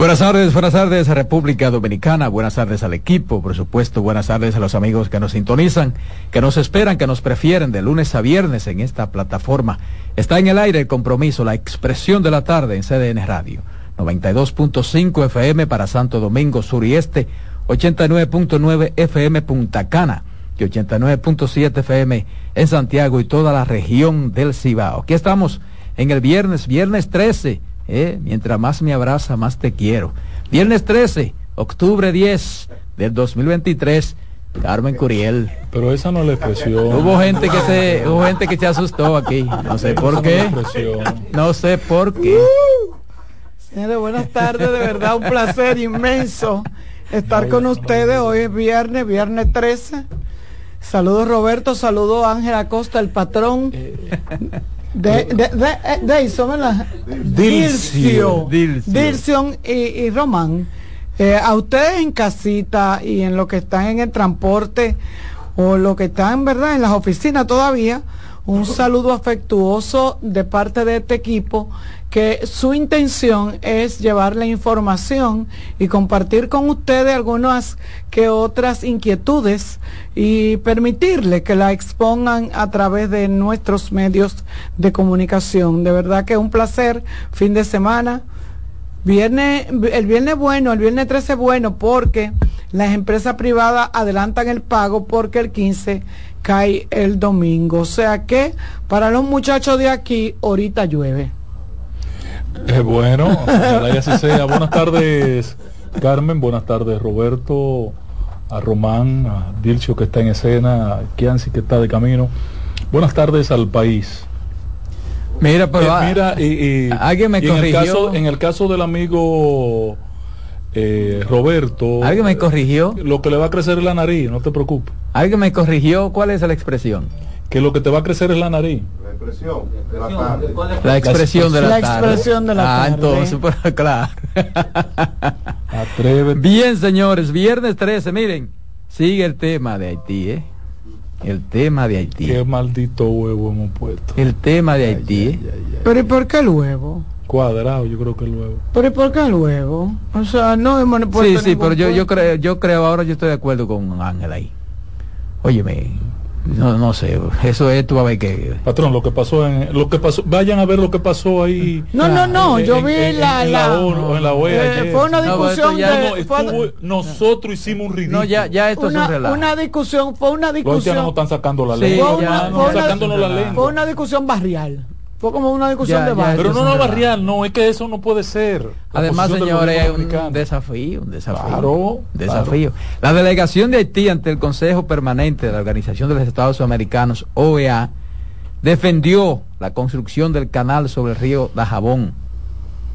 Buenas tardes, buenas tardes a República Dominicana, buenas tardes al equipo, por supuesto, buenas tardes a los amigos que nos sintonizan, que nos esperan, que nos prefieren de lunes a viernes en esta plataforma. Está en el aire el compromiso, la expresión de la tarde en CDN Radio. 92.5 FM para Santo Domingo Sur y Este, 89.9 FM Punta Cana y 89.7 FM en Santiago y toda la región del Cibao. Aquí estamos en el viernes, viernes 13 eh, mientras más me abraza, más te quiero. Viernes 13, octubre 10 del 2023. Carmen Curiel. Pero esa no es la expresión. Hubo gente que se, hubo gente que se asustó aquí. No sé por qué. No sé por qué. señores, buenas tardes, de verdad un placer inmenso estar con ustedes. Hoy es viernes, viernes 13. Saludos Roberto, saludos Ángela Costa, el patrón. De, de, de, eh, de eso, ¿verdad? Dilcio. Dilcio. y, y, Román. Eh, a ustedes en casita y en lo que están en el transporte o lo que están, ¿verdad? En las oficinas todavía, un saludo afectuoso de parte de este equipo que su intención es llevar la información y compartir con ustedes algunas que otras inquietudes y permitirle que la expongan a través de nuestros medios de comunicación. De verdad que es un placer, fin de semana. Viernes, el viernes bueno, el viernes 13 bueno porque las empresas privadas adelantan el pago porque el 15 cae el domingo. O sea que para los muchachos de aquí ahorita llueve. Eh, bueno, así sea. Buenas tardes, Carmen. Buenas tardes, Roberto. A Román, a Dilcio que está en escena, a Kianci que está de camino. Buenas tardes al país. Mira, pero eh, mira, y, alguien me En el, caso, en el caso del amigo eh, Roberto. ¿Alguien me corrigió? Lo que le va a crecer es la nariz, no te preocupes. ¿Alguien me corrigió? ¿Cuál es la expresión? Que lo que te va a crecer es la nariz expresión de la tarde. La expresión de la, la expresión de la ah, entonces, pues, claro. Bien, señores, viernes 13, miren, sigue el tema de Haití, ¿eh? El tema de Haití. Qué maldito huevo hemos puesto. El tema de Haití. ¿eh? Pero ¿y por qué el huevo? Cuadrado, yo creo que el huevo. Pero ¿y por qué el huevo? O sea, no hemos Sí, sí, pero yo, yo creo, yo creo, ahora yo estoy de acuerdo con Ángel ahí. Óyeme, no, no sé, eso es, tú a ver que... Patrón, lo que pasó en... Lo que pasó, vayan a ver lo que pasó ahí. No, no, no, yo vi la... En la, ONU, en la OEA. Eh, fue una discusión no, de... nosotros hicimos un ridículo. No, ya, ya esto una, es un. Una discusión, fue una discusión... Los están sacando la ley. fue una, fue una, la lengua. Fue una discusión barrial. Fue como una discusión de barrio. Pero no, no barrial, no, es que eso no puede ser. Además, señores, es un desafío, un desafío. Claro, desafío. La delegación de Haití ante el Consejo Permanente de la Organización de los Estados Americanos, OEA, defendió la construcción del canal sobre el río Dajabón,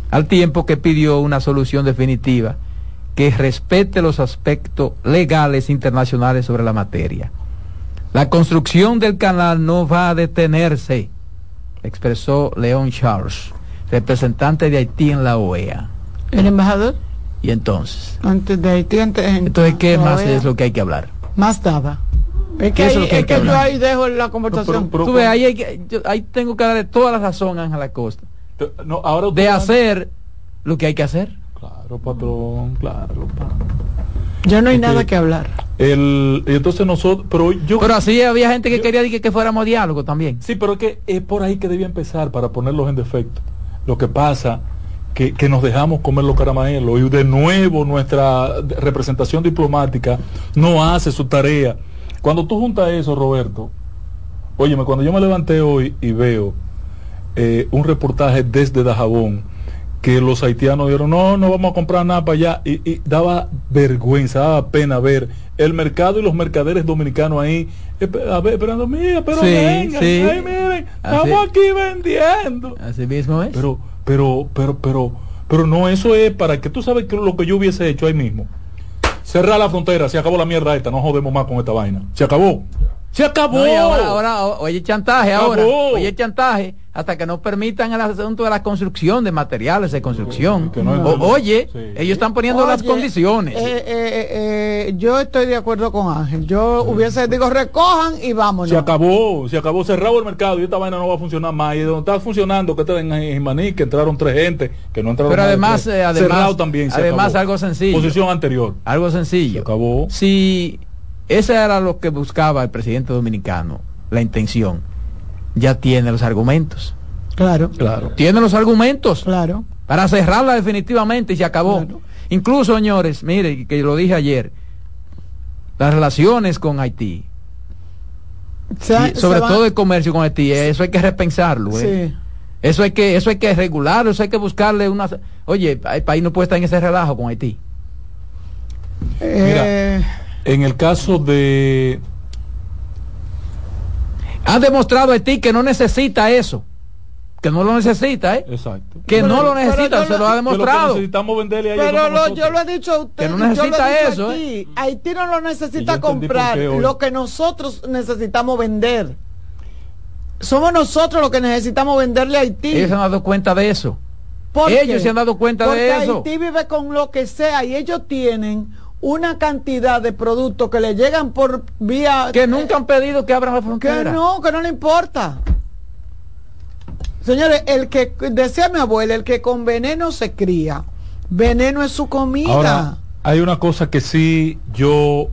al tiempo que pidió una solución definitiva que respete los aspectos legales internacionales sobre la materia. La construcción del canal no va a detenerse expresó León Charles, representante de Haití en la OEA. ¿El embajador? Y entonces. Antes de Haití, antes. Entonces, ¿qué más e es lo que hay que hablar? Más nada. Es que, ahí, es que, yo ahí dejo la conversación. Tú ves, ahí, hay, yo, ahí tengo que darle toda la razón a Ángela Costa. No, ahora de hacer lo que hay que hacer. Claro, patrón, claro. Ya no hay nada que hablar. El, entonces nosotros, pero yo... Pero así había gente que quería que, que fuéramos diálogo también. Sí, pero es que es por ahí que debía empezar para ponerlos en defecto. Lo que pasa que, que nos dejamos comer los caramelos y de nuevo nuestra representación diplomática no hace su tarea. Cuando tú juntas eso, Roberto, óyeme, cuando yo me levanté hoy y veo eh, un reportaje desde Dajabón, que los haitianos dijeron, no, no vamos a comprar nada para allá. Y, y daba vergüenza, daba pena ver el mercado y los mercaderes dominicanos ahí, a ver, esperando, mira, pero Sí, vengan, sí. ay, miren, Así- estamos aquí vendiendo. Así mismo es. Pero, pero, pero, pero, pero no, eso es para que tú sabes que lo que yo hubiese hecho ahí mismo. Cerrar la frontera, se acabó la mierda esta, no jodemos más con esta vaina. Se acabó. Se acabó. No, y ahora, ahora, oye chantaje ahora, oye chantaje, hasta que no permitan el asunto de la construcción, de materiales de construcción. Que no es- O- oye, Sí. ellos están poniendo las condiciones. eh, eh, eh, yo estoy de acuerdo con Ángel. Yo hubiese digo recojan y vámonos. Se acabó, se acabó cerrado el mercado y esta vaina no va a funcionar más. Y donde está funcionando, que está en Jimaní, que entraron tres gente, que no entraron Pero más de además, eh, además- cerrado también. se además acabó. algo sencillo. Posición anterior. Algo Se sencillo. acabó. Si ese era lo que buscaba el presidente dominicano, la intención, ya tiene los argumentos. Claro, Claro. Tiene los argumentos claro. para cerrarla definitivamente y se acabó. Claro. Incluso, señores, mire, que lo dije ayer, las relaciones con Haití, Se- sobre todo el comercio con Haití, eso hay que repensarlo. ¿eh? Sí. Eso hay que eso hay que regularlo, eso hay que buscarle una... Oye, el país no puede estar en ese relajo con Haití. Eh, En el caso de. Han demostrado Haití que no necesita eso, que no lo necesita, ¿eh? Exacto. Que Pero- no lo necesita, se lo lo- ha Que lo que demostrado. necesitamos venderle a ellos pero lo- yo lo he dicho a usted. Que no necesita eso, ¿eh? aquí. Haití no lo necesita por comprar. Lo que nosotros necesitamos vender. Somos nosotros los que necesitamos venderle a Haití. Ellos se han dado cuenta de eso. ¿Por ellos qué? se han dado cuenta de Porque eso. Haití vive con lo que sea y ellos tienen una cantidad de productos que le llegan por vía Que nunca han pedido que abran la que frontera. no, que no le importa. Señores, el que decía mi abuela, el que con veneno se cría, veneno es su comida. Ahora, hay una cosa que sí yo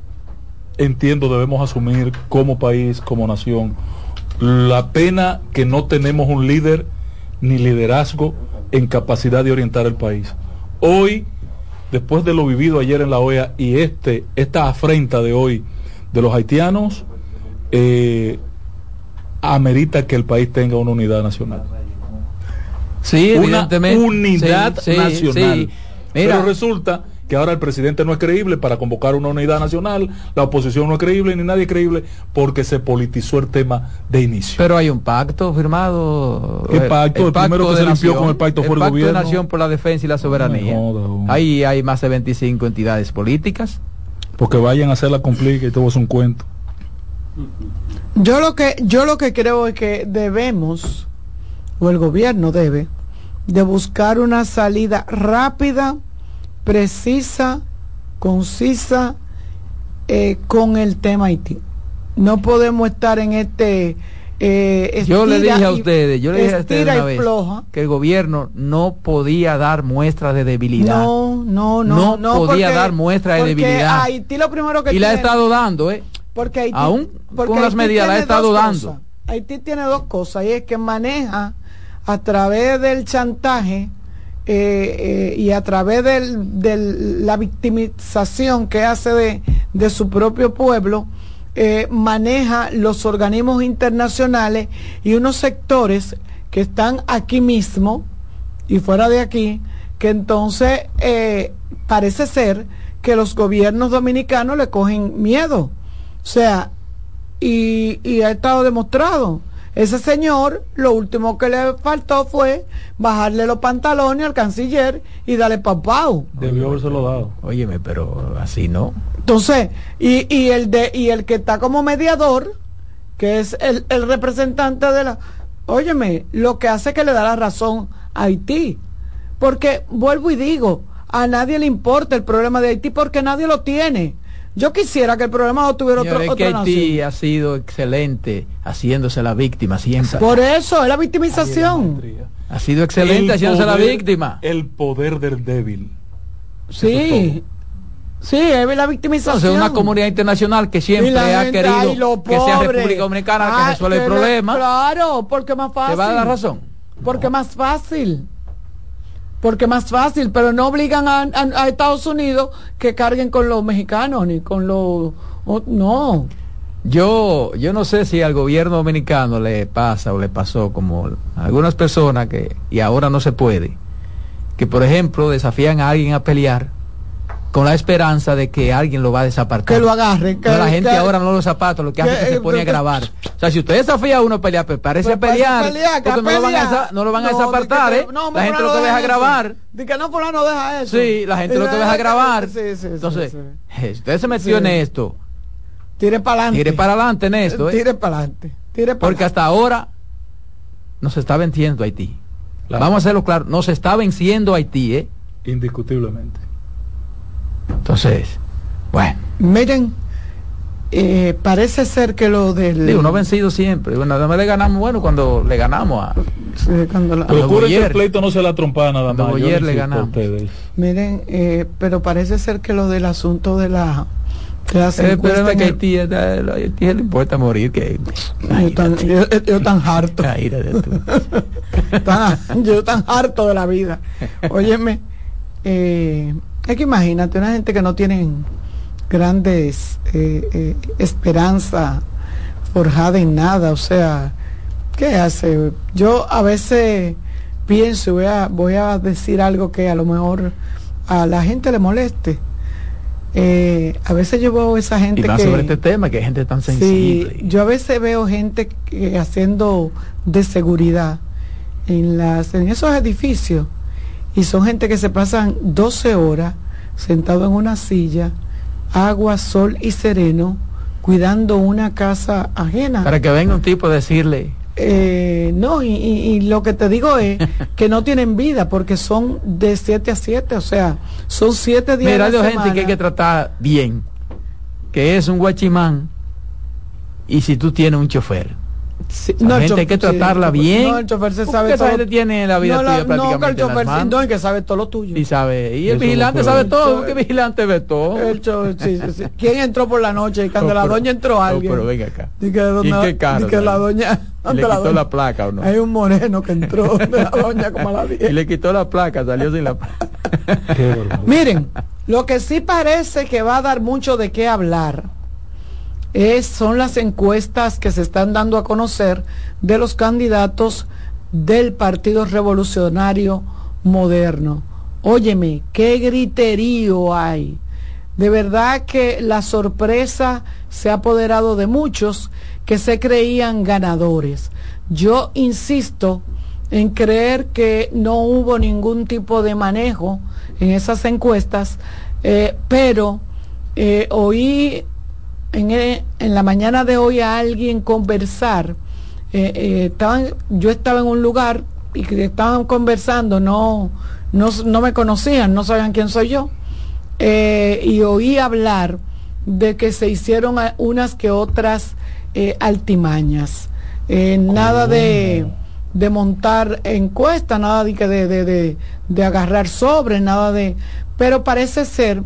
entiendo debemos asumir como país, como nación. La pena que no tenemos un líder ni liderazgo en capacidad de orientar el país. Hoy, después de lo vivido ayer en la OEA y este, esta afrenta de hoy de los haitianos, eh, amerita que el país tenga una unidad nacional. Sí, Una evidentemente. unidad Sí, sí, nacional. sí. Mira, Pero resulta que ahora el presidente no es creíble para convocar una unidad nacional, la oposición no es creíble ni nadie es creíble porque se politizó el tema de inicio. pero hay un pacto firmado. ¿Qué pacto? El primero que se limpió nación. con el pacto fue el pacto gobierno. de nación por la defensa y la soberanía. No joda. Ahí hay más de 25 entidades políticas. Porque vayan a hacerla complica y todo es un cuento. Yo lo que yo lo que creo es que debemos o el gobierno debe de buscar una salida rápida, precisa, concisa eh, con el tema Haití. No podemos estar en este eh, Yo le dije a ustedes, yo le dije a ustedes una vez floja. que el gobierno no podía dar muestras de debilidad. No, no, no, No no, podía porque- dar muestra de debilidad. Haití lo primero que y la ha tiene- estado dando, ¿eh? Porque Haití, Aún porque con las Haití medidas la ha tiene estado dando. cosas. Haití tiene dos cosas, y es que maneja a través del chantaje eh, eh, y a través de la victimización que hace de, de su propio pueblo, eh, maneja los organismos internacionales y unos sectores que están aquí mismo y fuera de aquí, que entonces eh, parece ser que los gobiernos dominicanos le cogen miedo. O sea, y, y ha estado demostrado. Ese señor, lo último que le faltó fue bajarle los pantalones al canciller y darle papau. Debió habérselo dado. Óyeme, pero así no. Entonces, y, y el de, y el que está como mediador, que es el, el representante de la óyeme, lo que hace que le da la razón a Haití. Porque vuelvo y digo, a nadie le importa el problema de Haití porque nadie lo tiene. Yo quisiera que el problema lo tuviera otro, Señores, que otra Haití nación. ha sido excelente haciéndose la víctima siempre. Por eso, es la victimización. Ha sido excelente El haciéndose la víctima. El poder del débil. Sí. Sí, es la victimización. Entonces, una comunidad internacional que siempre ha gente, querido ay, que sea. República Dominicana Ah, que resuelva el problema, Claro, porque es más fácil. te va a dar razón. Porque más fácil. Porque más fácil, pero no obligan a, a- Estados Unidos que carguen con los mexicanos ni con los... no. Yo, yo no sé si al gobierno dominicano le pasa o le pasó como a algunas personas que, y ahora no se puede, que por ejemplo desafían a alguien a pelear con la esperanza de que alguien lo va a desapartar. Que lo agarre. Que, No, la gente que- ahora no los zapatos, lo que hace es que se pone a grabar. O sea, si usted desafía a uno a pelear, pues parece Pues parece pelear, pelear, que porque no lo van a, no lo van a No, desapartar, ¿eh? no, la gente lo que deja eso. grabar. Di que no, fulano deja eso. Sí, la gente lo que deja grabar. Sí, sí, sí, Entonces, sí. eh, si usted se metió Sí. en esto, Tire para adelante. tire para adelante en esto, ¿eh? Tire para adelante. Tire para Porque hasta ahora nos está venciendo Haití. Claro. Vamos a hacerlo claro, nos está venciendo Haití, ¿eh? Indiscutiblemente. Entonces, bueno, Miren, eh, parece ser que lo del. digo, no ha vencido siempre. Bueno, nada más le ganamos, bueno, cuando le ganamos a... Sí, cuando la- Procure que el pleito no se la trompada nada más. yo Boyer le ganamos. ustedes. Miren, eh, pero parece ser que lo del asunto de la. De las El es en que el- Haití, a Haití le importa morir que... yo, tan, yo, yo tan harto. Ay, mira de tú. tan- yo tan harto de la vida. Óyeme, eh, es que imagínate, una gente que no tienen grandes eh, eh, esperanza forjada en nada, o sea, ¿qué hace? Yo a veces pienso, y voy a, voy a decir algo que a lo mejor a la gente le moleste. Eh, a veces yo veo esa gente Y más que... sobre este tema, que hay gente tan Sí, sensible. yo a veces veo gente que haciendo de seguridad en las en esos edificios y son gente que se pasan 12 horas sentado en una silla, agua, sol y sereno, cuidando una casa ajena. Para que venga un tipo a decirle, Eh, no, y, y- y lo que te digo es que no tienen vida porque son de 7 a 7, o sea, son 7 días. mira, hay gente que hay que tratar bien, que es un guachimán, y si tú tienes un chofer. Sí, La el gente hay que chofer- sí, tratarla el chofer- bien. No, el chofer se sabe esa todo. gente tiene la vida no, tuya no, prácticamente que el chofer sí, no, y que sabe todo lo tuyo. Y sabe, y el Eso vigilante sabe todo, el vigilante ve todo. El cho- sí, sí, sí. ¿Quién entró por la noche? Y cuando la pero- doña entró alguien. pero venga acá. Di que, de ¿Y qué carro, di que la no? doña. ¿Y le la quitó doña- la placa o no? Hay un moreno que entró de la doña como a la 10. Y le quitó la placa, salió sin la placa. Miren, lo que sí parece que va a dar mucho de qué hablar son las encuestas que se están dando a conocer de los candidatos del Partido Revolucionario Moderno. Óyeme, qué griterío hay. De verdad que la sorpresa se ha apoderado de muchos que se creían ganadores. Yo insisto en creer que no hubo ningún tipo de manejo en esas encuestas, eh, pero eh, oí en, eh, en la mañana de hoy a alguien conversar. eh, eh, estaban, yo estaba en un lugar y que estaban conversando, no, no, no me conocían, no sabían quién soy yo. Eh, y oí hablar de que se hicieron unas que otras altimañas. Nada de, de montar encuestas, nada de, de, de, de, de agarrar sobre, nada de... Pero parece ser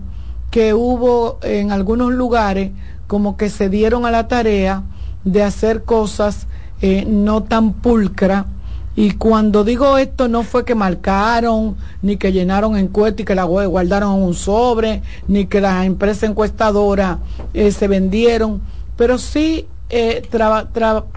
que hubo en algunos lugares como que se dieron a la tarea de hacer cosas eh, no tan pulcra. Y cuando digo esto no fue que marcaron, ni que llenaron encuestas y que la gua- guardaron en un sobre, ni que las empresas encuestadoras eh, se vendieron, pero sí eh,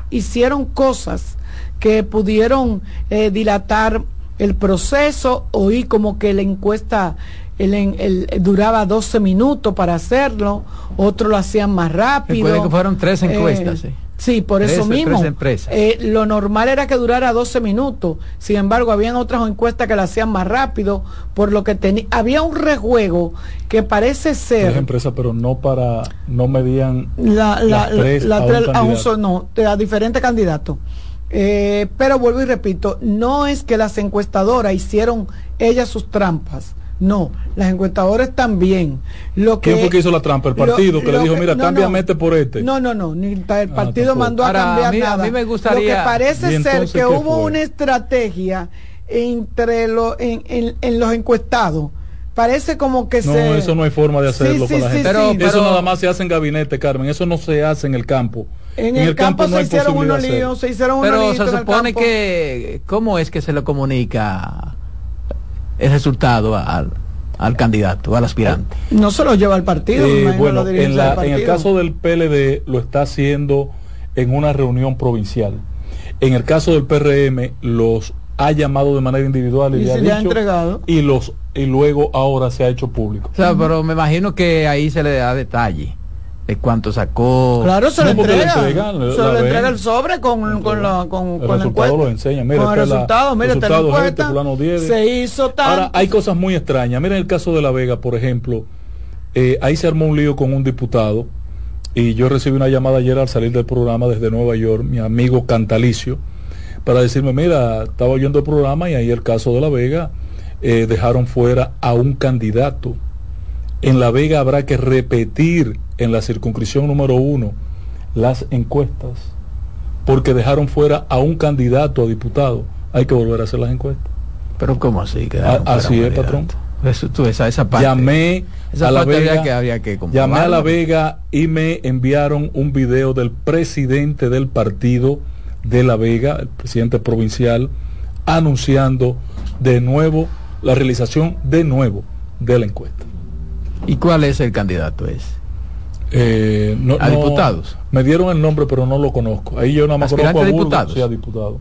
hicieron cosas que pudieron dilatar el proceso. Oí como que la encuesta el, en- el- duraba 12 minutos para hacerlo, otros lo hacían más rápido. Recuerden que fueron tres encuestas, Eh, sí. Sí, por Tres- eso mismo. tres empresas. Eh, lo normal era que durara 12 minutos. Sin embargo, habían otras encuestas que la hacían más rápido, por lo que tenía había un rejuego que parece Tres ser empresas, pero no para, no medían la, la, las tres la- a un a un solo- no, de- a diferentes candidatos. Eh, pero vuelvo y repito, no es que las encuestadoras hicieron ellas sus trampas. No, las encuestadoras también. Lo que, ¿Quién fue que hizo la trampa? El partido que le lo dijo, mira, no, cámbiame no. este por este. No, no, no, ni el Ah, partido mandó a Ahora, cambiar a mí- a nada. mí me gustaría- Lo que parece ¿Y ser que hubo fue? una estrategia entre lo, en, en- en los encuestados. Parece como que No, se... eso no hay forma de Sí, hacerlo sí, con la sí, gente. Pero- sí. eso pero- nada más se hace en gabinete, Carmen. Eso no se hace en el campo. En, el, campo, no se hay hicieron posibilidad unos líos, se hicieron unos Pero líos se en supone que, ¿cómo es que se le comunica el resultado al, al candidato, al aspirante? No se lo lleva el partido. Eh, bueno, en, la- del en el caso del PLD lo está haciendo en una reunión provincial. En el caso del PRM, los ha llamado de manera individual y, Y le ha se le ha dicho, entregado. y los y luego ahora se ha hecho público. O sea, pero me imagino que ahí se le da detalle de cuánto sacó. Claro, se No, le entrega. entregan, la se le ven. entrega el sobre con, con la, con, El con la resultado lo enseña. Mira, con el la- resultado, mira, esta es la resultado es este, encuesta. fulano 10. Se hizo tanto. Ahora, hay cosas muy extrañas. Miren el caso de La Vega, por ejemplo. eh, ahí se armó un lío con un diputado. Y yo recibí una llamada ayer al salir del programa desde Nueva York, mi amigo Cantalicio, para decirme, mira, estaba oyendo el programa y ahí el caso de La Vega eh, dejaron fuera a un candidato. En La Vega habrá que repetir en la circunscripción número uno las encuestas, porque dejaron fuera a un candidato a diputado. Hay que volver a hacer las encuestas. Pero ¿cómo así? A- así es, patrón. candidato. Eso, tú, esa, esa parte. llamé esa a La parte Vega, que, habría que llamé a La. Vega y me enviaron un video del presidente del partido de La Vega, el presidente provincial, anunciando de nuevo la realización de nuevo de la encuesta. ¿Y cuál es el candidato ese? Eh, no- ¿A no- diputados? Me dieron el nombre, pero no lo conozco. Ahí yo nada más ¿Aspirante conozco a diputados? sí, a diputado.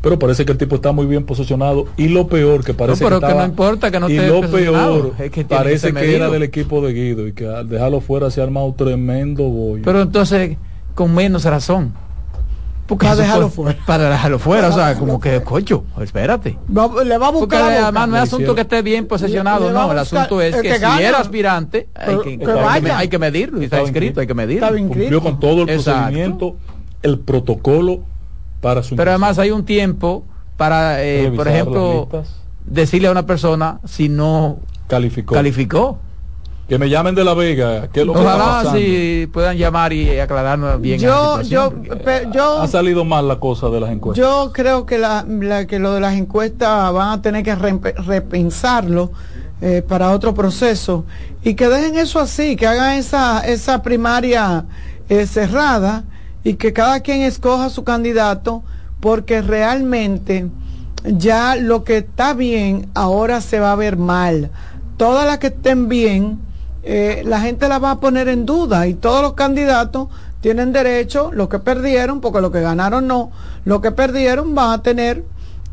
Pero parece que el tipo está muy bien posicionado y lo peor que parece No, pero que, que no importa que no y lo peor es que parece que, era del equipo de Guido y que al dejarlo fuera se ha armado un tremendo bollo. Pero entonces, con menos razón. Porque Para dejarlo fue- fuera. Para dejarlo fuera, o sea, como dejarlo que, cocho, espérate. Va- le va a Porque buscar boca. además no es asunto que esté bien posesionado, Le- le va no, el asunto es el que, que si gana. era aspirante, hay que, que hay que- vaya. hay que medirlo, y está Estaba inscrito, hay que medirlo. Estaba Cumplió con todo el Exacto. procedimiento, el protocolo para su Pero además hay un tiempo para, eh, por ejemplo, decirle a una persona si no calificó. calificó. Que me llamen de La Vega, que es lo que está Ojalá pasando. si puedan llamar y aclararnos bien. yo, la yo, situación. pe- yo, Ha salido mal la cosa de las encuestas. yo creo que, la, la- que lo de las encuestas van a tener que repensarlo eh, para otro proceso y que dejen eso así, que hagan esa, esa primaria eh, cerrada y que cada quien escoja su candidato porque realmente ya lo que está bien ahora se va a ver mal. Todas las que estén bien, eh, la gente la va a poner en duda y todos los candidatos tienen derecho, los que perdieron, porque los que ganaron no, los que perdieron van a tener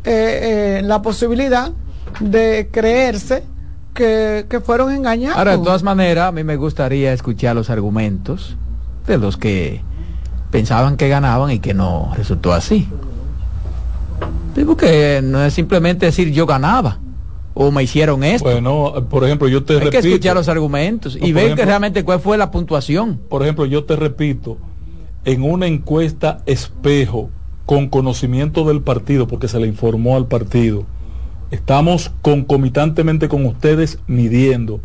eh, eh, la posibilidad de creerse que, que fueron engañados. Ahora, de todas maneras, a mí me gustaría escuchar los argumentos de los que pensaban que ganaban y que no resultó así. Sí, porque no es simplemente decir yo ganaba o me hicieron esto. Bueno, por ejemplo, yo te Hay que repito. escuchar los argumentos No, y ver que ejemplo- realmente cuál fue la puntuación. Por ejemplo, yo te repito, en una encuesta espejo con conocimiento del partido, porque se le informó al partido, estamos concomitantemente con ustedes midiendo.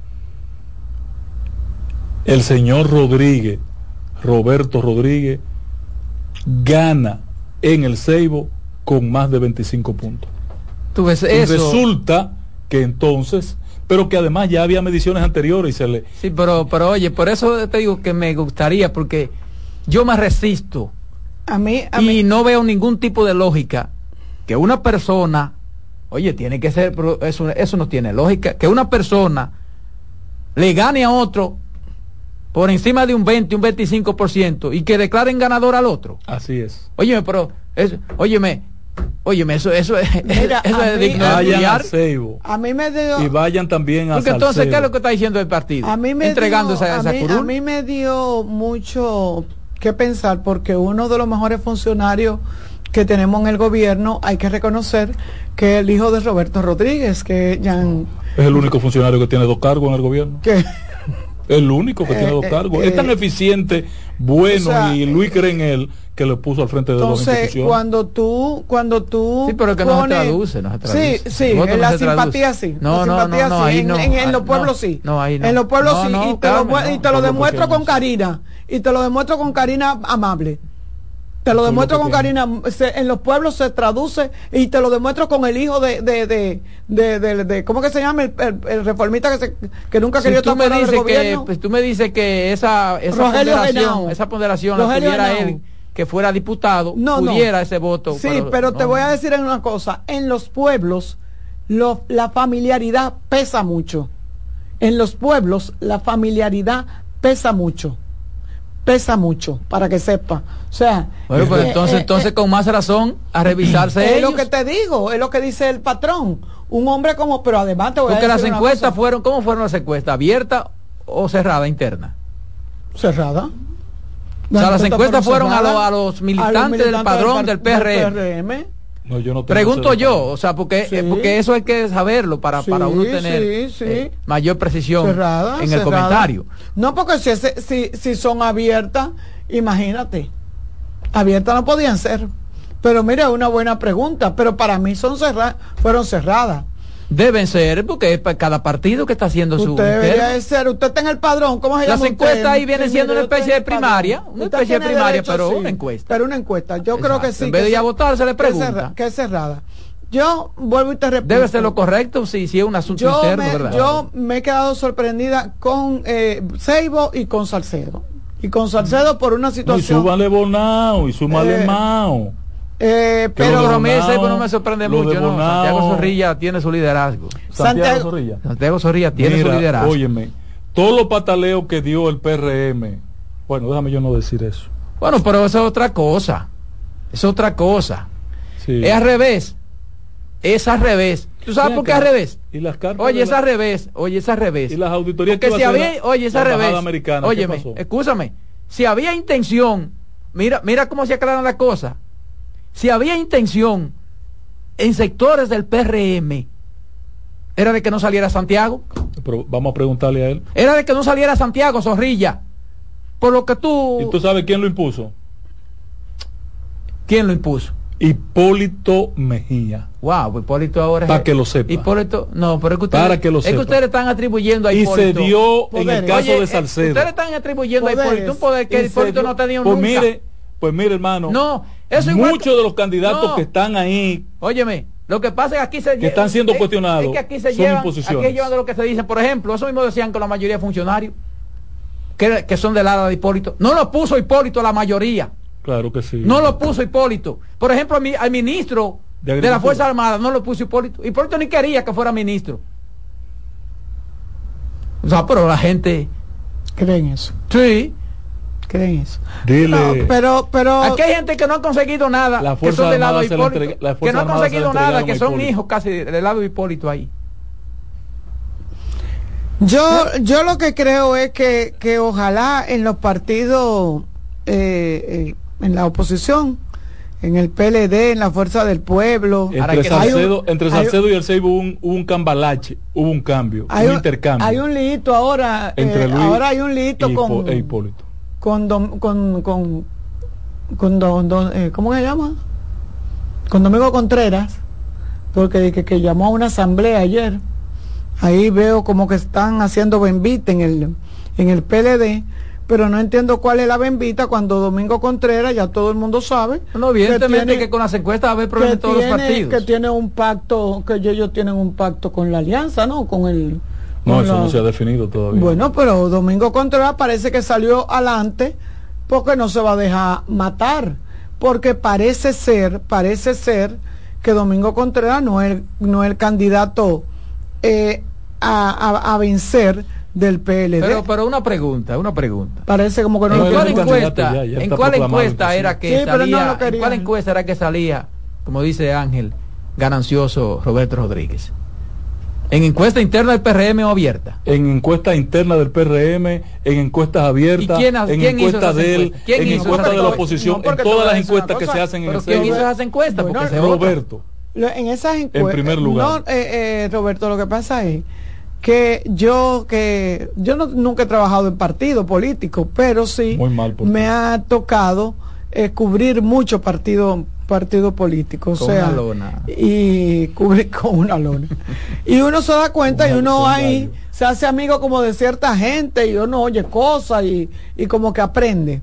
El señor Rodríguez, Roberto Rodríguez, gana en el Ceibo con más de 25 puntos. Tú ves Y eso. resulta que entonces, pero que además ya había mediciones anteriores y se le, Sí, pero, pero oye, por eso te digo que me gustaría, porque yo me resisto a mí, a y mí, no veo ningún tipo de lógica que una persona, oye, tiene que ser, pero eso, eso no tiene lógica, que una persona le gane a otro por encima de un 20, un 25% y que declaren ganador al otro. así es. Óyeme, pero, es, óyeme, óyeme, eso, eso, es- Mira, eso a es mí- digno de Vayan a mí me dio... y vayan también a Porque entonces, ¿qué es lo que está diciendo el partido? A mí me Entregando dio, esa, a esa mí, curul. a mí me dio mucho que pensar porque uno de los mejores funcionarios que tenemos en el gobierno hay que reconocer que el hijo de Roberto Rodríguez que ya Es el único funcionario que tiene dos cargos en el gobierno. que El único que tiene Eh, dos eh, cargos. eh, es tan eficiente, bueno o sea, y Luis cree en él que lo puso al frente de dos entonces instituciones. cuando tú cuando tú Sí, pero que no se traduce, no se traduce. sí sí en no la simpatía sí No, la no, simpatía no, no, sí. ahí en, no, en- en los pueblos no, sí no, ahí no. en los pueblos No, sí no, y te lo, y te lo demuestro con. Karina y te lo demuestro con Karina amable te lo demuestro con. Karina se- en los pueblos se traduce y te lo demuestro con el hijo de de de, de, de- de- ¿cómo que se llama el, el- el reformista que se, que nunca Si quería tú me dices que pues, tú me dices que esa esa Rogelio ponderación, esa ponderación la tuviera él que fuera diputado, No, no. pudiera ese voto. Sí, pero, te voy a decir una cosa, en los pueblos lo- la familiaridad pesa mucho. En los pueblos la familiaridad pesa mucho. Pesa mucho, para que sepa. O sea, Bueno, pues eh, entonces, eh, entonces eh, con más razón a revisarse es ellos. lo que te digo, es lo que dice el patrón. Un hombre como, pero además te voy a Porque las decir una encuestas cosa. fueron, ¿cómo fueron las encuestas? ¿Abierta o cerrada interna? cerrada. O sea, las encuestas fueron a, lo- cerradas. a los militantes del padrón del par- PRM. PRM. No, yo no tengo Pregunto yo, o sea, porque, Sí. eh, porque eso hay que saberlo para, Sí, para uno tener sí, sí. eh, mayor precisión cerrada, en el comentario. No, porque si, ese- si, si son abiertas, imagínate, abiertas no podían ser. Pero mire, una buena pregunta, pero para mí son cerradas, fueron cerradas. Deben ser, porque es para cada partido que está haciendo su Usted debería ser, usted está en el padrón, ¿cómo se Las llama encuestas ahí vienen siendo una especie de primaria, una Usted especie de primaria, derecho, pero sí, una encuesta. Pero una encuesta, yo creo que sí. En vez de ir a votar, se le pregunta. cerra- Que es cerrada. Yo vuelvo y te repito. Debe ser lo correcto si, si es un asunto yo interno, me, ¿verdad? yo me he quedado sorprendida con eh, Seibo y con Salcedo. Y con Salcedo por una No, y situación. súbale Bonao y súmale Eh, Mao. Eh, pero pero lo de a mí ese Bonao, no me sorprende lo de mucho, ¿no? Santiago Zorrilla tiene su liderazgo. Santiago Santiago- Zorrilla. Santiago Zorrilla tiene Mira, su liderazgo. Óyeme, todos los pataleos que dio el PRM. Bueno, déjame yo no decir eso. Bueno, pero eso es otra cosa. Es otra cosa. Sí. Es al revés. Es al revés. ¿Tú sabes Ven por qué es acá. al revés? Y las cartas Oye, es la- al revés. Oye, es al revés. Y las auditorías Porque que si había, la- oye, es al revés. americana, ¿qué Óyeme, pasó? escúchame. Si había intención, mira, mira cómo se aclaran las cosas. Si había intención en sectores del PRM, era de que no saliera Santiago. Pero vamos a preguntarle a él. Era de que no saliera Santiago, Zorrilla. Por lo que tú. ¿Y tú sabes quién lo impuso? ¿Quién lo impuso? Hipólito Mejía. Wow, pues Hipólito ahora es- Para que lo sepa. Hipólito, no, pero es que ustedes, Para que lo es que sepa. ustedes están atribuyendo a Y Hipólito. se dio en el caso Oye, de eh, Salcedo. Ustedes están atribuyendo a. Hipólito un poder que Y Hipólito dio- no tenía pues nunca. mire, pues mire, hermano. No, eso Muchos de los candidatos No. que están ahí Óyeme, lo que pasa es que aquí se Que están siendo cuestionados Es que aquí se son llevan, imposiciones. aquí llevan de lo que se dice. Por ejemplo, eso mismo decían con la mayoría de funcionarios que, que son del ala de Hipólito. No lo puso Hipólito la mayoría. Claro que sí. No lo puso Hipólito. Por ejemplo, mi- al ministro De de, la. Fuerza Armada no lo puso Hipólito. Hipólito ni quería que fuera ministro. O sea, pero la gente, Creen eso, sí. Creen eso. Dile. No, pero, pero. Aquí hay gente que no ha conseguido nada, La que Fuerza son del lado de Hipólito. la que no la conseguido nada, que a son hijos casi del lado de Hipólito ahí. Yo, yo lo que creo es que, que ojalá en los partidos, eh, eh, en la oposición, en el PLD, en la Fuerza del Pueblo, Entre Salcedo, un- entre hay y el Seibo hubo un, hubo un cambalache, hubo un cambio, hay un, un, intercambio. hay un liito ahora, entre eh, Luis ahora hay un liito y con, e Hipólito. Con, Dom- con, con, con don- don- eh, ¿cómo se llama? Con Domingo Contreras, porque que, que llamó a una asamblea ayer. Ahí veo como que están haciendo bembita en el, en el PLD, pero no entiendo cuál es la bembita cuando Domingo Contreras, ya todo el mundo sabe, No, evidentemente tiene- que con las encuestas va a haber problemas en todos los partidos. que tiene un pacto, que ellos tienen un pacto con la alianza, ¿no? Con el... No, eso no se ha definido todavía. bueno, pero Domingo Contreras parece que salió adelante porque no se va a dejar matar. Porque parece ser, parece ser que Domingo Contreras no es, no es el candidato eh, a, a- a vencer del PLD. Pero, pero una pregunta, una pregunta. parece como que no ¿En cuál encuesta, ya, ya en cuál encuesta era que Sí, pero no salía, lo en cuál encuesta era que salía, como dice Ángel, ganancioso Roberto Rodríguez? ¿En encuesta interna del PRM o abierta? en encuestas internas del PRM, en encuestas abiertas, ¿Y quién en quién encuestas de él, en encuestas de la oposición, No, en todas las encuestas que se hacen en ¿Pero el quién hizo esas encuestas? Bueno, Porque. Roberto. En esas encuestas. primer lugar. No, eh, eh, Roberto, lo que pasa es que yo que yo no, nunca he trabajado en partido político, pero sí Muy mal por me ha tocado eh, cubrir mucho partido partido político, o Con sea, una lona. y cubrir con una lona. y uno se da cuenta y uno un ahí se hace amigo como de cierta gente y uno oye cosas y, y como que aprende.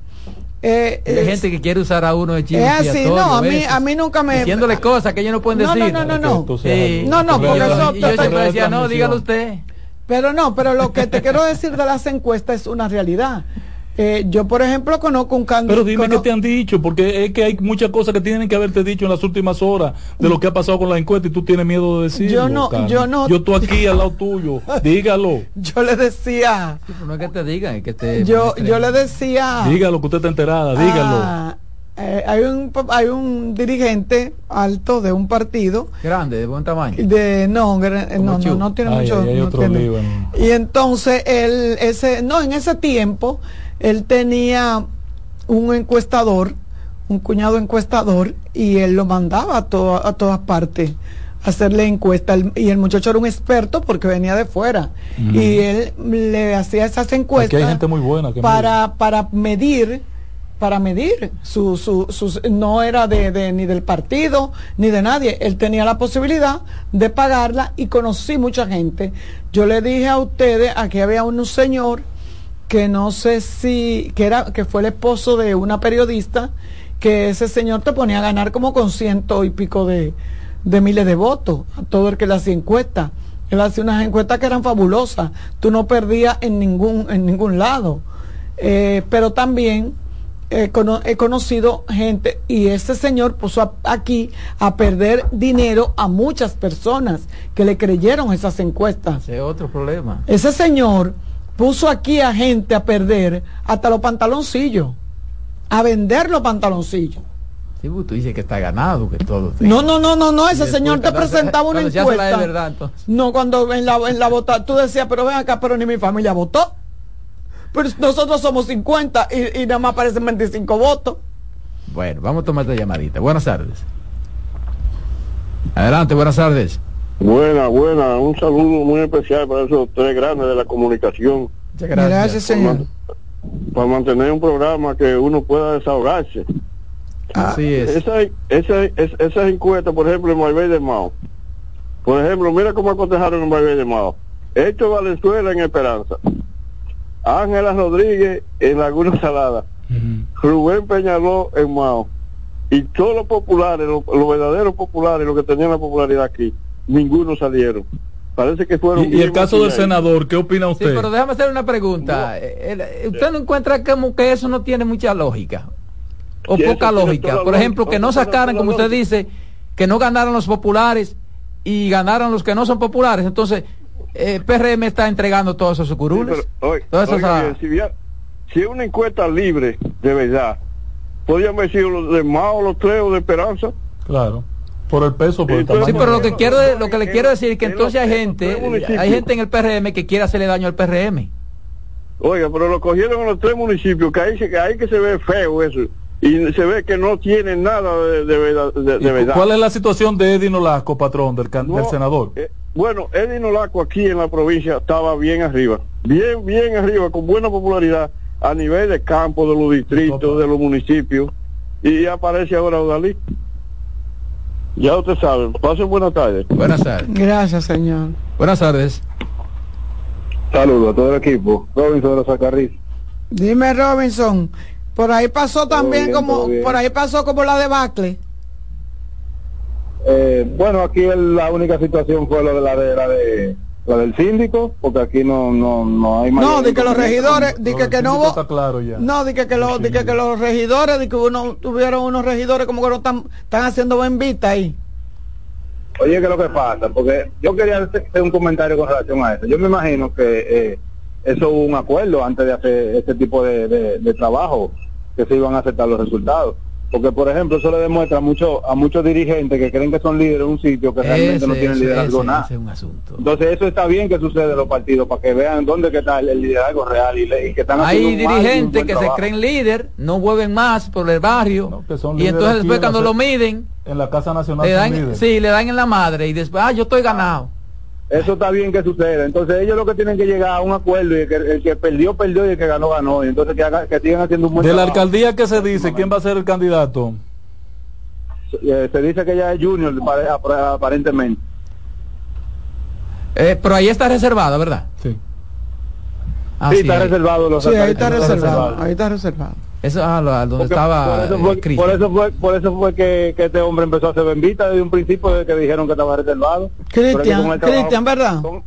Eh, Hay gente que quiere usar a uno de chivo es así, no, a mí, a mí nunca me... Diciéndole cosas que ellos no pueden No, no, decir. no, no, no. Entonces, Sí. No, no, porque yo- eso- y yo siempre decía, no, dígalo usted. Pero no, pero lo que te quiero decir de las encuestas es una realidad. Eh, yo, por ejemplo, conozco un candidato. Pero dime qué te han dicho, porque es que hay muchas cosas que tienen que haberte dicho en las últimas horas de lo que ha pasado con la encuesta y tú tienes miedo de decirlo. Yo no, Carmen. yo no. Yo estoy aquí al lado tuyo. Dígalo. Yo le decía. Sí, pero no es que te digan, es que te. Yo, yo le decía. Dígalo que usted está enterada. Dígalo. ah, eh, hay un hay un dirigente alto de un partido Grande, de buen tamaño. de no Como no, no, no tiene Ay, mucho ay, no tiene- y entonces él ese no en ese tiempo él tenía un encuestador un cuñado encuestador y él lo mandaba a, to- a todas partes a hacerle encuesta. El- y el muchacho era un experto porque venía de fuera. Y él le hacía esas encuestas hay gente muy buena que para para medir para medir su, su, sus- no era de, de- ni del partido ni de nadie. Él tenía la posibilidad de pagarla y conocí mucha gente. Yo le dije a ustedes aquí había un señor que no sé si que era que fue el esposo de una periodista que ese señor te ponía a ganar como con ciento y pico de, de miles de votos a todo el que le hacía encuesta. Él hacía unas encuestas que eran fabulosas. Tú no perdías en ningún en ningún lado. Eh, pero también he, cono- he conocido gente y este señor puso a- aquí a perder dinero a muchas personas que le creyeron esas encuestas. Ese es otro problema. ese señor puso aquí a gente a perder hasta los pantaloncillos, a vender los pantaloncillos. Sí, pues, tú dices que está ganado, que todo. No, no, no, no, no, ese señor te presentaba una de encuesta. verdad. No, cuando en la, en la vota, tú decías, pero ven acá, pero ni mi familia votó. Pero nosotros somos 50 y, y nada más aparecen 25 votos. Bueno, vamos a tomar esta llamadita. Buenas tardes. Adelante, buenas tardes. Buena, buena. Un saludo muy especial para esos tres grandes de la comunicación. Muchas Gracias, señor. Para mantener un programa que uno pueda desahogarse. Ah, Así es. Esa, esa, es- esas encuestas, por ejemplo, en Marbella de Mao. Por ejemplo, mira cómo acotejaron en Marbella de Mao. Héctor Valenzuela en Esperanza. Ángela Rodríguez en Laguna Salada. Rubén Peñaló en Mao. Y todos los populares, los, los verdaderos populares, los que tenían la popularidad aquí, ninguno salieron. Parece que fueron... Y, el caso del senador, ¿qué opina Sí, usted? pero déjame hacer una pregunta. Eh, el- ¿Usted no encuentra como que eso no tiene mucha lógica? O Sí, poca lógica. Por ejemplo, lógica, que no sacaran, como usted dice, que no ganaran los populares y ganaran los que no son populares. Entonces, eh, PRM está entregando todos esos Sí, curules. pero, oye, todas esas, oiga bien, si, es una encuesta libre, de verdad, podrían haber sido los de Mao, los tres o de Esperanza. Claro. Por el peso, por el Entonces, Sí, tamaño. pero lo que quiero, lo que le quiero decir es que en entonces hay gente, hay gente en el PRM que quiere hacerle daño al PRM. Oiga, pero lo cogieron en los tres municipios, que ahí, se- que ahí que se ve feo eso. Y se ve que no tienen nada de, de verdad. de- de ¿Y verdad. ¿Cuál es la situación de Eddie Nolasco, patrón, del, can- No, del senador? eh, bueno, Eddie Nolaco aquí en la provincia estaba bien arriba, bien, bien arriba, con buena popularidad a nivel de campo, de los distritos, de los municipios. Y aparece ahora Odalí. Ya usted sabe, pasen buenas tardes. Buenas tardes. Gracias, señor. Buenas tardes. Saludos a todo el equipo. Robinson de los Sacarriz. Dime, Robinson, por ahí pasó también bien, como, por ahí pasó como la debacle. Eh, bueno, aquí el- la única situación fue lo de la de la de la del síndico, porque aquí no no no hay No, mayor de que los regidores, de que, que no está claro ya. no, de que, que los, de que, que los regidores, de que uno tuvieron unos regidores como que no están, están haciendo buen vista ahí. Oye, ¿qué es lo que pasa? Porque yo quería hacer hacer un comentario con relación a eso. Yo me imagino que eh, eso hubo un acuerdo antes de hacer este tipo de, de- de trabajo, que se iban a aceptar los resultados. Porque, por ejemplo, eso le demuestra mucho a muchos dirigentes que creen que son líderes en un sitio que realmente no tienen ese, liderazgo ese- nada. ese es un asunto. Entonces, eso está bien que sucede en los partidos, para que vean dónde que está el, el liderazgo real y, le- y que están Hay dirigentes que se creen líder, no vuelven más por el barrio No, que son y entonces después en cuando lo miden En la Casa Nacional le dan, sí, le dan en la madre y después, ah, yo estoy ganado. Eso está bien que suceda. Entonces ellos lo que tienen que llegar a un acuerdo y el que, el que perdió, perdió y el que ganó, ganó. Y entonces que, haga- que sigan haciendo un buen De la trabajo. alcaldía que se dice, ¿quién va a ser el candidato? Eh, se dice que ya es junior pare- apar- aparentemente. Eh, pero ahí está reservado, ¿verdad? Sí. Ah, sí, sí, está ahí. reservado. Los Sí, ahí está reservado, ahí está reservado. Eso, ah, lo- donde Porque estaba por eso eh, fue, por eso fue, por eso fue que, que este hombre empezó a hacer bendita desde un principio de que dijeron que estaba reservado. Cristian, Cristian, ¿verdad? con-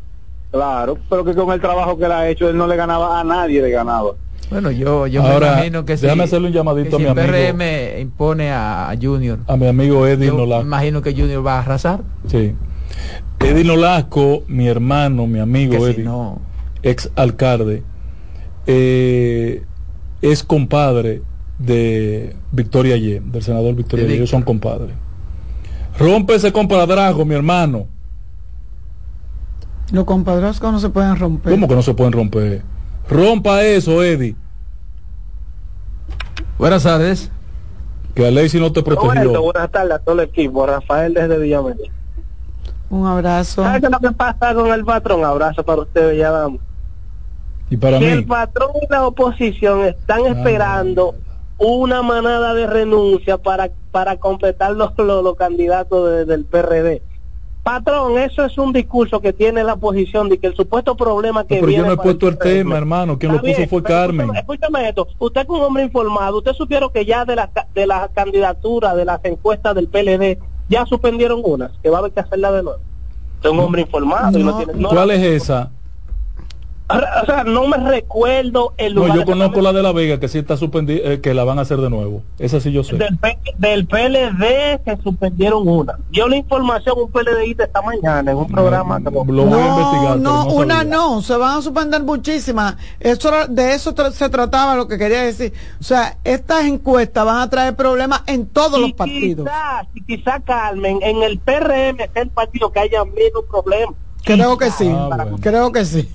claro, pero que con el trabajo que él ha hecho él no le ganaba a nadie, le ganaba. Bueno, yo, yo Ahora, me imagino que si, déjame hacerle un llamadito a si mi amigo. PRM impone a, a Junior. A mi amigo Eddie Yo me Nolasco. imagino que Junior va a arrasar. Sí. Eddie Nolasco, mi hermano, mi amigo Que si Eddie, no, ex alcalde, eh, es compadre de Victoria Ye, del senador Victoria De Ye. Ellos son compadres. Rompe ese compadrazgo, mi hermano. Los compadrazgos no se pueden romper. ¿Cómo que no se pueden romper? Rompa eso, Eddie. Buenas tardes. Que a Lacey no te protegió. Roberto, buenas tardes a todo el equipo. Rafael desde Villamella. Un abrazo. ¿Sabe qué es lo que pasa con el patrón? Abrazo para ustedes, ya vamos. Y para Que mí. el patrón y la oposición están esperando una manada de renuncia para para completar los, los, los candidatos de- del PRD. Patrón, eso es un discurso que tiene la oposición de que el supuesto problema que pero yo viene no he puesto el tema, hermano. Quien lo puso fue pero Carmen. Escúchame, escúchame esto. Usted es un hombre informado. Usted supieron que ya de la, ca- de las candidaturas, de las encuestas del PLD, ya suspendieron unas, que va a haber que hacerla de nuevo. Usted es un hombre informado y no No. tiene... no- ¿Cuál es esa? O sea, no me recuerdo el No, lugar yo conozco la de La Vega, que sí está suspendida, que la van a hacer de nuevo. Esa sí yo sé. del, P- del PLD que suspendieron una. Dio la información un PLDista esta mañana en un programa que Lo voy a no, investigar. no, no una sabía. no, se van a suspender muchísimas. Eso era- de eso tra- se trataba lo que quería decir. O sea, estas encuestas van a traer problemas en todos los partidos. quizá, y quizá Carmen, en el PRM es el partido que haya menos problemas. Creo que sí, Ah, bueno. creo que sí.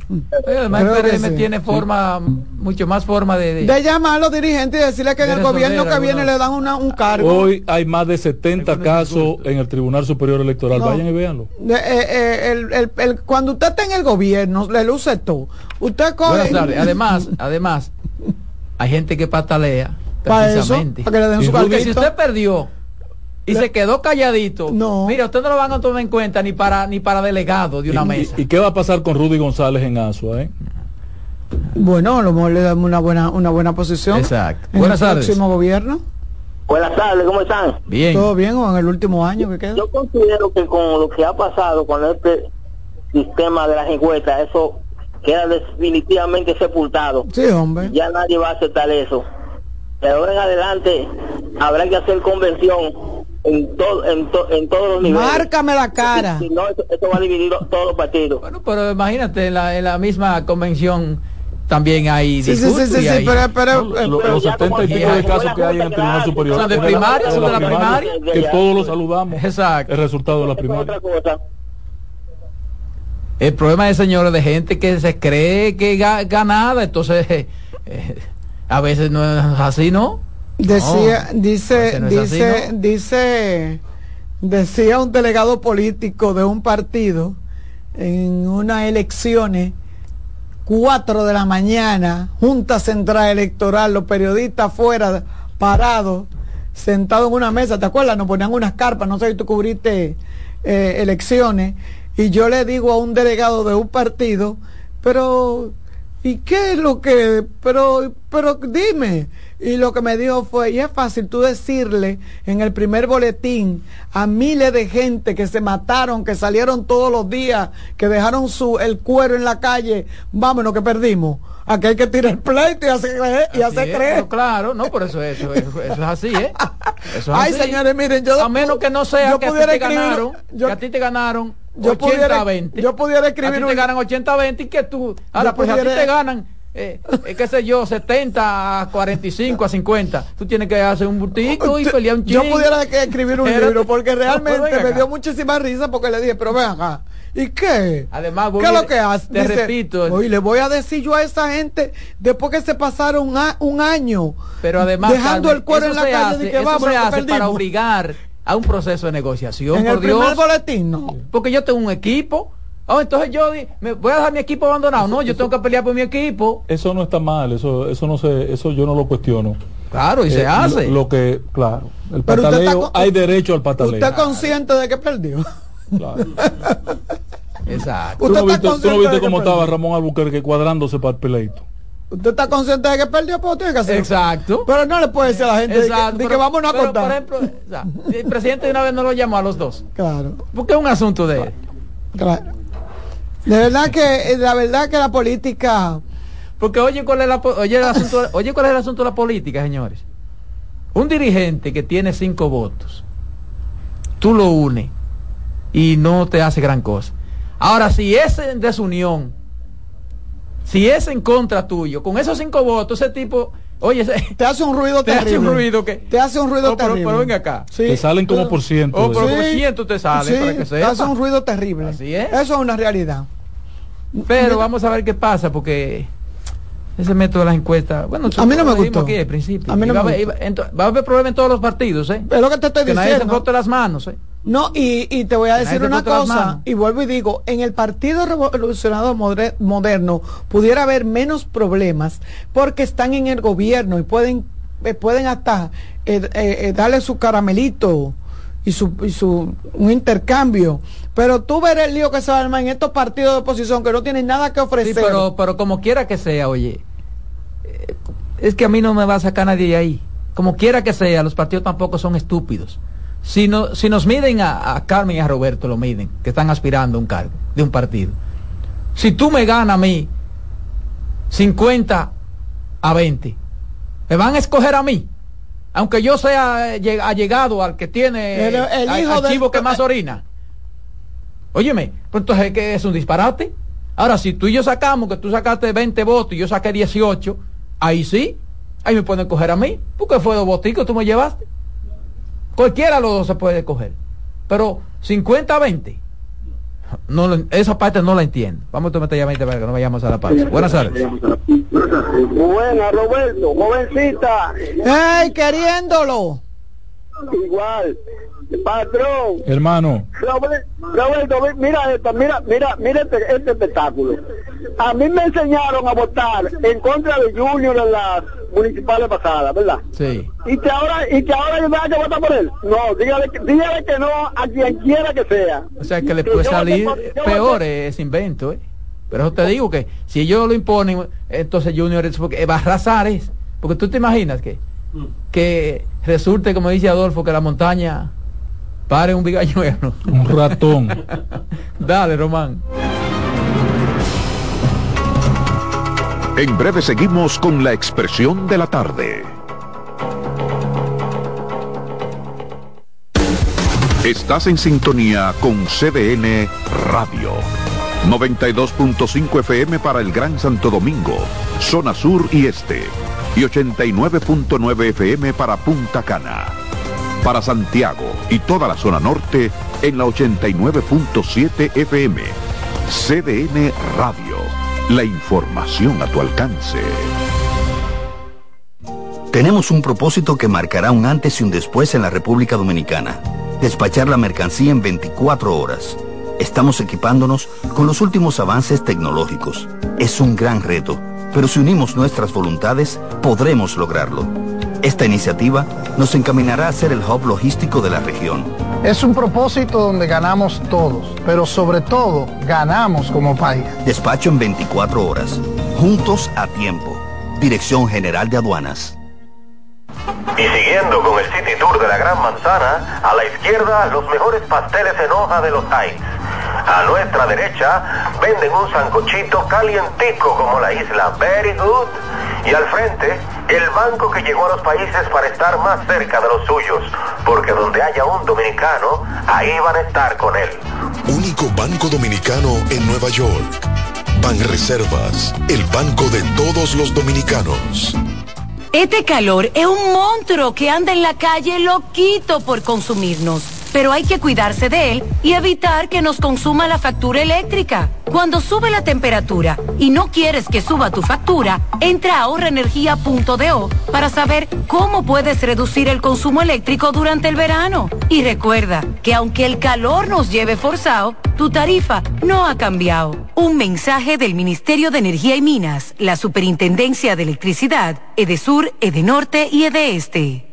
Pero además Creo el que PRM sí. tiene forma, mucho más forma de... de- De llamar a los dirigentes y decirle que en el gobierno que viene algunos- le dan una- un cargo. Hoy hay más de 70 casos en el Tribunal Superior Electoral. No. Vayan y véanlo. Eh, eh, el- el- el- cuando usted está en el gobierno, le luce todo. Usted coge. Tardes. Además, además, hay gente que patalea Para eso, precisamente. para que le den su Porque si usted perdió y se quedó calladito, No. mira, usted no lo van a tomar en cuenta ni para ni para delegado de una ¿Y, mesa. y- y qué va a pasar con Rudy González en Asua? Eh? Bueno, a lo mejor le damos una buena, una buena posición. Exacto. En Buenas el tardes. próximo gobierno. Buenas tardes, ¿cómo están? Bien. ¿Todo bien o en el último año que queda? Yo considero que con lo que ha pasado con este sistema de las encuestas, eso queda definitivamente sepultado. Sí, hombre. Ya nadie va a aceptar eso. De ahora en adelante habrá que hacer convención en, todo, en, to- en todos los niveles. Márcame la cara. Si no, esto, esto va a dividir todos los partidos. Bueno, pero imagínate, en la, en la misma convención también hay Sí, sí, sí, sí, sí, hay- pero, pero, pero- los ya 70 y pico de casos que hay en el Tribunal Superior. Son de primaria, son de la primaria. Que todos lo saludamos. Exacto. El resultado de la primaria. otra cosa. El problema es, señores, de gente que se cree que ga- ganada, entonces eh, a veces no es así, ¿no? Decía, No, dice, no así, dice, ¿no? dice, decía un delegado político de un partido en unas elecciones, 4 de la mañana, Junta Central Electoral, los periodistas afuera, parados, sentados en una mesa, ¿te acuerdas? Nos ponían unas carpas, no sé si tú cubriste eh, elecciones, y yo le digo a un delegado de un partido, pero, ¿y qué es lo que, pero, pero dime? Y lo que me dijo fue, y es fácil tú decirle en el primer boletín a miles de gente que se mataron, que salieron todos los días, que dejaron su, el cuero en la calle, vámonos que perdimos. Aquí hay que tirar pleito y hacer creer. Y hacer es, creer. claro, no, por eso, eso, eso, eso es así, ¿eh? Eso es Ay, así. señores, miren, yo a menos que no sea yo que a ti pudiera te escribir- ganaron, yo- que a ti te ganaron yo 80 pudiera- 20. yo pudiera escribir a ti te ganan 80 20 y que tú, ahora pues a ti pudiera- te ganan eh, eh, qué sé yo, 70 a 45 a 50. Tú tienes que hacer un butico y Yo- pelear un Yo chin. pudiera escribir un libro porque No, pero realmente ven me dio muchísima risa porque le dije, pero ven acá, ¿y qué? Además, voy ¿qué es lo que hace? te repito. Oye, le voy a decir yo a esa gente después que se pasaron un, a- un año Pero además, dejando Carmen, el cuero en la calle hace, de que eso vamos, se hace para obligar a un proceso de negociación, en por el Dios. boletín, no. Porque yo tengo un equipo. Oh, entonces yo me voy a dejar mi equipo abandonado. No, yo tengo que pelear por mi equipo. Eso no está mal, eso, eso no se, eso yo no lo cuestiono. Claro, y se Eh, hace. Lo, lo que, claro, el Pero usted está pataleo, con- hay derecho al pataleo. ¿Usted consciente de que perdió? Claro. Exacto. ¿Tú ¿Usted no está viste, tú no viste cómo estaba Ramón Albuquerque cuadrándose para el peleito? ¿Usted está consciente de que perdió? Pues tiene que hacerlo. Exacto. Pero no le puede decir a la gente de que- Exacto. de que, pero- vámonos a pero, contar. Por ejemplo, o sea, el presidente de una vez no lo llamó a los dos. claro. Porque es un asunto de él. Claro. De verdad que, eh, la verdad que la política, Porque oye cuál es la, oye el asunto, oye cuál es el asunto de la política, señores. Un dirigente que tiene cinco votos, tú lo unes y no te hace gran cosa. Ahora, si es en desunión, si es en contra tuyo, con esos cinco votos, ese tipo, oye, te hace un ruido te terrible. hace un ruido que te hace un ruido Oh, pero, terrible. pero venga acá. Sí. Te salen como por ciento. Oh, pero de- por ciento te sale Sí, para que te hace un ruido terrible. Así es. Eso es una realidad. Pero vamos a ver qué pasa, porque ese método de las encuestas, bueno, A mí no me gustó. aquí al principio. A mí no va, me a haber- gustó. iba- ento- va a haber problemas en todos los partidos, ¿eh? Es lo que te estoy Que nadie se diciendo. frote las manos, ¿eh? No, y, y te voy a decir una cosa, y vuelvo y digo, en el Partido Revolucionario Moder- Moderno pudiera haber menos problemas porque están en el gobierno y pueden, eh, pueden hasta eh, eh, eh, darle su caramelito y su, y su un intercambio. Pero tú verás el lío que se va a armar en estos partidos de oposición que no tienen nada que Sí, ofrecer. pero, pero como quiera que sea, oye, eh, es que a mí no me va a sacar nadie de ahí. Como quiera que sea, los partidos tampoco son estúpidos. Si, no, si nos miden a, a Carmen y a Roberto, lo miden, que están aspirando a un cargo de un partido. Si tú me ganas a mí 50 a 20, me van a escoger a mí. Aunque yo sea eh, lleg- allegado al que tiene El- hijo al chivo que más orina. Óyeme, pues entonces ¿qué es un disparate? Ahora, si tú y yo sacamos, que tú sacaste 20 votos y yo saqué 18, ahí sí, ahí me pueden coger a mí, porque fue dos voticos tú me llevaste. Cualquiera de los dos se puede coger. Pero 50 a 20, no, esa parte no la entiendo. Vamos a tomar ya 20 para que no vayamos a la pausa. Buenas tardes. Buena, Roberto, jovencita, ¡Ey, queriéndolo! igual, patrón. Hermano, Robert- Roberto, mi- mira esto, mira, mira, mira este, este espectáculo. A mí me enseñaron a votar en contra de Junior en las municipales pasadas, ¿verdad? Sí. Y que ahora, y que ahora yo que votar por él. No, dígale, dígale que no a quien quiera que sea. O sea que le puede salir peor voté- ese invento, ¿eh? Pero eso te digo que si ellos lo imponen, entonces Junior es porque va a arrasar es. Porque tú te imaginas que, que resulte, como dice Adolfo, que la montaña pare un bigañuelo. un ratón. Dale, Román. En breve seguimos con la expresión de la tarde. Estás en sintonía con CDN Radio. 92.5 FM para el Gran Santo Domingo, zona sur y este. Y 89.9 FM para Punta Cana. Para Santiago y toda la zona norte en la 89.7 FM. CDN Radio. La información a tu alcance. Tenemos un propósito que marcará un antes y un después en la República Dominicana. Despachar la mercancía en 24 horas. Estamos equipándonos con los últimos avances tecnológicos. Es un gran reto, pero si unimos nuestras voluntades, podremos lograrlo. Esta iniciativa nos encaminará a ser el hub logístico de la región. Es un propósito donde ganamos todos, pero sobre todo ganamos como país. Despacho en 24 horas. Juntos a tiempo. Dirección General de Aduanas. Y siguiendo con el City Tour de la Gran Manzana, a la izquierda los mejores pasteles en hoja de los Heights. A nuestra derecha venden un sancochito calientico como la isla Very Good. Y al frente, el banco que llegó a los países para estar más cerca de los suyos. Porque donde haya un dominicano, ahí van a estar con él. Único banco dominicano en Nueva York. Banreservas, el banco de todos los dominicanos. Este calor es un monstruo que anda en la calle loquito por consumirnos. Pero hay que cuidarse de él y evitar que nos consuma la factura eléctrica. Cuando sube la temperatura y no quieres que suba tu factura, entra a ahorraenergía.do para saber cómo puedes reducir el consumo eléctrico durante el verano. Y recuerda que aunque el calor nos lleve forzado, tu tarifa no ha cambiado. Un mensaje del Ministerio de Energía y Minas, la Superintendencia de Electricidad, Edesur, Edenorte y Edeeste.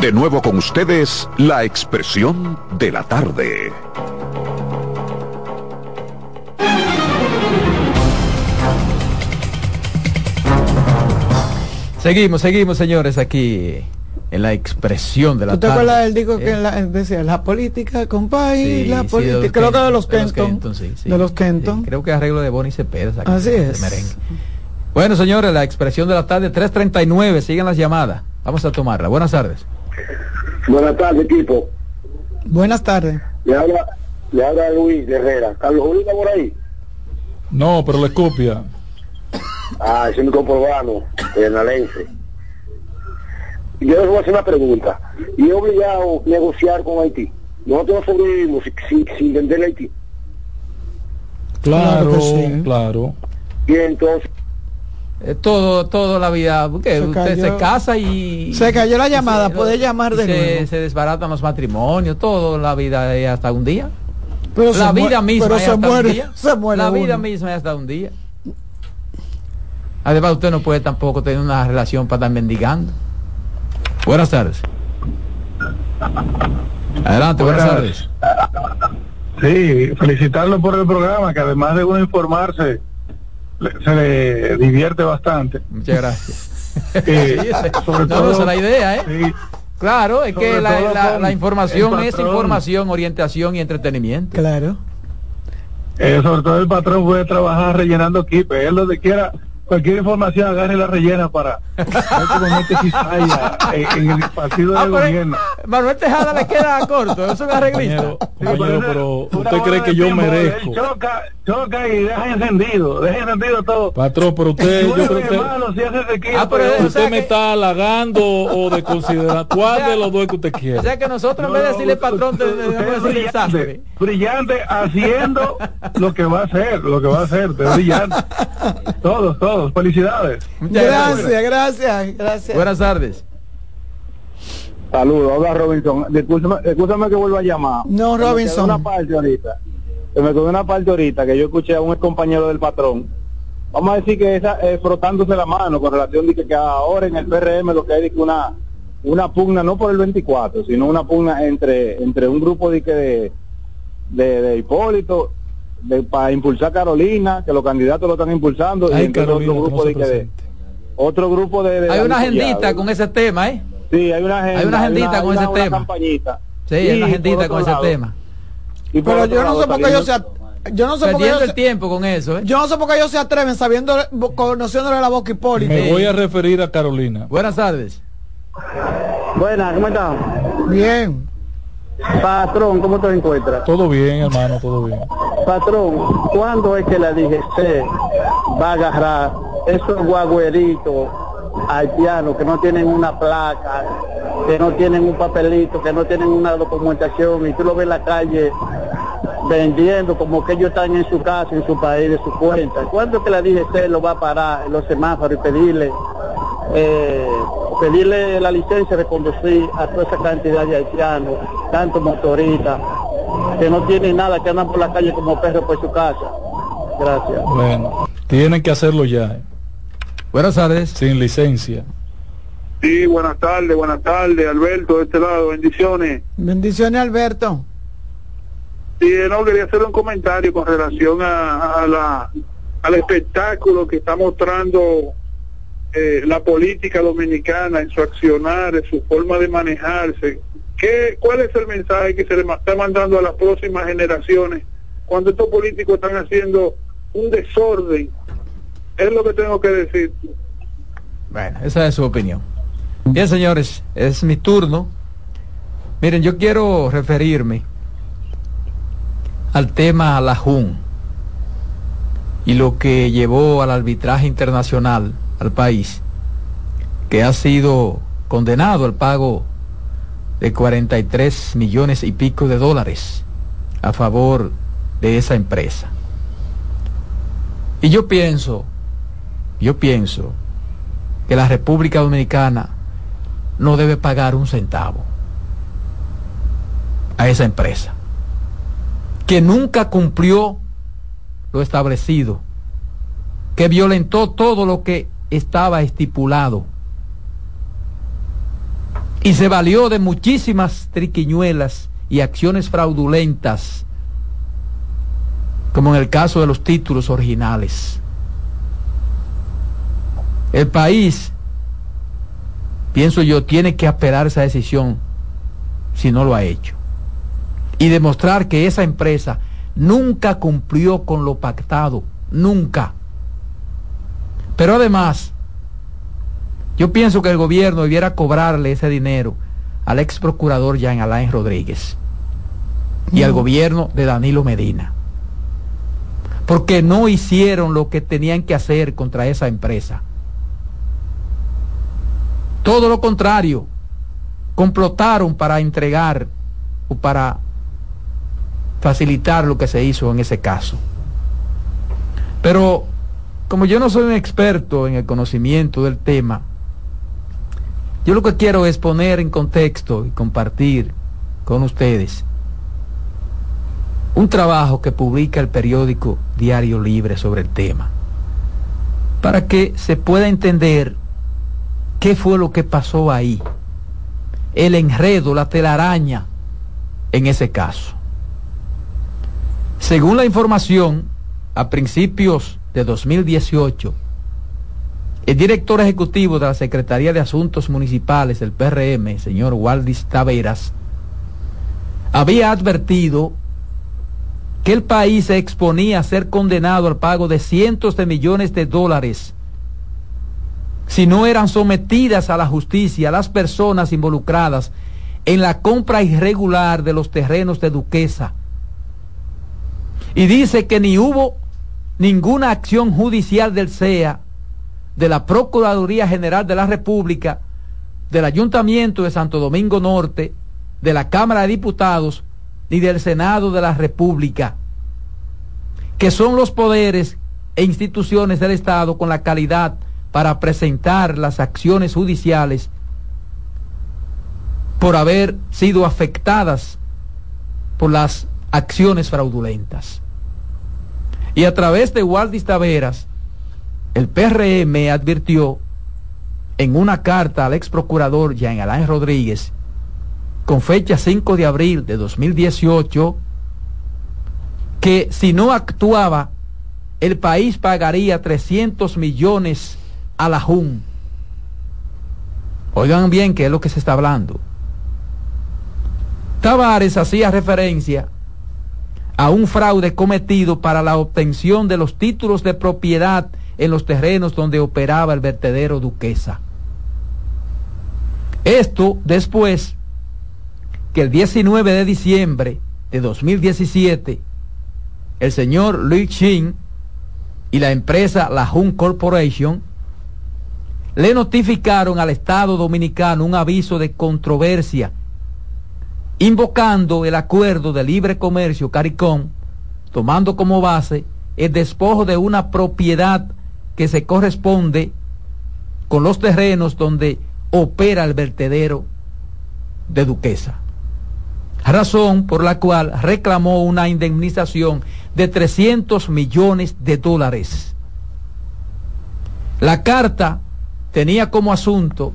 De nuevo con ustedes, la expresión de la tarde. Seguimos, seguimos, señores, aquí en la expresión de la ¿Tú te tarde. acuerdas del digo que Eh, la, decía la política, compay, sí, la sí, política? Creo que de los de Kenton. sí, de los Kenton. Sí, creo que arreglo de Bonnie Cepeda. Así de es. merengue. Bueno, señores, la expresión de la tarde 339, siguen las llamadas. Vamos a tomarla. Buenas tardes. Buenas tardes, equipo. Buenas tardes. Le habla, le habla Luis Herrera. Carlos Julio está por ahí. No, pero le copia. Ah, ese es mi comprorbano, penalense. Yo les voy a hacer una pregunta. ¿Y es obligado negociar con Haití? Nosotros no sobrevivimos sin, sin, sin vender Haití. Claro, Claro que sí. claro. Y entonces, Eh, todo, toda la vida, porque Se usted cayó. se casa y... Se cayó la llamada, se- puede llamar de se, nuevo. se desbaratan los matrimonios, todo, la vida hasta un día. Pero la vida misma pero se hasta muere, un día. se muere la vida misma es hasta un día. Además, usted no puede tampoco tener una relación para estar mendigando. Buenas tardes. Adelante, buenas, Buenas. tardes. Sí, felicitarlo por el programa, que además de uno informarse, se le divierte bastante. Muchas gracias. Eh, Sí, sobre no, todo- esa es la idea, ¿eh? Sí, Claro, es que la, información es información, orientación y entretenimiento. Claro. eh, sobre todo el patrón puede trabajar rellenando kipe. Él donde quiera, cualquier información agarre la rellena para cizalla en, en el partido Ah, pero, gobierno. Manuel Tejada le queda corto, eso es un arreglista. Compañero, compañero, pero usted cree que de yo merezco. él Choca, choca y deja encendido, deja encendido todo. Patrón, pero usted, yo creo que usted, hermano, si hace sequía, Ah, pero o usted sea me que- está halagando o de considerar. ¿Cuál de los dos que usted O quiere? sea que nosotros en vez de decirle patrón, te- brillante, brillante haciendo lo que va a hacer, lo que va a hacer, es brillante. Todos, todos, felicidades. Muchas Gracias, gracias, gracias. Buenas tardes. Saludos, habla Robinson. Discúlpame, discúlpame que vuelva a llamar. No, Robinson. una parte ahorita. Me quedó una parte ahorita que yo escuché a un compañero del patrón. Vamos a decir que esa, eh, frotándose la mano con relación de que, que ahora en el PRM lo que hay es que una una pugna no por el 24, sino una pugna entre entre un grupo de que de, de, de Hipólito de, para impulsar a Carolina, que los candidatos lo están impulsando Ay, y Carolina, otro grupo de de, otro grupo de, de Hay una agendita con ese tema, ¿eh? Sí, hay una agenda. Hay una agendita hay con una- ese una tema. campañita. Sí, hay una agendita con ese lado- tema. Y por Pero yo no sé por qué ellos se, yo no sé por qué Perdiendo ellos el se, tiempo con eso, ¿eh? yo no sé por qué ellos se atreven sabiendo, conociéndole la boca Hipólito. Me voy a referir a Carolina. Buenas tardes. Buenas, ¿cómo están? Bien. Patrón, ¿cómo te encuentras? Todo bien, hermano, todo bien. Patrón, ¿cuándo es que la DGC va a agarrar esos guagüeritos haitianos que no tienen una placa, que no tienen un papelito, que no tienen una documentación y tú lo ves en la calle vendiendo como que ellos están en su casa, en su país, de su cuenta? ¿Cuándo que la DGC lo va a parar en los semáforos y pedirle eh, pedirle la licencia de conducir a toda esa cantidad de haitianos, tanto motoristas, que no tienen nada, que andan por la calle como perros por su casa. Gracias. Bueno, tienen que hacerlo ya, Buenas tardes. sin licencia. Sí, buenas tardes, buenas tardes, Alberto, de este lado, bendiciones. Bendiciones, Alberto. Sí, no, quería hacer un comentario con relación a, a la, al espectáculo que está mostrando eh, la política dominicana en su accionar, en su forma de manejarse. ¿Qué, ¿Cuál es el mensaje que se le está mandando a las próximas generaciones cuando estos políticos están haciendo un desorden? Es lo que tengo que decir. Bueno, esa es su opinión. Bien, señores, es mi turno. Miren, yo quiero referirme al tema la JUN y lo que llevó al arbitraje internacional al país, que ha sido condenado al pago de 43 millones y pico de dólares a favor de esa empresa. Y yo pienso, yo pienso que la República Dominicana no debe pagar un centavo. a esa empresa, que nunca cumplió lo establecido, que violentó todo lo que estaba estipulado y se valió de muchísimas triquiñuelas y acciones fraudulentas, como en el caso de los títulos originales. El país, pienso yo, tiene que apelar esa decisión si no lo ha hecho. Y demostrar que esa empresa nunca cumplió con lo pactado, nunca. Pero además, yo pienso que el gobierno debiera cobrarle ese dinero al ex procurador Jean Alain Rodríguez y al gobierno de Danilo Medina. Porque no hicieron lo que tenían que hacer contra esa empresa. Todo lo contrario, complotaron para entregar o para facilitar lo que se hizo en ese caso. Pero como yo no soy un experto en el conocimiento del tema, yo lo que quiero es poner en contexto y compartir con ustedes un trabajo que publica el periódico Diario Libre sobre el tema, para que se pueda entender qué fue lo que pasó ahí, el enredo, la telaraña en ese caso. Según la información, a principios de 2018, el director ejecutivo de la Secretaría de Asuntos Municipales del PRM, señor Waldis Taveras, había advertido que el país se exponía a ser condenado al pago de cientos de millones de dólares si no eran sometidas a la justicia las personas involucradas en la compra irregular de los terrenos de Duquesa. Y dice que ni hubo ninguna acción judicial del CEA de la Procuraduría General de la República, del Ayuntamiento de Santo Domingo Norte, de la Cámara de Diputados ni del Senado de la República, que son los poderes e instituciones del Estado con la calidad para presentar las acciones judiciales por haber sido afectadas por las acciones fraudulentas. Y a través de Waldis Taveras, el PRM advirtió en una carta al ex procurador Jean Alain Rodríguez, con fecha 5 de abril de 2018, que si no actuaba, el país pagaría 300 millones a la JUN. Oigan bien qué es lo que se está hablando. Tavares hacía referencia a un fraude cometido para la obtención de los títulos de propiedad en los terrenos donde operaba el vertedero Duquesa. Esto después que el 19 de diciembre de 2017, el señor Luis Chin y la empresa La Jun Corporation le notificaron al Estado Dominicano un aviso de controversia, invocando el acuerdo de libre comercio CARICOM, tomando como base el despojo de una propiedad que se corresponde con los terrenos donde opera el vertedero de Duquesa. Razón por la cual reclamó una indemnización de 300 millones de dólares. La carta tenía como asunto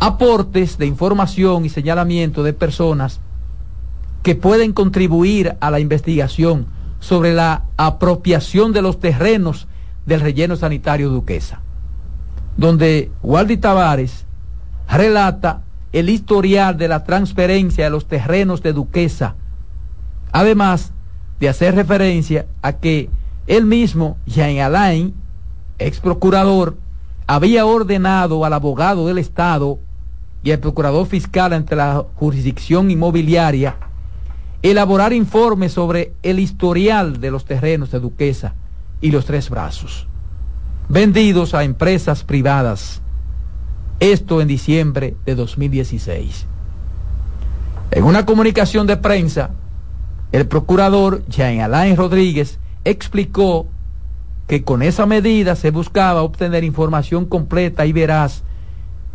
aportes de información y señalamiento de personas que pueden contribuir a la investigación sobre la apropiación de los terrenos del relleno sanitario Duquesa, donde Waldi Tavares relata el historial de la transferencia de los terrenos de Duquesa, además de hacer referencia a que él mismo, Jean Alain, ex procurador, había ordenado al abogado del Estado y al procurador fiscal ante la jurisdicción inmobiliaria elaborar informes sobre el historial de los terrenos de Duquesa y los tres brazos, vendidos a empresas privadas. Esto en diciembre de 2016. En una comunicación de prensa, el procurador Jean Alain Rodríguez explicó que con esa medida se buscaba obtener información completa y veraz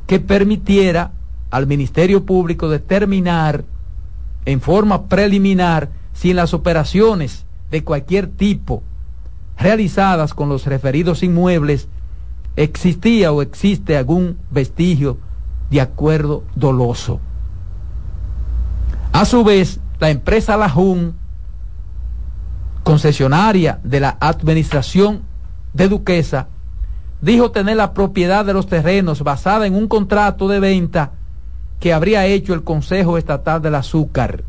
que permitiera al Ministerio Público determinar en forma preliminar si en las operaciones de cualquier tipo realizadas con los referidos inmuebles existía o existe algún vestigio de acuerdo doloso. A su vez, la empresa Lajún, concesionaria de la administración de Duquesa, dijo tener la propiedad de los terrenos basada en un contrato de venta que habría hecho el Consejo Estatal del Azúcar.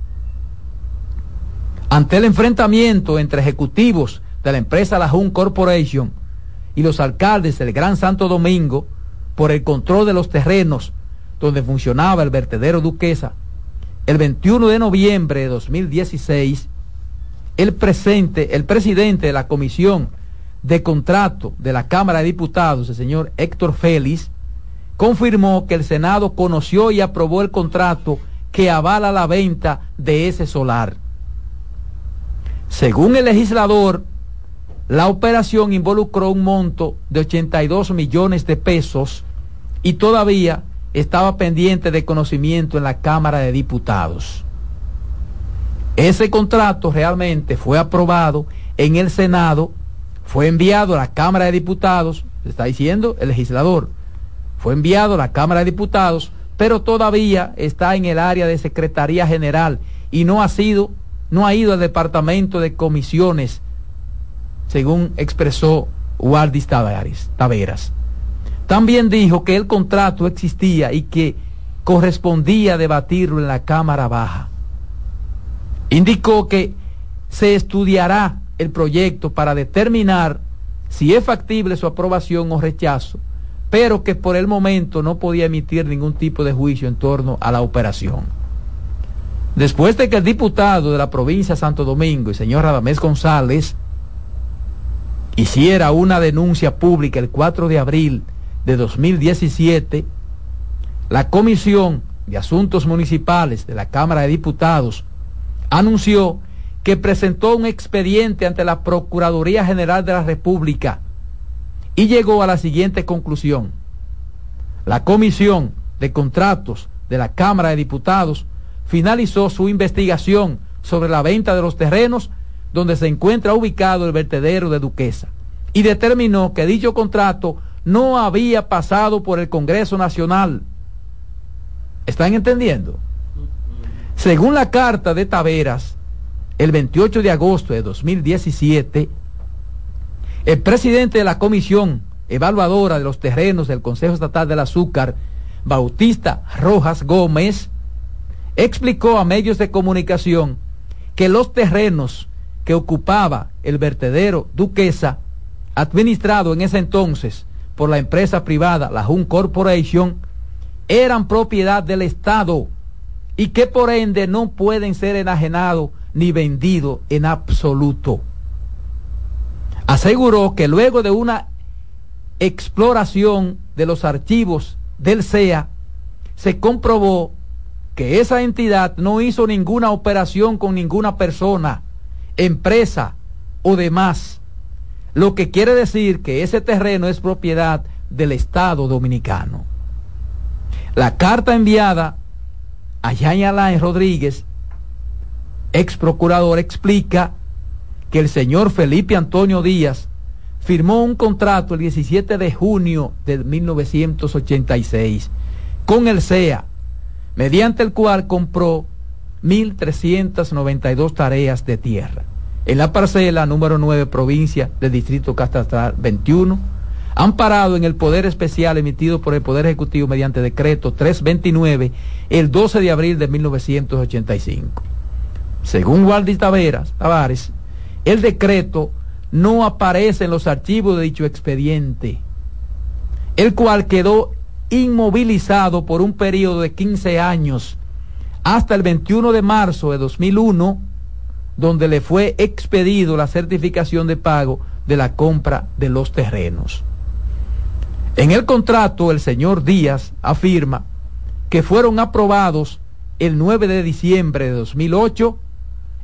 Ante el enfrentamiento entre ejecutivos de la empresa Lajún Corporation y los alcaldes del Gran Santo Domingo por el control de los terrenos donde funcionaba el vertedero Duquesa, el 21 de noviembre de 2016, el, presente, el presidente de la Comisión de Contrato de la Cámara de Diputados, el señor Héctor Félix, confirmó que el Senado conoció y aprobó el contrato que avala la venta de ese solar. Según el legislador, la operación involucró un monto de 82 millones de pesos y todavía estaba pendiente de conocimiento en la Cámara de Diputados. Ese contrato realmente fue aprobado en el Senado, fue enviado a la Cámara de Diputados, está diciendo el legislador, fue enviado a la Cámara de Diputados, pero todavía está en el área de Secretaría General y no ha sido, no ha ido al Departamento de Comisiones según expresó Waldis Taveras. También dijo que el contrato existía y que correspondía debatirlo en la Cámara Baja. Indicó que se estudiará el proyecto para determinar si es factible su aprobación o rechazo, pero que por el momento no podía emitir ningún tipo de juicio en torno a la operación. Después de que el diputado de la provincia de Santo Domingo, el señor Radamés González, hiciera una denuncia pública el 4 de abril de 2017, la Comisión de Asuntos Municipales de la Cámara de Diputados anunció que presentó un expediente ante la Procuraduría General de la República y llegó a la siguiente conclusión. La Comisión de Contratos de la Cámara de Diputados finalizó su investigación sobre la venta de los terrenos donde se encuentra ubicado el vertedero de Duquesa, y determinó que dicho contrato no había pasado por el Congreso Nacional. ¿Están entendiendo? Según la carta de Taveras, el 28 de agosto de 2017, el presidente de la Comisión Evaluadora de los Terrenos del Consejo Estatal del Azúcar, Bautista Rojas Gómez, explicó a medios de comunicación que los terrenos que ocupaba el vertedero Duquesa, administrado en ese entonces por la empresa privada, la Jun Corporation, eran propiedad del Estado y que por ende no pueden ser enajenados ni vendidos en absoluto. Aseguró que luego de una exploración de los archivos del CEA, se comprobó que esa entidad no hizo ninguna operación con ninguna persona empresa o demás. Lo que quiere decir que ese terreno es propiedad del Estado dominicano. La carta enviada a Jean Alain Rodríguez, ex procurador, explica que el señor Felipe Antonio Díaz firmó un contrato el 17 de junio de 1986 con el CEA, mediante el cual compró 1.392 tareas de tierra. En la parcela número 9, provincia del Distrito Catastral 21, amparado en el poder especial emitido por el Poder Ejecutivo mediante decreto 329 el 12 de abril de 1985. Según Waldis Taveras, Tavares, el decreto no aparece en los archivos de dicho expediente, el cual quedó inmovilizado por un periodo de 15 años hasta el 21 de marzo de 2001, donde le fue expedido la certificación de pago de la compra de los terrenos. En el contrato, el señor Díaz afirma que fueron aprobados el 9 de diciembre de 2008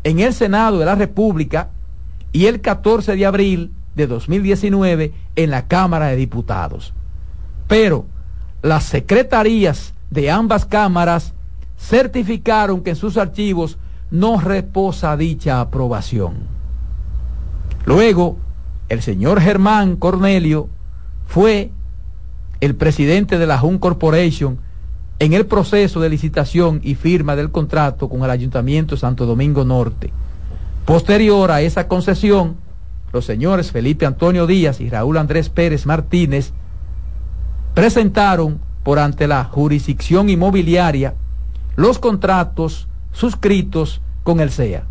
en el Senado de la República y el 14 de abril de 2019 en la Cámara de Diputados. Pero las secretarías de ambas cámaras certificaron que en sus archivos no reposa dicha aprobación. Luego, el señor Germán Cornelio fue el presidente de la Hun Corporation en el proceso de licitación y firma del contrato con el Ayuntamiento Santo Domingo Norte. Posterior a esa concesión, los señores Felipe Antonio Díaz y Raúl Andrés Pérez Martínez presentaron por ante la jurisdicción inmobiliaria los contratos suscritos con el SEA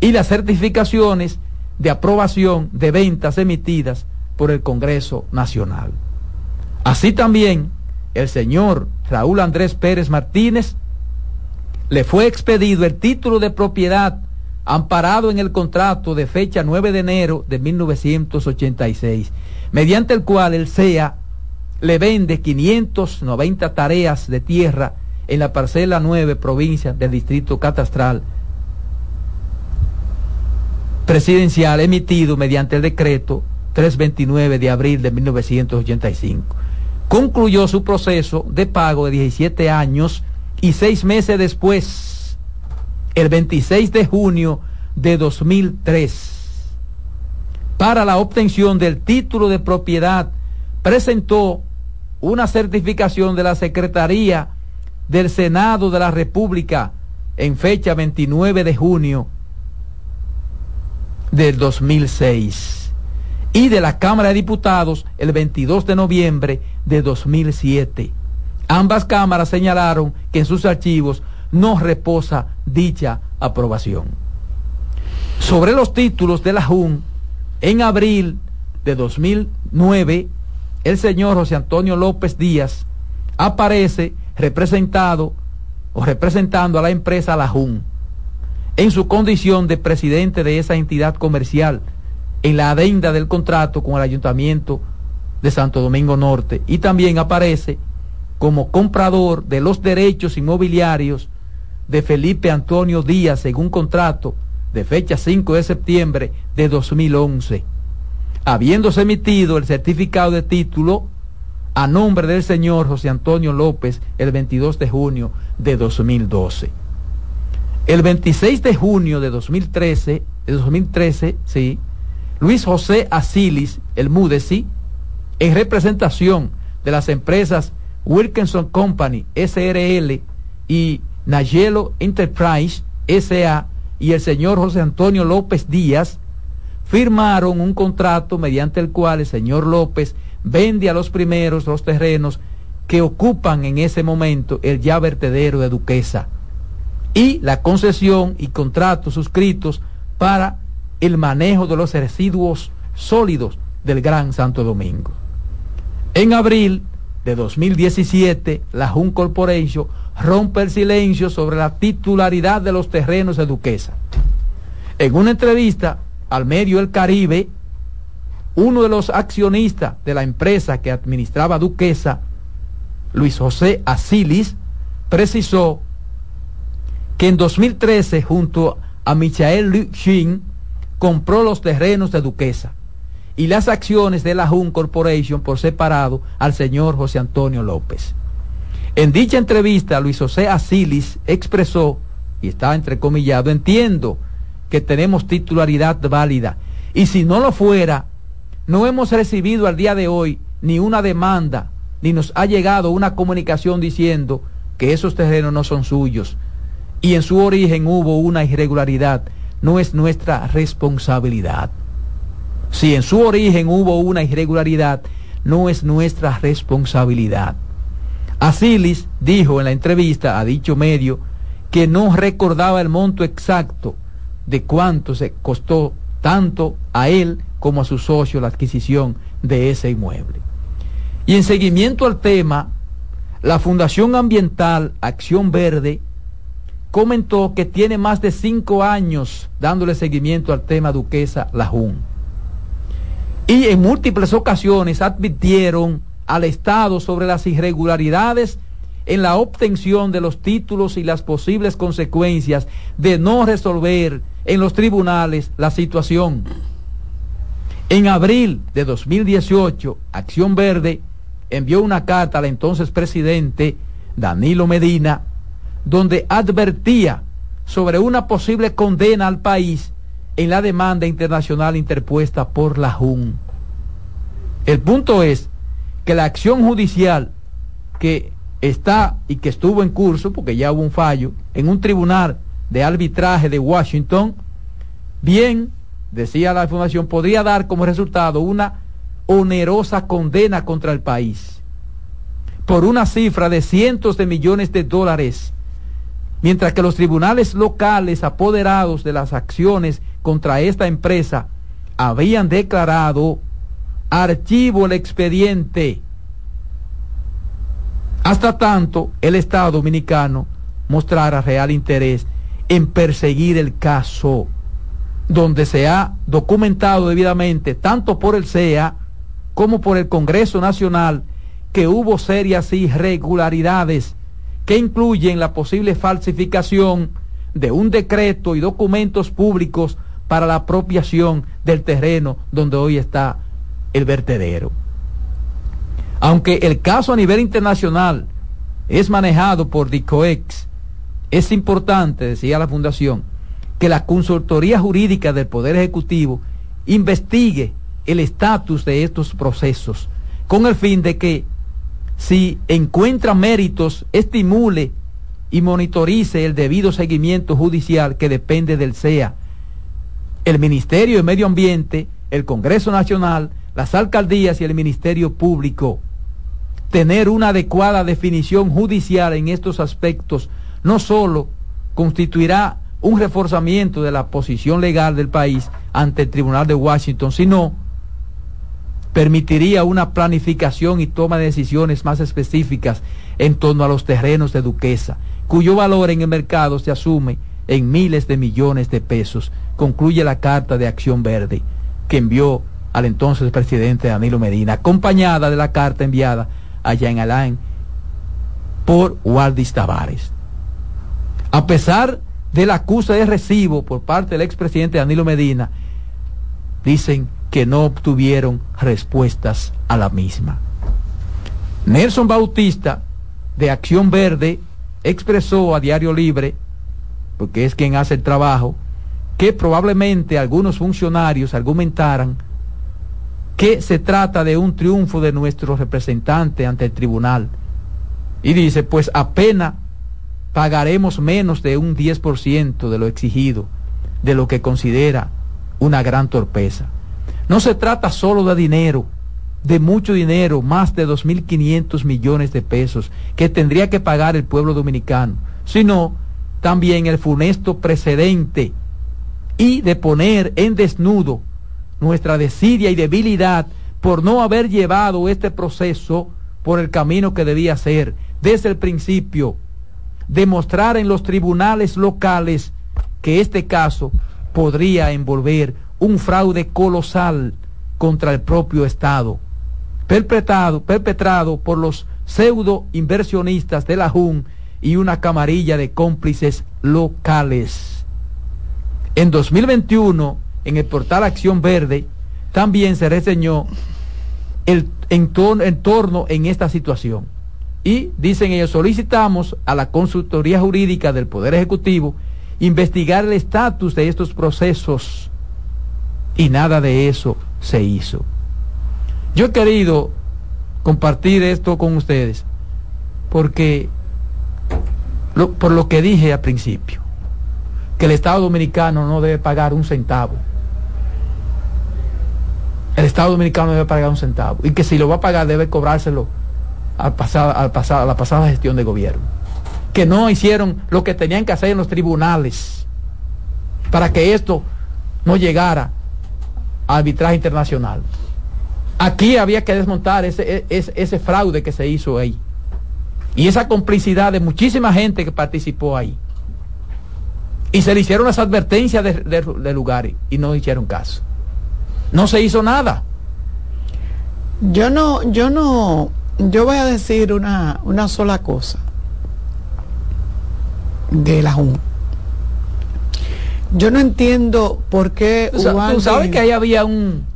y las certificaciones de aprobación de ventas emitidas por el Congreso Nacional. Así también, el señor Raúl Andrés Pérez Martínez le fue expedido el título de propiedad amparado en el contrato de fecha 9 de enero de 1986, mediante el cual el SEA le vende 590 tareas de tierra en la parcela 9 provincia del distrito catastral presidencial emitido mediante el decreto 329 de abril de 1985 concluyó su proceso de pago de 17 años y seis meses después, el 26 de junio de 2003, para la obtención del título de propiedad, presentó una certificación de la Secretaría del Senado de la República en fecha 29 de junio del 2006 y de la Cámara de Diputados el 22 de noviembre de 2007. Ambas cámaras señalaron que en sus archivos no reposa dicha aprobación. Sobre los títulos de la JUN, en abril de 2009, el señor José Antonio López Díaz aparece representado o representando a la empresa La JUN en su condición de presidente de esa entidad comercial en la adenda del contrato con el ayuntamiento de Santo Domingo Norte y también aparece como comprador de los derechos inmobiliarios de Felipe Antonio Díaz según contrato de fecha 5 de septiembre de 2011, habiéndose emitido el certificado de título a nombre del señor José Antonio López el 22 de junio de 2012. El 26 de junio de 2013, de 2013, sí, Luis José Asilis, el Mudesi, en representación de las empresas Wilkinson Company, SRL y Nayelo Enterprise, SA, y el señor José Antonio López Díaz, firmaron un contrato mediante el cual el señor López vende a los primeros los terrenos que ocupan en ese momento el ya vertedero de Duquesa. Y la concesión y contratos suscritos para el manejo de los residuos sólidos del Gran Santo Domingo. En abril de 2017, la Jun Corporation rompe el silencio sobre la titularidad de los terrenos de Duquesa. En una entrevista al medio El Caribe, uno de los accionistas de la empresa que administraba Duquesa, Luis José Asilis, precisó que en 2013, junto a Michael Luchin, compró los terrenos de Duquesa y las acciones de la Jun Corporation por separado al señor José Antonio López. En dicha entrevista, Luis José Asilis expresó, y está entrecomillado, entiendo que tenemos titularidad válida, y si no lo fuera, no hemos recibido al día de hoy ni una demanda, ni nos ha llegado una comunicación diciendo que esos terrenos no son suyos, y en su origen hubo una irregularidad no es nuestra responsabilidad. Si en su origen hubo una irregularidad, no es nuestra responsabilidad. Asilis dijo en la entrevista a dicho medio que no recordaba el monto exacto de cuánto se costó tanto a él como a su socio la adquisición de ese inmueble. Y en seguimiento al tema, la Fundación Ambiental Acción Verde comentó que tiene más de cinco años dándole seguimiento al tema Duquesa Lajún. Y en múltiples ocasiones advirtieron al Estado sobre las irregularidades en la obtención de los títulos y las posibles consecuencias de no resolver en los tribunales la situación. En abril de 2018, Acción Verde envió una carta al entonces presidente Danilo Medina donde advertía sobre una posible condena al país en la demanda internacional interpuesta por la JUN. El punto es que la acción judicial que está y que estuvo en curso, porque ya hubo un fallo, en un tribunal de arbitraje de Washington, bien, decía la Fundación, podría dar como resultado una onerosa condena contra el país por una cifra de cientos de millones de dólares, mientras que los tribunales locales apoderados de las acciones contra esta empresa habían declarado archivo el expediente. Hasta tanto el Estado dominicano mostrara real interés en perseguir el caso, donde se ha documentado debidamente, tanto por el CEA como por el Congreso Nacional, que hubo serias irregularidades que incluyen la posible falsificación de un decreto y documentos públicos para la apropiación del terreno donde hoy está el vertedero. Aunque el caso a nivel internacional es manejado por DICOEX, es importante, decía la Fundación, que la consultoría jurídica del Poder Ejecutivo investigue el estatus de estos procesos con el fin de que si encuentra méritos, estimule y monitorice el debido seguimiento judicial que depende del CEA, el Ministerio de Medio Ambiente, el Congreso Nacional, las alcaldías y el Ministerio Público. Tener una adecuada definición judicial en estos aspectos no solo constituirá un reforzamiento de la posición legal del país ante el Tribunal de Washington, sino permitiría una planificación y toma de decisiones más específicas en torno a los terrenos de Duquesa, cuyo valor en el mercado se asume en miles de millones de pesos, concluye la carta de Acción Verde que envió al entonces presidente Danilo Medina, acompañada de la carta enviada allá en Alain por Waldis Tavares. A pesar de la acusa de recibo por parte del expresidente Danilo Medina, dicen que no obtuvieron respuestas a la misma. Nelson Bautista, de Acción Verde, expresó a Diario Libre, porque es quien hace el trabajo, que probablemente algunos funcionarios argumentaran que se trata de un triunfo de nuestro representante ante el tribunal. Y dice, pues apenas pagaremos menos de un 10% de lo exigido, de lo que considera una gran torpeza. No se trata solo de dinero, de mucho dinero, más de 2.500 millones de pesos que tendría que pagar el pueblo dominicano, sino también el funesto precedente y de poner en desnudo nuestra desidia y debilidad por no haber llevado este proceso por el camino que debía ser desde el principio, demostrar en los tribunales locales que este caso podría envolver un fraude colosal contra el propio Estado, perpetrado, perpetrado por los pseudo inversionistas de la JUN y una camarilla de cómplices locales. En 2021, en el portal Acción Verde, también se reseñó el entorno, entorno en esta situación. Y dicen ellos, solicitamos a la consultoría jurídica del Poder Ejecutivo investigar el estatus de estos procesos y nada de eso se hizo. Yo he querido compartir esto con ustedes porque por lo que dije al principio, que el Estado Dominicano no debe pagar un centavo. El Estado Dominicano debe pagar un centavo y que si lo va a pagar debe cobrárselo a la pasada gestión de gobierno. Que no hicieron lo que tenían que hacer en los tribunales para que esto no llegara arbitraje internacional. Aquí había que desmontar ese, ese, ese fraude que se hizo ahí. Y esa complicidad de muchísima gente que participó ahí. Y se le hicieron las advertencias de, de, lugares y no hicieron caso. No se hizo nada. Yo no, yo no, yo voy a decir una, una sola cosa de la Junta. Yo no entiendo por qué Tú sabes que ahí había un...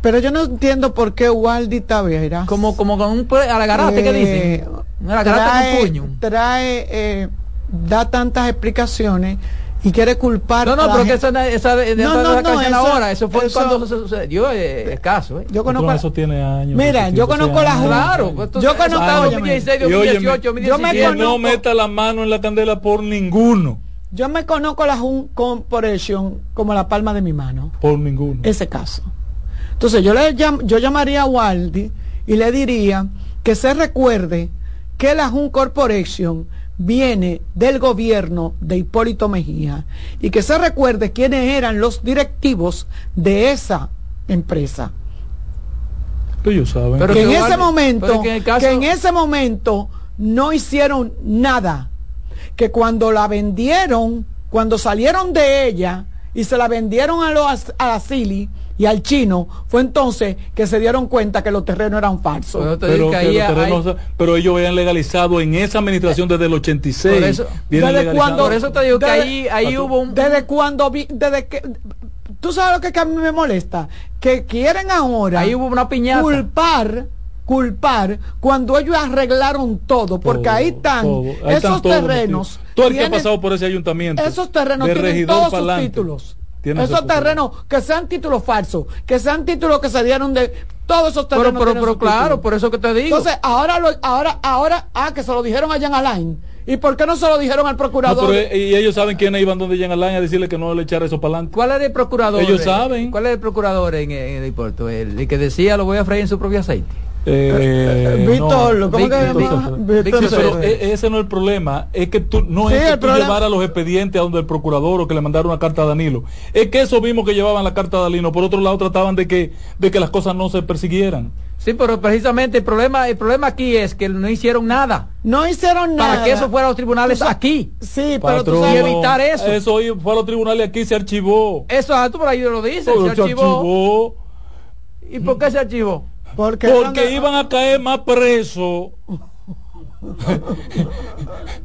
Pero yo no entiendo por qué Waldi Tavera... Como, como con un alagarate que dice. Un trae, puño. Trae eh, da tantas explicaciones y quiere culpar No, no, pero que gente. esa, esa de, de No, esa no, de no, canción eso- ahora, eso fue eso- cuando se sucedió eh, el caso. ¿eh? Yo conozco, eso tiene años. Mira, mucho yo conozco la. Junta. Claro, pues, yo conozco, eso fue óyeme, 2016, Y óyeme, 2018, yo me 2017. que no meta la mano en la candela por ninguno. Yo me conozco la Jun Corporation como la palma de mi mano. Por ninguno. ese caso. Entonces yo le llam- yo llamaría a Waldi y le diría que se recuerde que la Jun Corporation viene del gobierno de Hipólito Mejía y que se recuerde quiénes eran los directivos de esa empresa. Ellos saben. Pero que en que ese Waldi- momento, pero que en el caso- que en ese momento no hicieron nada. Que cuando la vendieron, cuando salieron de ella y se la vendieron a los a la Sili y al chino, fue entonces que se dieron cuenta que los terrenos eran falsos. Pero, digo que que ahí los terrenos- hay- pero ellos habían legalizado en esa administración desde el 86. Por eso- desde cuando, Por eso te digo que desde- ahí- ahí hubo un- Desde cuando vi, desde que tú sabes lo que, que a mí me molesta, que quieren ahora Ahí hubo una piñata. culpar culpar cuando ellos arreglaron todo, porque Todo, ahí están todo. Ahí esos están terrenos. Todo el que ha pasado por ese ayuntamiento. esos terrenos de tienen regidor todos sus títulos. Esos terrenos que sean títulos falsos, que sean títulos que se dieron de todos esos Pero, terrenos. pero, pero sus claro, títulos. por eso que te digo. Entonces, ahora, lo- ahora, ahora, ah, que se lo dijeron allá en Alain. ¿Y por qué no se lo dijeron al No, procurador? pero, eh, y ellos saben quiénes iban donde llegan Alain a decirle que no le echara eso para adelante. ¿Cuál es el procurador? Ellos eh, saben. ¿Cuál es el procurador en, en el puerto? El, el que decía lo voy a freír en su propio aceite. Eh, Víctor, no. ¿cómo que se Víctor. Víctor Víctor pero e- ese no es el problema, es que tú no Sí, es que tú llevaras los expedientes a donde el procurador o que le mandaron una carta a Danilo. Es que esos mismos que llevaban la carta a Danilo, por otro lado trataban de que de que las cosas no se persiguieran. Sí, pero precisamente el problema, el problema aquí es que no hicieron nada. No hicieron nada. Para que eso fuera a los tribunales Tú aquí. Sí, pero tú Patrón, sabes- Y evitar eso. Eso fue a los tribunales aquí se archivó. Eso, ah, tú por ahí lo dices, se se archivó. archivó. ¿Y por qué se archivó? Porque, Porque iban a caer más presos.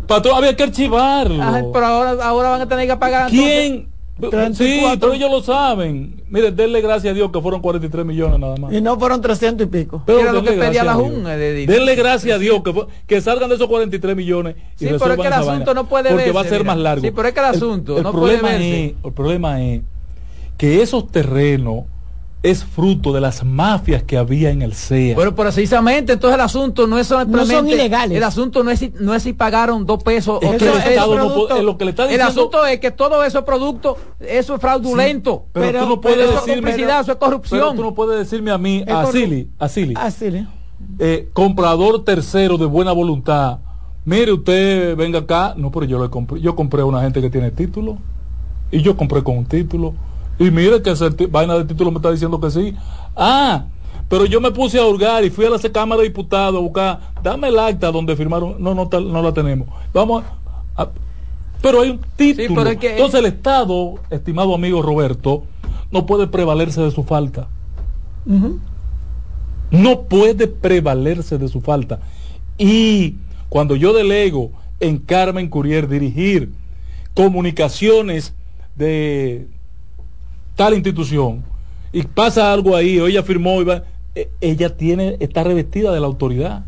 Patrón, había que archivarlo. Ajá, pero ahora, ahora van a tener que pagar. ¿Quién? entonces, Sí, 34. pero ellos lo saben. Mire, denle gracias a Dios que fueron 43 millones nada más. Y no fueron 300 y pico. Pero Era lo que pedía la a Dios. Jun, eh, de- de- Denle gracias a Dios que, que salgan de esos 43 millones. Y Sí, pero es que el asunto vaina, no puede Porque va a verse, ser mira. más largo. Sí, pero es que el asunto no problema puede verse. Es, el problema es que esos terrenos es fruto de las mafias que había en el CEA. Bueno, precisamente, entonces el asunto no es solamente. son ilegales. El asunto no es si, no es si pagaron dos pesos es o que tres el Estado no lo que le está El diciendo. asunto es que todo eso es producto, eso es fraudulento. pero, pero- tú no puedes eso es decirme. complicidad, eso es corrupción. Pero tú no puedes decirme a mí, a Silly, a le. eh, comprador tercero de buena voluntad. Mire, usted venga acá. No, pero yo le compré. Yo compré a una gente que tiene título. Y yo compré con un título. Y mire que esa vaina de título me está diciendo que sí. Ah, pero yo me puse a hurgar y fui a la Cámara de Diputados a buscar. Dame el acta donde firmaron. No, no, tal- no la tenemos. Vamos a- pero hay un título. pero es que- Entonces el Estado, estimado amigo Roberto, no puede prevalerse de su falta no puede prevalerse de su falta. Y cuando yo delego en Carmen Curier dirigir comunicaciones de tal institución y pasa algo ahí, o ella firmó, y va- e- ella tiene, está revestida de la autoridad.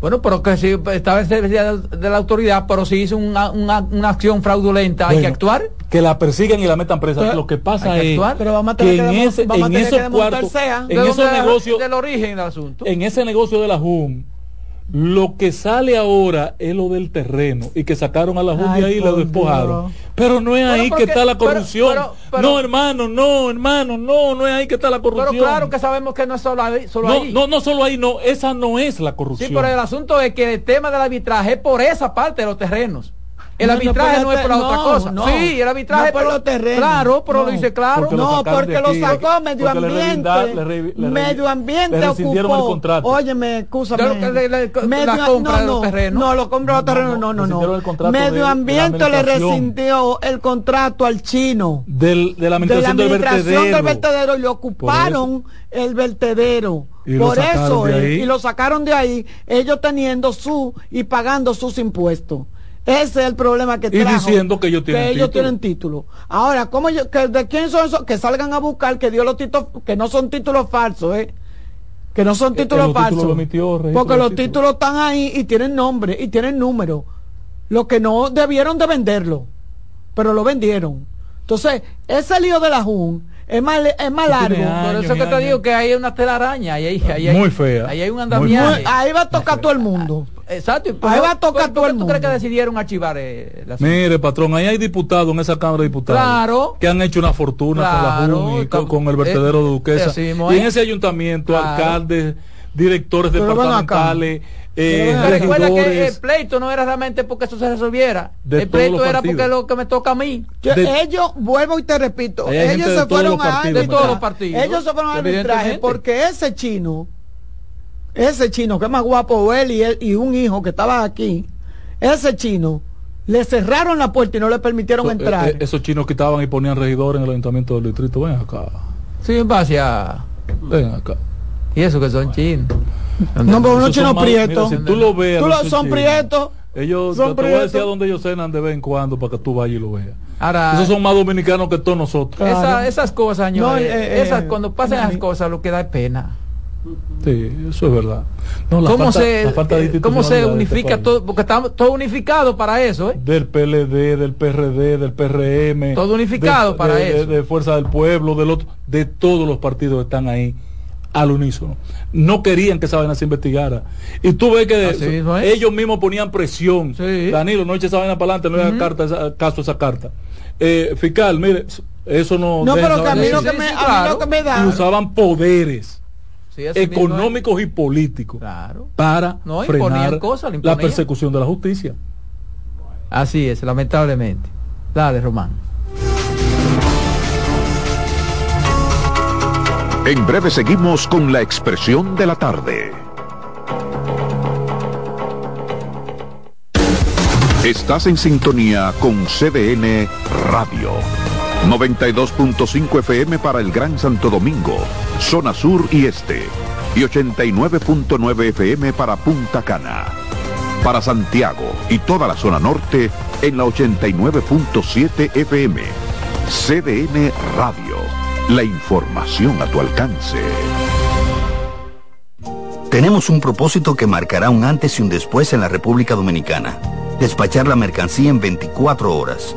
Bueno, pero que si estaba servicio de, la autoridad, pero si hizo una, una, una acción fraudulenta, hay que Bueno, actuar. Que la persigan y la metan presa. Pero Lo que pasa hay que es actuar. Pero vamos a que tener que en, demo- ese, vamos a en tener que esos cuartos, en ¿De esos dónde- negocios, del origen del asunto. en ese negocio de la JUM, lo que sale ahora es lo del terreno y que sacaron a la de ahí y la despojaron. Dios. Pero no es ahí porque- que está la corrupción. pero- pero- no, hermano, no, hermano, no, no es ahí que está la corrupción. Pero claro que sabemos que no es solo ahí. Solo no, ahí. no, no solo ahí, no, esa no es la Sí, corrupción. pero el asunto es que el tema del arbitraje es por esa parte de los terrenos. El No, arbitraje no, es la otra cosa. sí, el arbitraje por los terrenos. Claro, pero lo dice claro. No, porque lo sacó medio ambiente. medio ambiente ocupó. le- le- Medio- la compra no, de los no, terrenos. No, lo compra de los terrenos, no, no, no. Medio ambiente le administración. rescindió el contrato al chino. Del- de la de la administración, del administración vertedero. del vertedero y le ocuparon el vertedero. Y Por eso ahí. y lo sacaron de ahí, ellos teniendo su y pagando sus impuestos. Ese es el problema que Y trajo. diciendo que ellos tienen ellos título. tienen título. Ahora, ¿cómo yo- que, ¿de quién son esos? Que salgan a buscar que dio los títulos, que no son títulos falsos, ¿eh? Que no son Que- que títulos los títulos falsos. lo emitió, registro porque los títulos. títulos están ahí y tienen nombre y tienen número. lo que no debieron de venderlo, pero lo vendieron. Entonces, ese lío de la JUN es más, es más largo. Por eso que te digo que hay una telaraña. Ahí, ahí, ahí, Muy fea. Ahí hay un andamiaje. Ahí va a tocar todo el mundo. Exacto. y por- Ahí va a tocar por- todo ¿por el qué ¿Tú crees que mundo. decidieron archivar eh, la Mire, patrón, ahí hay diputados en esa Cámara de Diputados Claro. que han hecho una fortuna con la JUN y con, el vertedero de eh, Duquesa. mismo y en es. ese ayuntamiento, Claro. alcaldes, directores Pero departamentales, eh, recuerda que el pleito no era realmente porque eso se resolviera. De el pleito era porque lo que me toca a mí. Yo- De- ellos, vuelvo y te repito, ellos de se fueron a. De todos los partidos, Ellos se fueron a arbitraje porque ese chino, ese chino que es más guapo él y, él y un hijo que estaba aquí, ese chino, le cerraron la puerta y no le permitieron Eh, entrar. eh, esos chinos quitaban y ponían regidores en el ayuntamiento del distrito. Ven acá. Sí, en base a... Ven acá. Y eso que son chinos. no, pero unos chinos prietos. si tú lo ves, Tú los lo- son prietos. Ellos, Son te, te voy a decir a dónde ellos cenan de vez en cuando para que tú vayas y lo veas. Ahora, Esos son más dominicanos que todos nosotros. Claro. esa- esas cosas, No, señores, eh, esas, eh, cuando pasan las cosas, lo que da es pena. Sí, eso es verdad. No, la ¿Cómo falta- se, la falta de eh, cómo se este unifica todo? Porque estamos todo unificado para eso, ¿eh? Del PLD, del PRD, del PRM. Todo unificado de- para de- de- eso. De, Fuerza del Pueblo, del otro, de todos los partidos están ahí al unísono. No querían que esa vaina se investigara. Y tú ves que Así mismo es. ellos mismos ponían presión. Sí. Danilo, no eche esa vaina para adelante, no le haga carta, esa- caso a esa carta. Eh, fiscal, mire, eso no. No, pero que a mí vaina lo así. que me, a mí lo que me Y da. usaban poderes Sí, económicos y políticos Claro. para No, frenar cosas, la persecución de la justicia. Así es, lamentablemente. Dale, Román. En breve seguimos con la expresión de la tarde. Estás en sintonía con CDN Radio. 92.5 FM para el Gran Santo Domingo, zona sur y este. Y 89.9 FM para Punta Cana. Para Santiago y toda la zona norte en la 89.7 FM. CDN Radio. La información a tu alcance. Tenemos un propósito que marcará un antes y un después en la República Dominicana. Despachar la mercancía en 24 horas.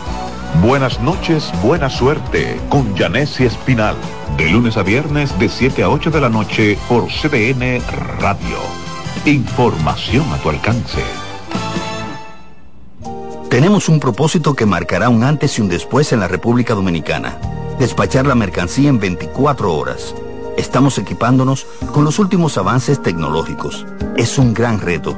Buenas noches, buena suerte con Janessi Espinal. De lunes a viernes de 7 a 8 de la noche por CDN Radio. Información a tu alcance. Tenemos un propósito que marcará un antes y un después en la República Dominicana. Despachar la mercancía en 24 horas. Estamos equipándonos con los últimos avances tecnológicos. Es un gran reto,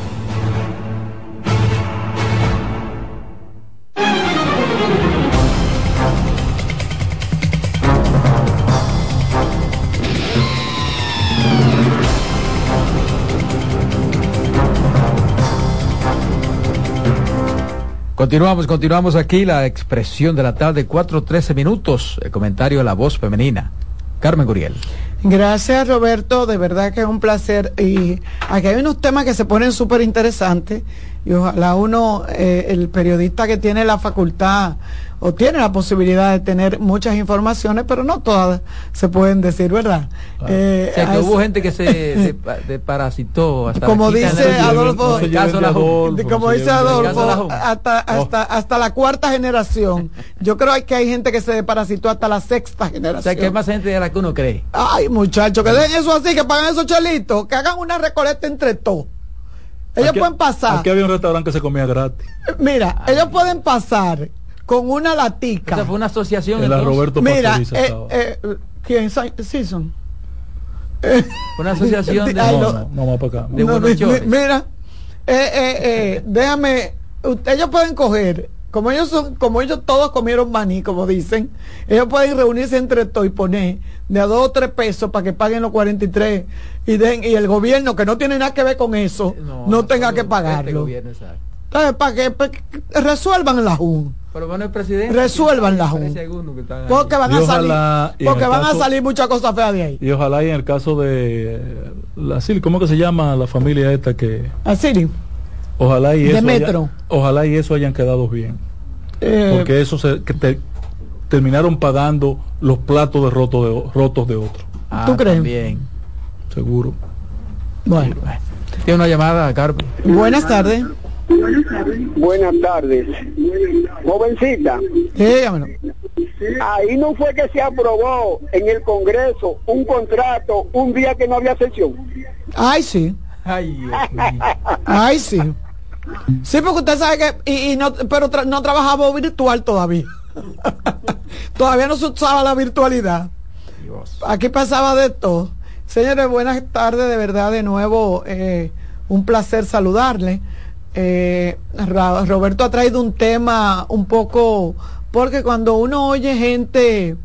Continuamos, continuamos aquí la expresión de la tarde, 4.13 minutos, el comentario de la voz femenina. Carmen Guriel. Gracias Roberto, de verdad que es un placer. Y aquí hay unos temas que se ponen súper interesantes y ojalá uno, eh, el periodista que tiene la facultad o tiene la posibilidad de tener muchas informaciones, pero no todas se pueden decir, ¿verdad? Eh, o sea, que hubo gente que se parasitó hasta como dice Adolfo, como dice Adolfo, hasta, hasta, hasta la cuarta generación. Yo creo que hay gente que se parasitó hasta la sexta generación. O sea, que hay más gente de la que uno cree. Ay, muchachos, que den eso así, que pagan esos chelitos, que hagan una recolecta entre todos. Ellos pueden pasar. Aquí había un restaurante que se comía gratis. Mira, ellos pueden pasar con una latica. Esa fue una asociación. La Roberto Mira, eh, eh, ¿quién? Season. Una asociación de. No, no, no, para acá. De no, mira, eh, eh, déjame. Ellos pueden coger como ellos son, como ellos todos comieron maní, como dicen, ellos pueden reunirse entre todos y poner de a dos o tres pesos para que paguen los 43 y den, y el gobierno que no tiene nada que ver con eso, no, tenga que pagarlo. Este Entonces, para que, resuelvan la JUN. Pero bueno, el presidente. Resuelvan la JUN. Porque van a salir, porque van a salir muchas cosas feas de ahí. Y ojalá y en el caso de la ¿cómo que se llama la familia esta que? Asili. Ojalá y eso, metro. ojalá y eso hayan quedado bien. Eh, porque eso se, que terminaron pagando los platos de, roto de rotos de otros. Ah, ¿Tú crees? Bien. Seguro. Bueno. Tiene una llamada, Carmen. Buenas tardes. Buenas tardes. Jovencita. Ahí no fue que se aprobó en el Congreso un contrato un día que no había sesión. Ay, sí. Ay, Ay, sí. Sí, porque usted sabe que, y, no, pero no trabajaba virtual todavía. todavía no se usaba la virtualidad. Aquí pasaba de todo. Señores, buenas tardes, de verdad, de nuevo, eh, un placer saludarle. Eh, Roberto ha traído un tema un poco, porque cuando uno oye gente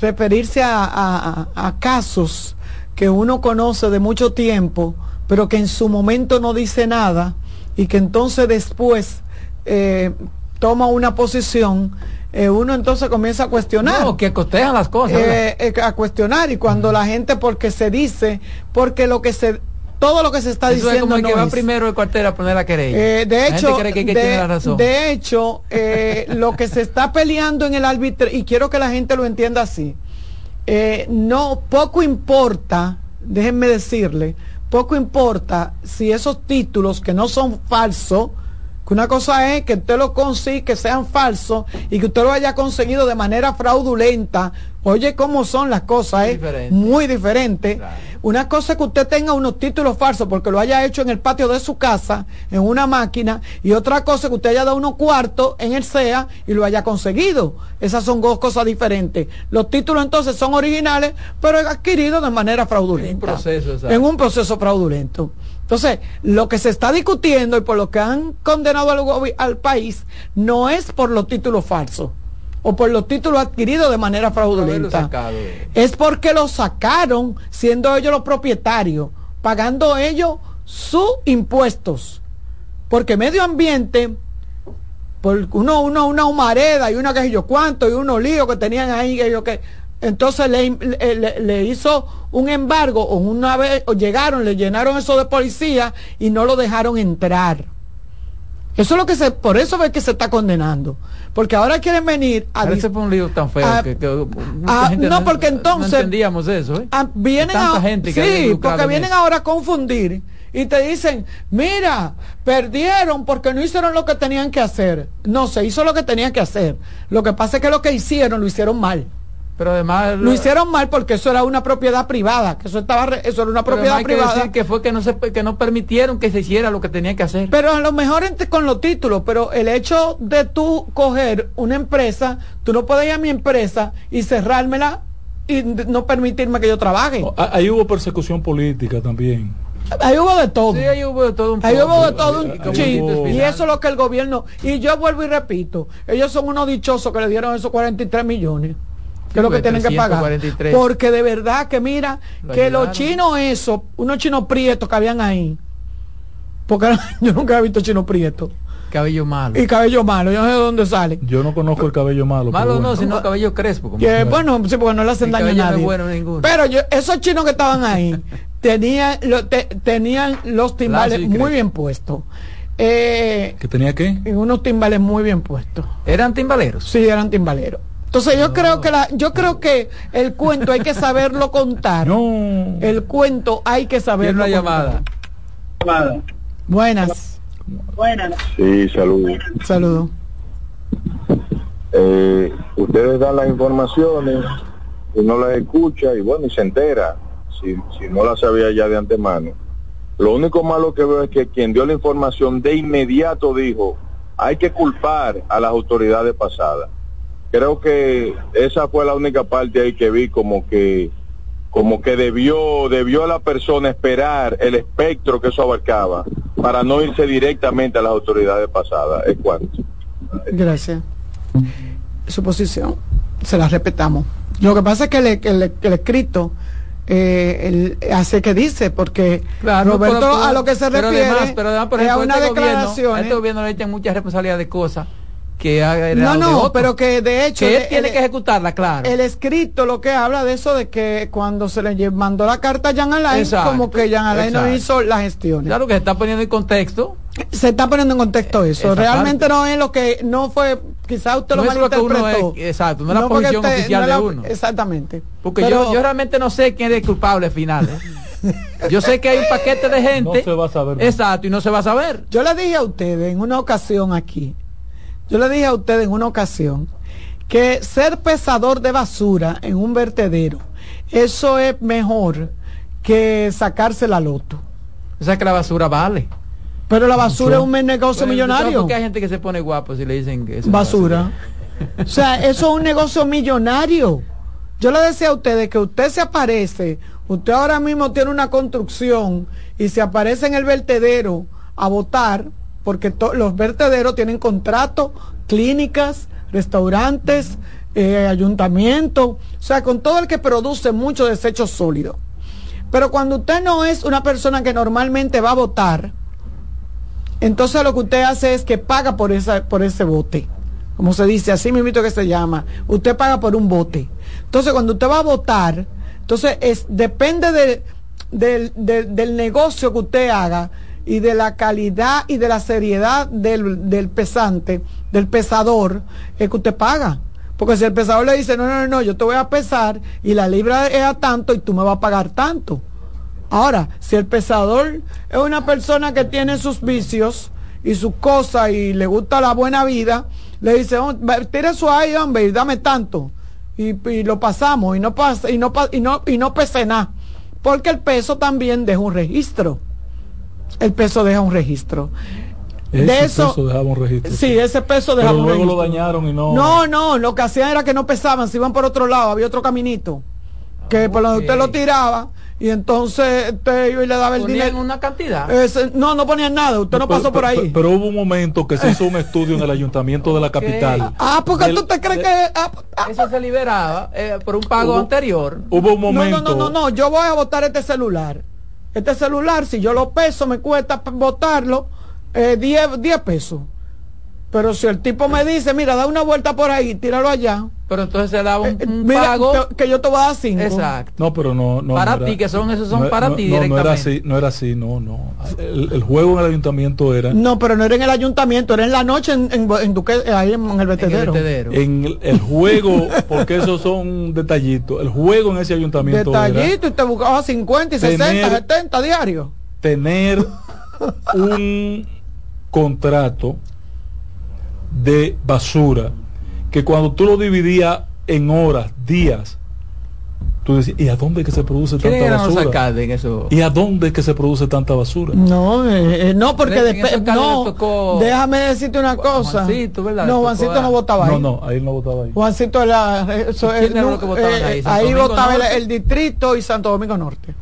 referirse a casos que uno conoce de mucho tiempo, pero que en su momento no dice nada, y que entonces después eh, toma una posición, eh, uno entonces comienza a cuestionar. No, que costejan las cosas. Eh, a cuestionar y cuando la gente, porque se dice, porque lo que se todo lo que se está diciendo. Es como el que va primero el cuartel a poner la querella. de, hecho, de, hecho, lo que se está peleando en el árbitro, y quiero que la gente lo entienda así, no, poco importa, déjenme decirle, poco importa si esos títulos que no son falsos, que una cosa es que usted lo consiga, que sean falsos y que usted lo haya conseguido de manera fraudulenta. Oye, cómo son las cosas, ¿eh? Muy diferente. Una cosa es que usted tenga unos títulos falsos porque lo haya hecho en el patio de su casa, en una máquina, y otra cosa es que usted haya dado unos cuartos en el SEA y lo haya conseguido. Esas son dos cosas diferentes. Los títulos entonces son originales, pero adquiridos de manera fraudulenta. En un proceso, En un proceso fraudulento. Entonces, lo que se está discutiendo y por lo que han condenado al, al país no es por los títulos falsos o por los títulos adquiridos de manera fraudulenta. Es porque lo sacaron siendo ellos los propietarios, pagando ellos sus impuestos. Porque medio ambiente, por uno, uno, una humareda y una que yo cuánto y unos líos que tenían ahí, que yo que entonces le, le, hizo un embargo o una vez o llegaron, le llenaron eso de policía y no lo dejaron entrar. Eso es lo que se, por eso es que se está condenando. Porque ahora quieren venir a. Ese fue un lío tan feo que, no, porque entonces. No entendíamos eso, ¿eh? vienen a, gente sí, porque vienen ahora a confundir y te dicen, mira, perdieron porque no hicieron lo que tenían que hacer. No, se hizo lo que tenían que hacer. Lo que pasa es que lo que hicieron lo hicieron mal. Pero además lo hicieron mal porque eso era una propiedad privada, que eso estaba eso era una propiedad privada. Que, que fue que no se que no permitieron que se hiciera lo que tenía que hacer. Pero a lo mejor con los títulos, pero el hecho de tú coger una empresa, tú no puedes ir a mi empresa y cerrármela y no permitirme que yo trabaje. Ahí hubo persecución política también. Ahí hubo de todo. Sí, ahí hubo de todo un Ahí hubo de todo un Y eso es lo que el gobierno. Y yo vuelvo y repito, ellos son unos dichosos que le dieron esos 43 millones que es lo que tienen que pagar. Porque de verdad que mira, que los chinos eso, unos chinos prietos que habían ahí, porque yo nunca he visto chinos prietos. Cabello malo. Y cabello malo, yo no sé de dónde sale. Yo no conozco el cabello malo. Malo no, sino cabello crespo. Como que, bueno, sí, porque no le hacen daño a nadie. No bueno ninguno. Pero yo, esos chinos que estaban ahí tenían, lo, te, tenían los timbales muy bien puestos. Eh, ¿Que tenía qué? Unos timbales muy bien puestos. ¿Eran timbaleros? Sí, eran timbaleros. Entonces yo creo que la, yo creo que el cuento hay que saberlo contar. No. El cuento hay que saberlo una llamada. Buenas. Buenas. Sí, saludos. Saludos. Eh, ustedes dan las informaciones y no las escucha y bueno, y se entera si, si no las sabía ya de antemano. Lo único malo que veo es que quien dio la información de inmediato dijo, hay que culpar a las autoridades pasadas. Creo que esa fue la única parte ahí que vi como que como que debió debió la persona esperar el espectro que eso abarcaba para no irse directamente a las autoridades pasadas. Es cuanto. Gracias. Su posición, se la respetamos. Lo que pasa es que, que el escrito eh, el, hace que dice, porque claro, Roberto pero, pero, a lo que se pero refiere además, pero además, por ejemplo, es una este declaración. Gobierno, este gobierno le echan mucha responsabilidad de cosas que no, no, pero que de hecho que él el, tiene el, que ejecutarla, claro. El escrito lo que habla de eso de que cuando se le mandó la carta a Jean Alain, exacto, como que Jean Alain no hizo las gestiones. Claro que se está poniendo en contexto. Se está poniendo en contexto eso. Realmente no es lo que no fue, quizás usted no lo malinterpretó. Es, exacto, no es la posición usted, oficial no la, de uno. Exactamente. Porque pero, yo, yo realmente no sé quién es el culpable final. ¿eh? Yo sé que hay un paquete de gente. No se va a saber. Exacto, y no se va a saber. Yo le dije a ustedes en una ocasión aquí, yo le dije a ustedes en una ocasión que ser pesador de basura en un vertedero, eso es mejor que sacarse la loto. O sea que la basura vale. Pero la basura es un negocio bueno, millonario. Porque hay gente que se pone guapo si le dicen que es basura. basura. o sea, eso es un negocio millonario. Yo le decía a ustedes que usted se aparece, usted ahora mismo tiene una construcción y se aparece en el vertedero a votar, porque los vertederos tienen contratos, clínicas, restaurantes, eh, ayuntamientos, o sea, con todo el que produce mucho desecho sólido. Pero cuando usted no es una persona que normalmente va a votar, entonces lo que usted hace es que paga por, por ese bote. Como se dice, así mismo que se llama. Usted paga por un bote. Entonces, cuando usted va a votar, entonces es, depende de, de, de, del negocio que usted haga y de la calidad y de la seriedad del, del pesante, del pesador, es que usted paga. Porque si el pesador le dice, no, no, no, yo te voy a pesar y la libra es a tanto y tú me vas a pagar tanto. Ahora, si el pesador es una persona que tiene sus vicios y sus cosas y le gusta la buena vida, le dice, oh, tira eso ahí, hombre, y dame tanto. Y, lo pasamos y no, pasa, y no, y no, y no pese nada. Porque el peso también deja un registro. El peso deja un registro. Ese de eso, peso dejaba un registro. Sí, ese peso dejaba Pero un luego registro. lo dañaron y no. No, no, lo que hacían era que no pesaban, se iban por otro lado, había otro caminito. Que okay. por donde usted lo tiraba y entonces usted iba y le daba el ¿Ponían dinero. una cantidad? Ese, no, no ponían nada, usted no, pasó por ahí. Pero, pero, hubo un momento que se hizo un estudio en el ayuntamiento de la capital. Ah, porque del, tú te crees de, que. Ah, ah, eso se liberaba eh, por un pago hubo, anterior. Hubo un momento. No, no, no, no, no, yo voy a votar este celular. Este celular, si yo lo peso, me cuesta votarlo 10 eh, pesos. Pero si el tipo me dice, mira, da una vuelta por ahí, tíralo allá. Pero entonces se da un, eh, un mira, pago. Te, que yo te voy a dar cinco. Exacto. No, pero no. no para no ti, que son esos son no, para no, ti directamente. No era así, no era así, no, no. El, el, juego en el ayuntamiento era. No, pero no era en el ayuntamiento, era en la noche en, en, en Duque, ahí en, en, el vertedero. En el, vertedero. en el, el, juego, porque esos son detallitos. El juego en ese ayuntamiento Detallito, y te buscaba 50 y tener, 60, 70 diarios. Tener un contrato de basura que cuando tú lo dividías en horas, días, tú decías, ¿y a dónde es que se produce tanta basura? En eso? ¿Y a dónde es que se produce tanta basura? No, eh, no, porque después, no, tocó... déjame decirte una cosa. Juancito, ¿verdad? No, Juancito no votaba ahí. No, no, ahí no votaba ahí. Juancito era, eso, ¿Quién el, era lo que votaban ahí? eh, ahí votaba el, el, distrito y Santo Domingo Norte.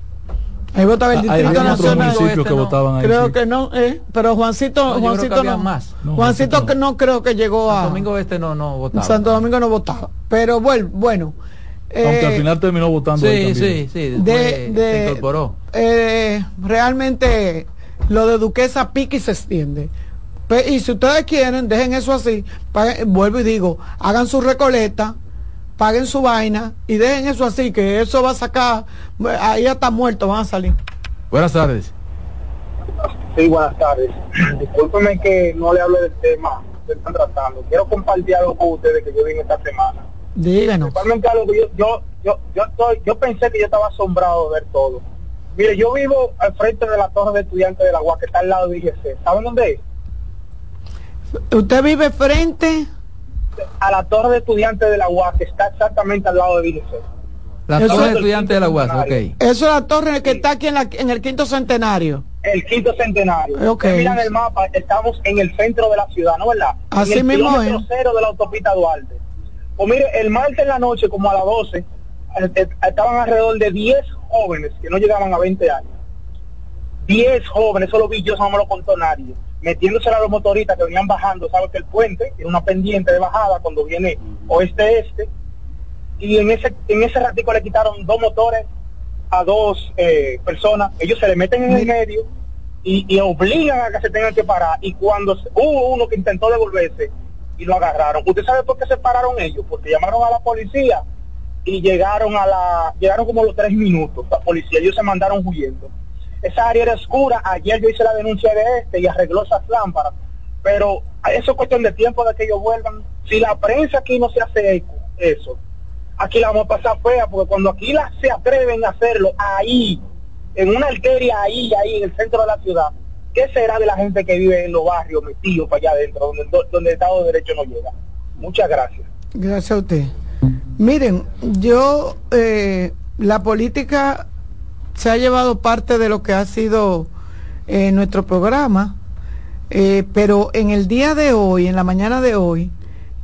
Ahí votaba el distrito hay nacional. Otros municipios que no. votaban ahí. Creo sí. que no, eh, pero Juancito, No, Juancito no. más. No, Juancito no. que no creo que llegó a. Santo Domingo Este no, no votaba. Santo Domingo no votaba. Pero bueno, bueno. Aunque eh, al final terminó votando ahí Sí, también. sí, sí. de, después de- se incorporó. eh, realmente lo de Duquesa pica y se extiende. Y si ustedes quieren, dejen eso así. vuelvo y digo, hagan su recoleta, paguen su vaina y dejen eso así, que eso va a sacar, ahí hasta muertos van a salir. Buenas tardes. Sí, buenas tardes. Discúlpeme que no le hable del tema que están tratando. Quiero compartir algo con ustedes que yo vi esta semana. Díganos. Principalmente algo que yo, yo, yo, yo, estoy, yo pensé que yo estaba asombrado de ver todo. Mire, yo vivo al frente de la torre de estudiantes de la UAS, que está al lado de IGC. ¿Saben dónde es? Usted vive frente A la torre de estudiantes de la UAS, que está exactamente al lado de IGC. La Eso torre de estudiante de la UAS, ok. Eso es la torre que está aquí en, la- en el quinto centenario. El quinto centenario. Ok. Ustedes miran el mapa, estamos en el centro de la ciudad, ¿no verdad? Así en el mismo kilómetro es. cero de la autopista Duarte. Pues mire, el martes en la noche, como a las 12, eh, eh, estaban alrededor de 10 jóvenes que no llegaban a 20 años. 10 jóvenes, eso lo vi yo, eso no me lo contó nadie. Metiéndose a los motoristas que venían bajando, sabes que el puente tiene una pendiente de bajada cuando viene oeste-este. Y en ese, en ese ratico le quitaron dos motores a dos eh, personas, ellos se le meten en el medio y, y obligan a que se tengan que parar. Y cuando hubo uno que intentó devolverse y lo agarraron. ¿Usted sabe por qué se pararon ellos? Porque llamaron a la policía y llegaron a la, llegaron como los tres minutos, la policía, ellos se mandaron huyendo. Esa área era oscura, ayer yo hice la denuncia de este y arregló esas lámparas, pero eso es cuestión de tiempo de que ellos vuelvan. Si la prensa aquí no se hace eco, eso, aquí la vamos a pasar fea, porque cuando aquí la, se atreven a hacerlo, ahí, en una arteria ahí, ahí, en el centro de la ciudad, ¿qué será de la gente que vive en los barrios metidos para allá adentro, donde, donde el Estado de Derecho no llega? Muchas gracias. Gracias a usted. Miren, yo, eh, la política se ha llevado parte de lo que ha sido eh, nuestro programa, eh, pero en el día de hoy, en la mañana de hoy,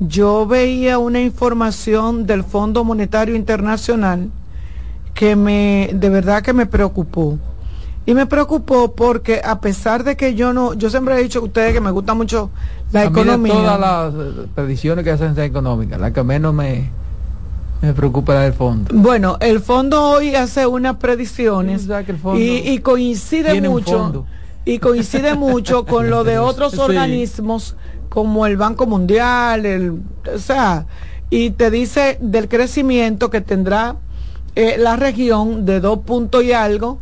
yo veía una información del Fondo Monetario Internacional que me, de verdad que me preocupó. Y me preocupó porque a pesar de que yo no, yo siempre he dicho a ustedes que me gusta mucho la A mí de economía. todas las eh, predicciones que hacen económicas, la que menos me, me preocupa el fondo. Bueno, el fondo hoy hace unas predicciones y, y coincide mucho y coincide mucho con lo de otros Sí. organismos como el Banco Mundial, el, o sea, y te dice del crecimiento que tendrá eh, la región de dos puntos y algo,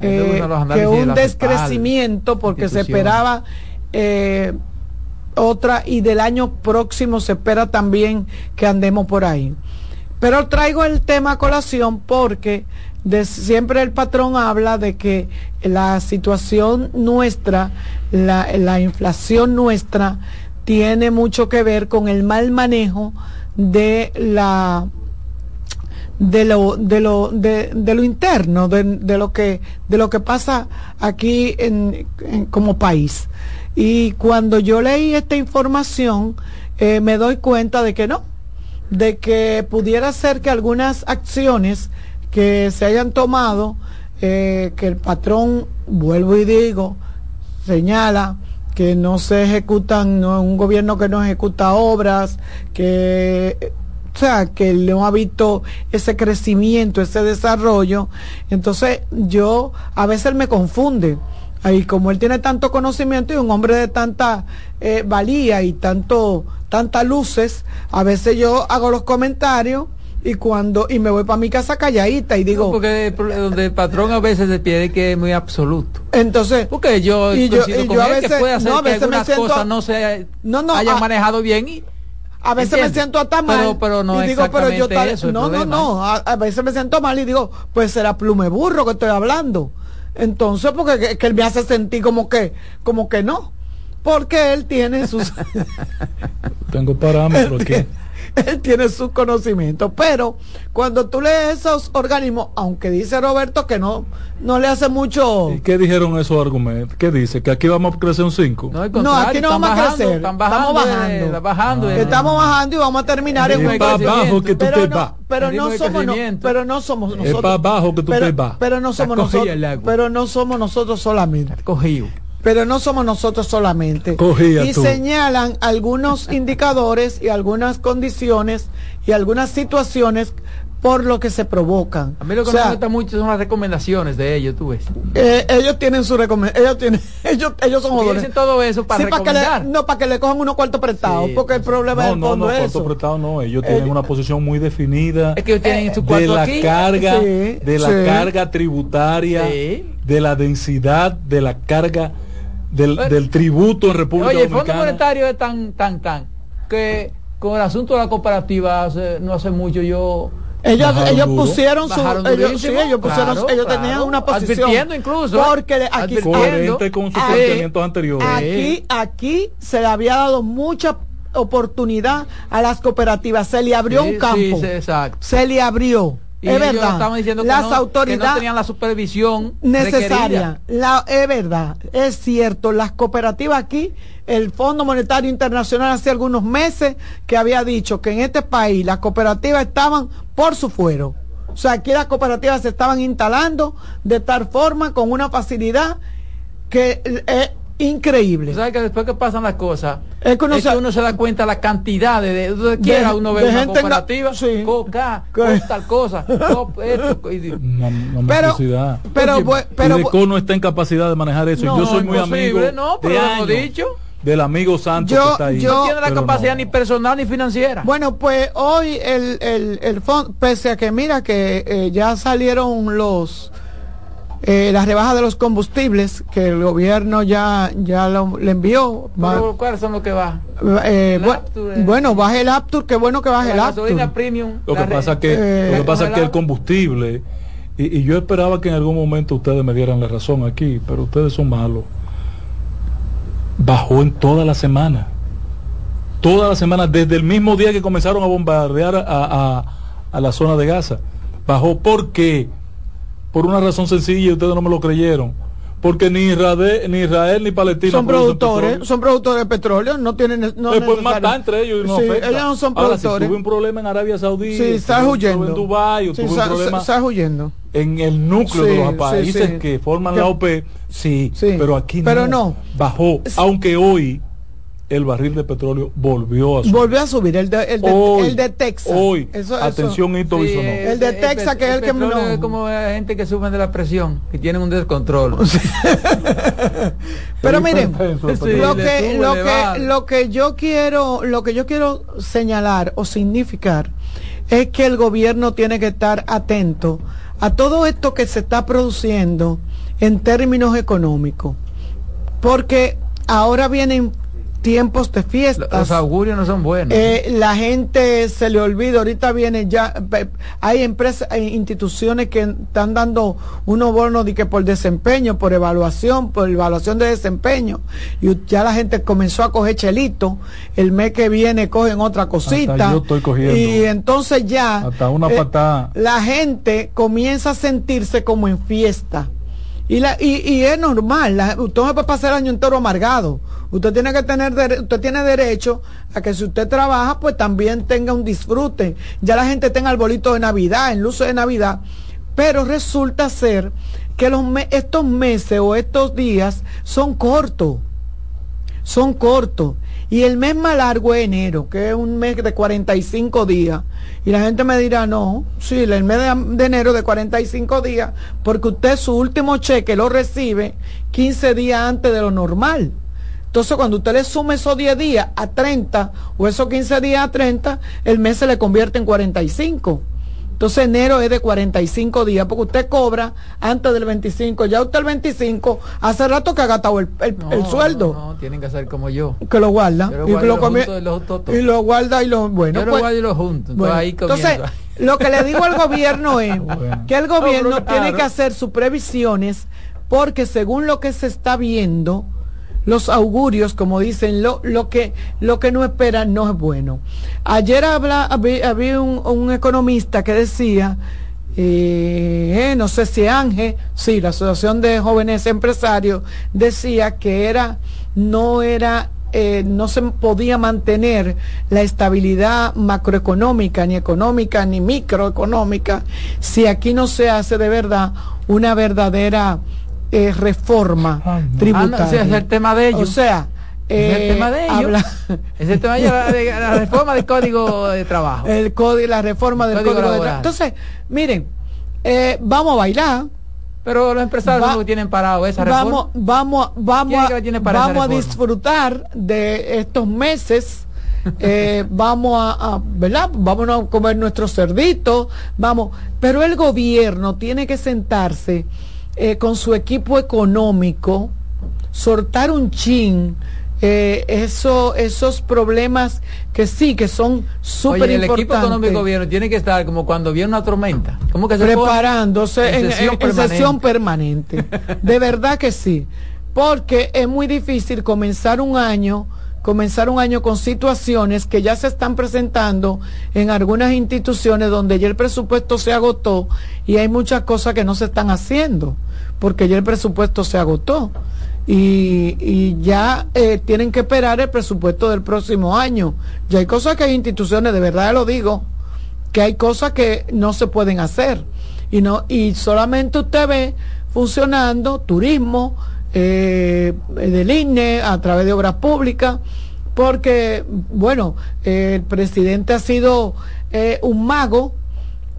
eh, que de un descrecimiento porque se esperaba eh, otra y del año próximo se espera también que andemos por ahí. Pero traigo el tema a colación porque de siempre el patrón habla de que la situación nuestra, la, la inflación nuestra, tiene mucho que ver con el mal manejo de la de lo de lo de, lo interno de, lo que de lo que pasa aquí en, en- como país. Y cuando yo leí esta información eh, me doy cuenta de que no de que pudiera ser que algunas acciones que se hayan tomado eh, que el patrón vuelvo y digo señala que no se ejecutan, no un gobierno que no ejecuta obras, que o sea, que no ha visto ese crecimiento, ese desarrollo. Entonces, yo a veces me confunde. Ahí como él tiene tanto conocimiento y un hombre de tanta eh, valía y tanto tantas luces, a veces yo hago los comentarios y cuando y me voy para mi casa calladita y digo porque donde el patrón a veces se pierde que es muy absoluto. Entonces, porque yo, y yo- y yo a que veces- puede hacer no, a que me siento- cosas no se no, no, hayan a- manejado bien y A veces ¿Entiendes? me siento hasta mal. Pero- pero no y digo, pero yo tal- No, no, no. A, a veces me siento mal y digo, pues será plume burro que estoy hablando. Entonces, porque que, que él me hace sentir como que, como que no. Porque él tiene sus, Tengo parámetros aquí. él tiene sus conocimientos. Pero cuando tú lees esos organismos, aunque dice Roberto que no, no le hace mucho. ¿Y qué dijeron esos argumentos? ¿Qué dice? ¿Que aquí vamos a crecer un 5? No, No, aquí no están vamos a bajando, crecer. están bajando, estamos eh, bajando. eh. Estamos bajando y vamos a terminar en Es un para abajo que tú pero te no, vas. pero no somos no- pero no somos nosotros. Es para abajo que tú pero, te vas. pero no somos nosotros. Pero no somos nosotros solamente. cogido. Pero no somos nosotros solamente. Cogía y tú. señalan algunos indicadores y algunas condiciones y algunas situaciones por lo que se provocan. A mí lo que O sea, me gusta mucho son las recomendaciones de ellos, tú ves. eh, ellos tienen su recomendación, ellos tienen, ellos, ellos son jóvenes. dicen todo eso para Sí, para que le, no, para que le cojan unos cuartos prestados, porque el problema No, del no, fondo no, es cuarto eso. prestado no, ellos tienen una posición muy definida Es que ellos tienen su de cuarto la aquí. carga, Sí, de la sí. carga tributaria, Sí. de la densidad, de la carga del, Eh, del tributo en República Oye, el Fondo. Monetario es tan, tan, tan, que con el asunto de la cooperativa hace- no hace mucho yo... Ellos, ellos pusieron su, ellos, sí, ellos pusieron, Claro, ellos claro. tenían una posición. Advirtiendo incluso, ¿eh? Porque aquí, coherente con sus planteamientos anteriores. Aquí, aquí se le había dado mucha oportunidad a las cooperativas, se le abrió Sí, un campo, sí, sí, exacto. se le abrió. Y es verdad. estaban diciendo que las que no autoridades tenían la supervisión necesaria. La, es verdad, es cierto. Las cooperativas aquí, el Fondo Monetario Internacional hace algunos meses que había dicho que en este país las cooperativas estaban por su fuero. O sea, aquí las cooperativas se estaban instalando de tal forma, con una facilidad que es increíble. Sabes que después que pasan las cosas, Es que uno es se- que uno se da cuenta la cantidad de, de donde quiera uno ve una gente en la- cooperativa, sí. coca, Que- co- tal cosa, co- esto, y- Una, una Pero- pero pero bu- Deco no está en capacidad de manejar eso. No, yo soy muy amigo no, pero de lo dicho. del amigo Santos Yo- que está ahí. yo- no tiene la Pero capacidad no. ni personal ni financiera. Bueno, pues hoy el, el, el fondo, pese a que mira que eh, ya salieron los eh, las rebajas de los combustibles que el gobierno ya ya lo, le envió. ¿Cuáles son los que va? eh, Aptur, eh. bueno, baje el Aptur, qué bueno que baje La el Aptur. premium. Lo que la pasa es que, Eh, lo que, pasa es que el combustible, y, y yo esperaba que en algún momento ustedes me dieran la razón aquí, pero ustedes son malos. Bajó en toda la semana. Toda la semana, desde el mismo día que comenzaron a bombardear a, a- a la zona de Gaza. Bajó porque, por una razón sencilla, y ustedes no me lo creyeron. Porque ni Israel ni, Israel, ni Palestina Son productores, son productores de petróleo, no tienen no Se pueden necesario- matar entre ellos y no Sí, ellos no son Ahora, si productores. tuve un problema en Arabia Saudí, sí, estás huyendo. en Dubái, Sí, tuve un problema estás huyendo. en el núcleo Sí, de los países que forman Que- la OPE, sí, pero aquí pero no. Bajó, aunque hoy el barril de petróleo volvió a subir. Volvió a subir el de, el de, Hoy, el de Texas. Hoy, Eso- eso- atención, Hito Sí, Bisonó. El de Texas, que es el que no- es como la gente que sufren de la presión, que tienen un descontrol. Pero miren, Sí, lo que sube, lo que yo quiero lo que yo quiero señalar o significar es que el gobierno tiene que estar atento a todo esto que se está produciendo en términos económicos. Porque ahora vienen tiempos de fiestas. Los augurios no son buenos. Eh, la gente se le olvida, ahorita viene ya, hay empresas, hay instituciones que están dando unos bonos de que por desempeño, por evaluación, por evaluación de desempeño, y ya la gente comenzó a coger chelito, el mes que viene cogen otra cosita, Hasta yo estoy cogiendo. y entonces ya Hasta una eh, patada. la gente comienza a sentirse como en fiesta. Y, la, y, y es normal, la- usted no puede pasar el año entero amargado. Usted tiene que tener, usted tiene derecho a que si usted trabaja, pues también tenga un disfrute. Ya la gente tenga arbolito de Navidad, en luces de Navidad. Pero resulta ser que los estos meses o estos días son cortos. Son cortos. Y el mes más largo es enero, que es un mes de 45 días. Y la gente me dirá, no, sí, el mes de, de enero de 45 días, porque usted su último cheque lo recibe 15 días antes de lo normal. Entonces, cuando usted le suma esos 10 días a 30 o esos 15 días a 30, el mes se le convierte en 45. Entonces enero es de 45 días, porque usted cobra antes del 25. Ya usted el 25, hace rato que ha gastado el, el- el sueldo, No, no, tienen que hacer como yo. que lo guarda. Yo lo y, lo junto y lo y guarda y lo... Bueno, yo lo pues, guardo y lo junto. Entonces bueno, ahí comienza. entonces, lo que le digo al gobierno es que el gobierno No, tiene que hacer sus previsiones porque según lo que se está viendo, los augurios, como dicen, lo, lo que lo que no esperan no es bueno. Ayer habla, había, un, un economista que decía, eh, no sé si Ángel, sí, la Asociación de Jóvenes Empresarios, decía que era, no era eh, no se podía mantener la estabilidad macroeconómica, ni económica, ni microeconómica, si aquí no se hace de verdad una verdadera eh, reforma Ah, no, tributaria. ese es el tema de ellos. O sea, eh, es el tema de ellos. habla- Es el tema de la, de la reforma del código de trabajo. el código, la reforma del Código código de laboral. tra- Entonces, miren, eh, vamos a bailar. Pero los empresarios Va- que tienen parado esa reforma. Vamos, vamos, vamos, ¿Quién es a, vamos a disfrutar de estos meses. eh, vamos a, a- ¿verdad? Vamos a comer nuestros cerditos, vamos. Pero el gobierno tiene que sentarse eh, con su equipo económico, sortar un chin. eh, eso, esos problemas que sí, que son súper Oye, el equipo importantes. económico gobierno tiene que estar como cuando viene una tormenta. ¿Cómo que se preparándose en, En sesión en- en sesión permanente. De verdad que sí. Porque es muy difícil comenzar un año, comenzar un año con situaciones que ya se están presentando en algunas instituciones donde ya el presupuesto se agotó y hay muchas cosas que no se están haciendo, porque ya el presupuesto se agotó. Y, y ya eh, tienen que esperar el presupuesto del próximo año. Ya hay cosas que hay instituciones, de verdad lo digo, que hay cosas que no se pueden hacer y no y solamente usted ve funcionando turismo eh, del INE a través de obras públicas porque bueno el presidente ha sido eh, un mago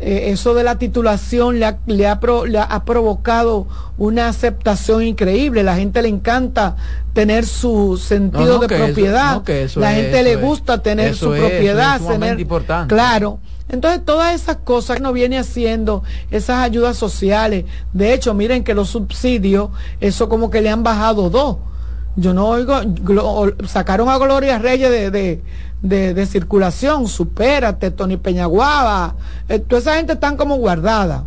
eh, eso de la titulación le ha, le ha pro- le ha provocado una aceptación increíble. La gente le encanta tener su sentido No, no, de eso- propiedad. no, la es- gente le es- gusta tener su es- propiedad. tener- importante. Claro. Entonces, todas esas cosas que nos viene haciendo, esas ayudas sociales, de hecho, miren que los subsidios, eso como que le han bajado dos. Yo no oigo, sacaron a Gloria Reyes de, de, de- de circulación, supérate, Tony Peñaguaba, eh, toda esa gente están como guardada.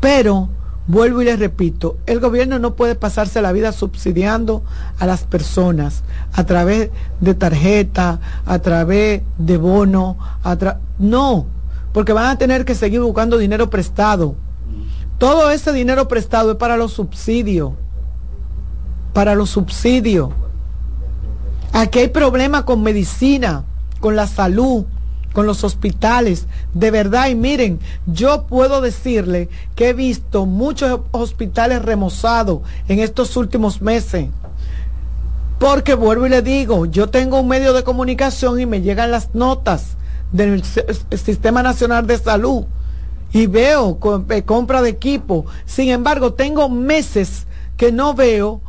Pero, vuelvo y les repito, el gobierno no puede pasarse la vida subsidiando a las personas a través de tarjeta, a través de bono, a tra- no, porque van a tener que seguir buscando dinero prestado. Todo ese dinero prestado es para los subsidios, para los subsidios. Aquí hay problemas con medicina, con la salud, con los hospitales. De verdad, y miren, yo puedo decirle que he visto muchos hospitales remozados en estos últimos meses. Porque vuelvo y le digo, yo tengo un medio de comunicación y me llegan las notas del Sistema Nacional de Salud y veo eh, compra de equipo. Sin embargo, tengo meses que no veo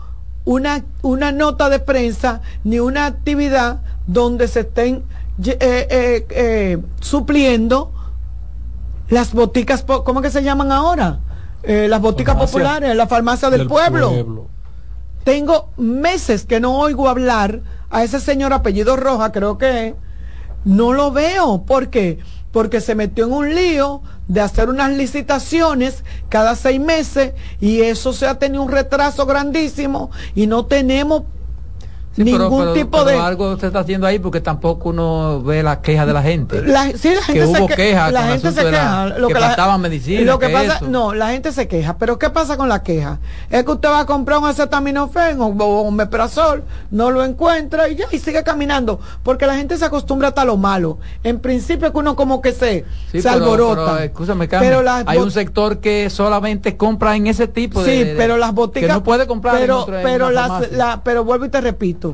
una, una nota de prensa ni una actividad donde se estén eh, eh, eh, supliendo las boticas, ¿cómo que se llaman ahora? Las boticas Farmacia populares, la farmacia del, del pueblo. pueblo. Tengo meses que no oigo hablar a ese señor apellido Roja, creo que es. no lo veo. ¿Por qué? Porque se metió en un lío de hacer unas licitaciones cada seis meses y eso se ha tenido un retraso grandísimo y no tenemos Sí, ningún pero- tipo pero de... algo se está haciendo ahí porque tampoco uno ve la queja de la gente. La, sí, la gente que se hubo que- quejas la gente se la- queja. Lo que que la- Lo que que pasa, eso. no, la gente se queja. Pero ¿qué pasa con la queja? Es que usted va a comprar un acetaminofén o, o un meprazol, no lo encuentra y ya, y sigue caminando. Porque la gente se acostumbra hasta lo malo. En principio que uno como que se, Sí, se pero- alborota. pero, escúchame, Carmen, Pero las hay un sector que solamente compra en ese tipo de... Sí, pero las boticas Que no puede comprar en pero, en las, la- pero vuelvo y te repito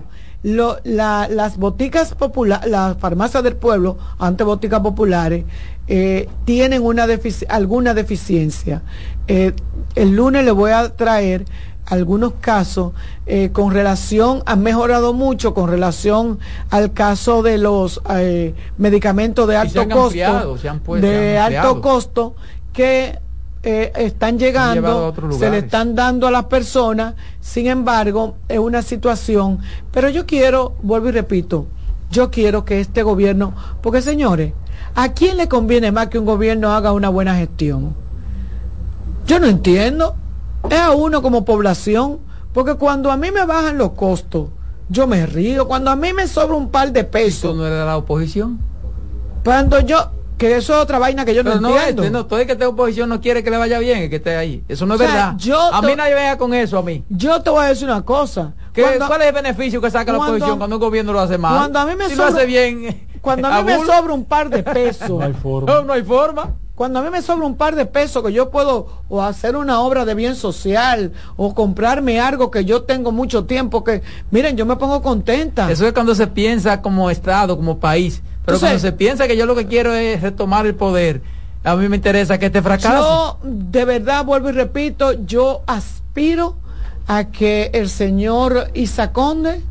lo- la- las boticas populares las farmacias del pueblo antes boticas populares eh, tienen una defici- alguna deficiencia. Eh, el lunes le voy a traer algunos casos eh, con relación han mejorado mucho con relación al caso de los medicamentos de alto costo ampliado, de alto costo que eh, están llegando, se le están dando a las personas, sin embargo, es una situación, pero yo quiero, vuelvo y repito, yo quiero que este gobierno, porque señores, ¿a quién le conviene más que un gobierno haga una buena gestión? Yo no entiendo, es a uno como población, porque cuando a mí me bajan los costos, yo me río, cuando a mí me sobra un par de pesos, ¿Tú no eres de la oposición? cuando yo, que eso es otra vaina que yo Pero no, no, entiendo. este, no, todo el que esté en oposición no quiere que le vaya bien, el que esté ahí. Eso no es O sea, verdad. yo a mí nadie venga con eso, a mí. Yo te voy a decir una cosa. ¿Qué- Cuando- ¿Cuál es el beneficio que saca la oposición cuando un gobierno lo hace mal? Cuando a mí me si sobra- lo hace bien, Cuando a mí me sobra un par de pesos, No hay forma. no, no hay forma. Cuando a mí me sobra un par de pesos que yo puedo o hacer una obra de bien social o comprarme algo que yo tengo mucho tiempo que, miren, yo me pongo contenta. Eso es cuando se piensa como Estado, como país. Pero cuando se piensa que yo lo que quiero es retomar el poder, a mí me interesa que este fracase. Yo, de verdad, vuelvo y repito, yo aspiro a que el señor Isa Conde,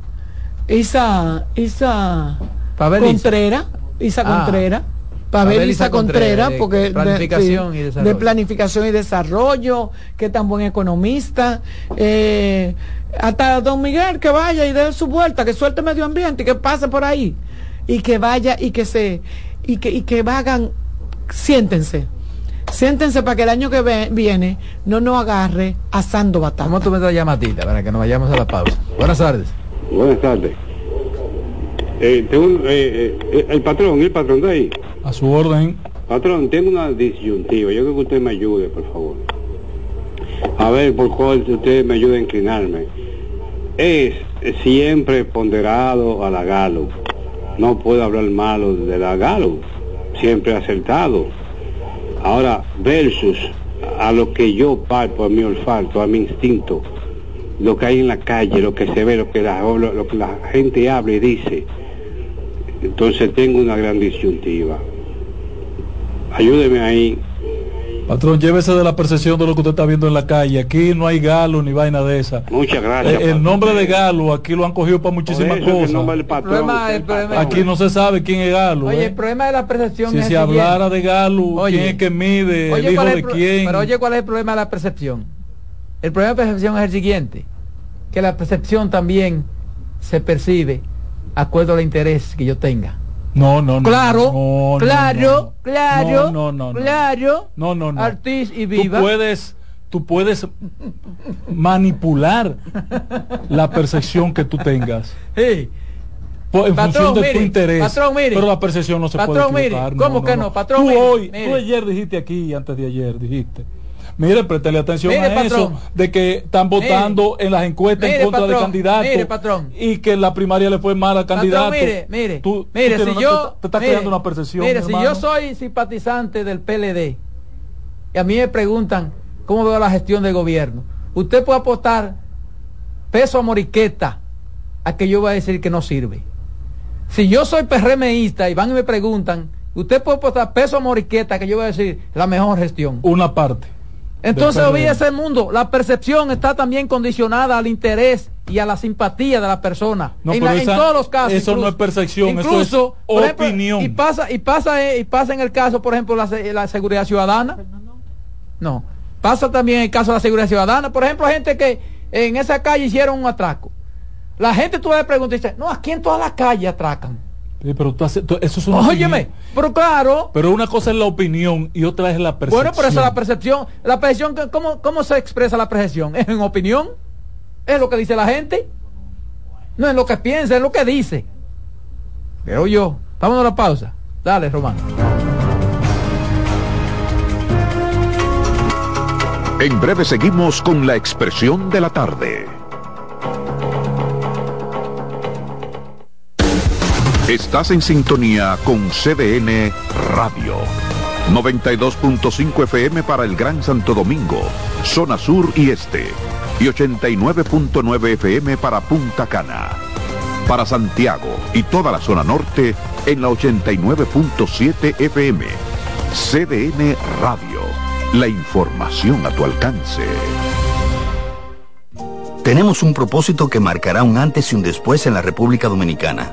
Isa, Isa Contreras, Isa Ah. Contreras, Pavel Isa Contreras, de porque de- planificación sí, y desarrollo. de planificación y desarrollo, que tan buen economista, eh, hasta don Miguel que vaya y dé su vuelta, que suelte medio ambiente y que pase por ahí y que vaya y que se y que y que hagan, siéntense, siéntense para que el año que ve- viene no nos agarre asando batalla. ¿Cómo tú me das llamadita para que nos vayamos a la pausa? Buenas tardes. Buenas tardes. Eh, tengo un- eh, eh, el patrón, el patrón de ahí. A su orden. Patrón, tengo una disyuntiva. Yo creo que usted me ayude, por favor. A ver, por cuál usted me ayuda a inclinarme. Es siempre ponderado a la Galo. No puedo hablar malo de la Galo. Siempre acertado. Ahora, versus a lo que yo parto, a mi olfato, a mi instinto, lo que hay en la calle, lo que se ve, lo que la, lo que la gente habla y dice. Entonces tengo una gran disyuntiva. Ayúdeme ahí. Patrón, llévese de la percepción de lo que usted está viendo en la calle. Aquí no hay galo ni vaina de esa. Muchas gracias. Eh, el nombre de galo aquí lo han cogido para muchísimas eso el cosas. nombre del patrón, problema- usted el problema- Aquí no se sabe quién es galo. Oye, ¿eh? el problema de la percepción Si es se el hablara de galo, Oye, quién es que mide, Oye, el hijo ¿cuál es de el quién. Pero oye, ¿cuál es el problema de la percepción? El problema de percepción es el siguiente, que la percepción también se percibe acuerdo al interés que yo tenga. No, no, no. Claro, no, no, claro, claro, No, no, no, no. claro. No, no, no. Artis y Tú viva. puedes, tú puedes manipular la percepción que tú tengas. Sí. Po- en Patrón, función de tu mire, interés. patrón, mire. pero la percepción no se Patrón, puede mire, equivocar. ¿cómo que no? Patrón, tú mire, hoy, mire. tú ayer dijiste aquí antes de ayer dijiste. Mire, préstale atención Mire, a eso de que están votando en las encuestas Mire, en contra patrón, de candidatos mire, patrón. y que la primaria le fue mal al candidato. Mire, mire, Tú, tú mire, tienes si una- yo, te, te estás creando una percepción. mire, mi si yo soy simpatizante del PLD y a mí me preguntan cómo veo la gestión del gobierno, usted puede apostar peso a moriqueta a que yo voy a decir que no sirve. Si yo soy PRMista y van y me preguntan, usted puede apostar peso a moriqueta que yo voy a decir la mejor gestión. Una parte. Entonces olvídese el mundo. La percepción está también condicionada al interés y a la simpatía de la persona. No, en, la- en todos los casos. eso no es percepción, eso es por ejemplo, opinión. y pasa, y pasa, eh, y pasa en el caso, por ejemplo, la, la seguridad ciudadana. No. Pasa también en el caso de la seguridad ciudadana. Por ejemplo, gente que en esa calle hicieron un atraco. La gente tú le preguntas y dice, no, aquí en toda la calle atracan. Sí, pero tú haces- tú- eso es una Óyeme, opinión. pero claro. Pero una cosa es la opinión y otra es la percepción. Bueno, por eso la percepción, la percepción, ¿cómo, ¿cómo se expresa la percepción? ¿Es en opinión? ¿Es lo que dice la gente? No es lo que piensa, es lo que dice. Pero yo, vámonos a la pausa. Dale, Román. En breve seguimos con la expresión de la tarde. Estás en sintonía con CDN Radio. 92.5 FM para el Gran Santo Domingo, zona sur y este. Y 89.9 FM para Punta Cana. Para Santiago y toda la zona norte en la 89.7 FM. CDN Radio. La información a tu alcance. Tenemos un propósito que marcará un antes y un después en la República Dominicana.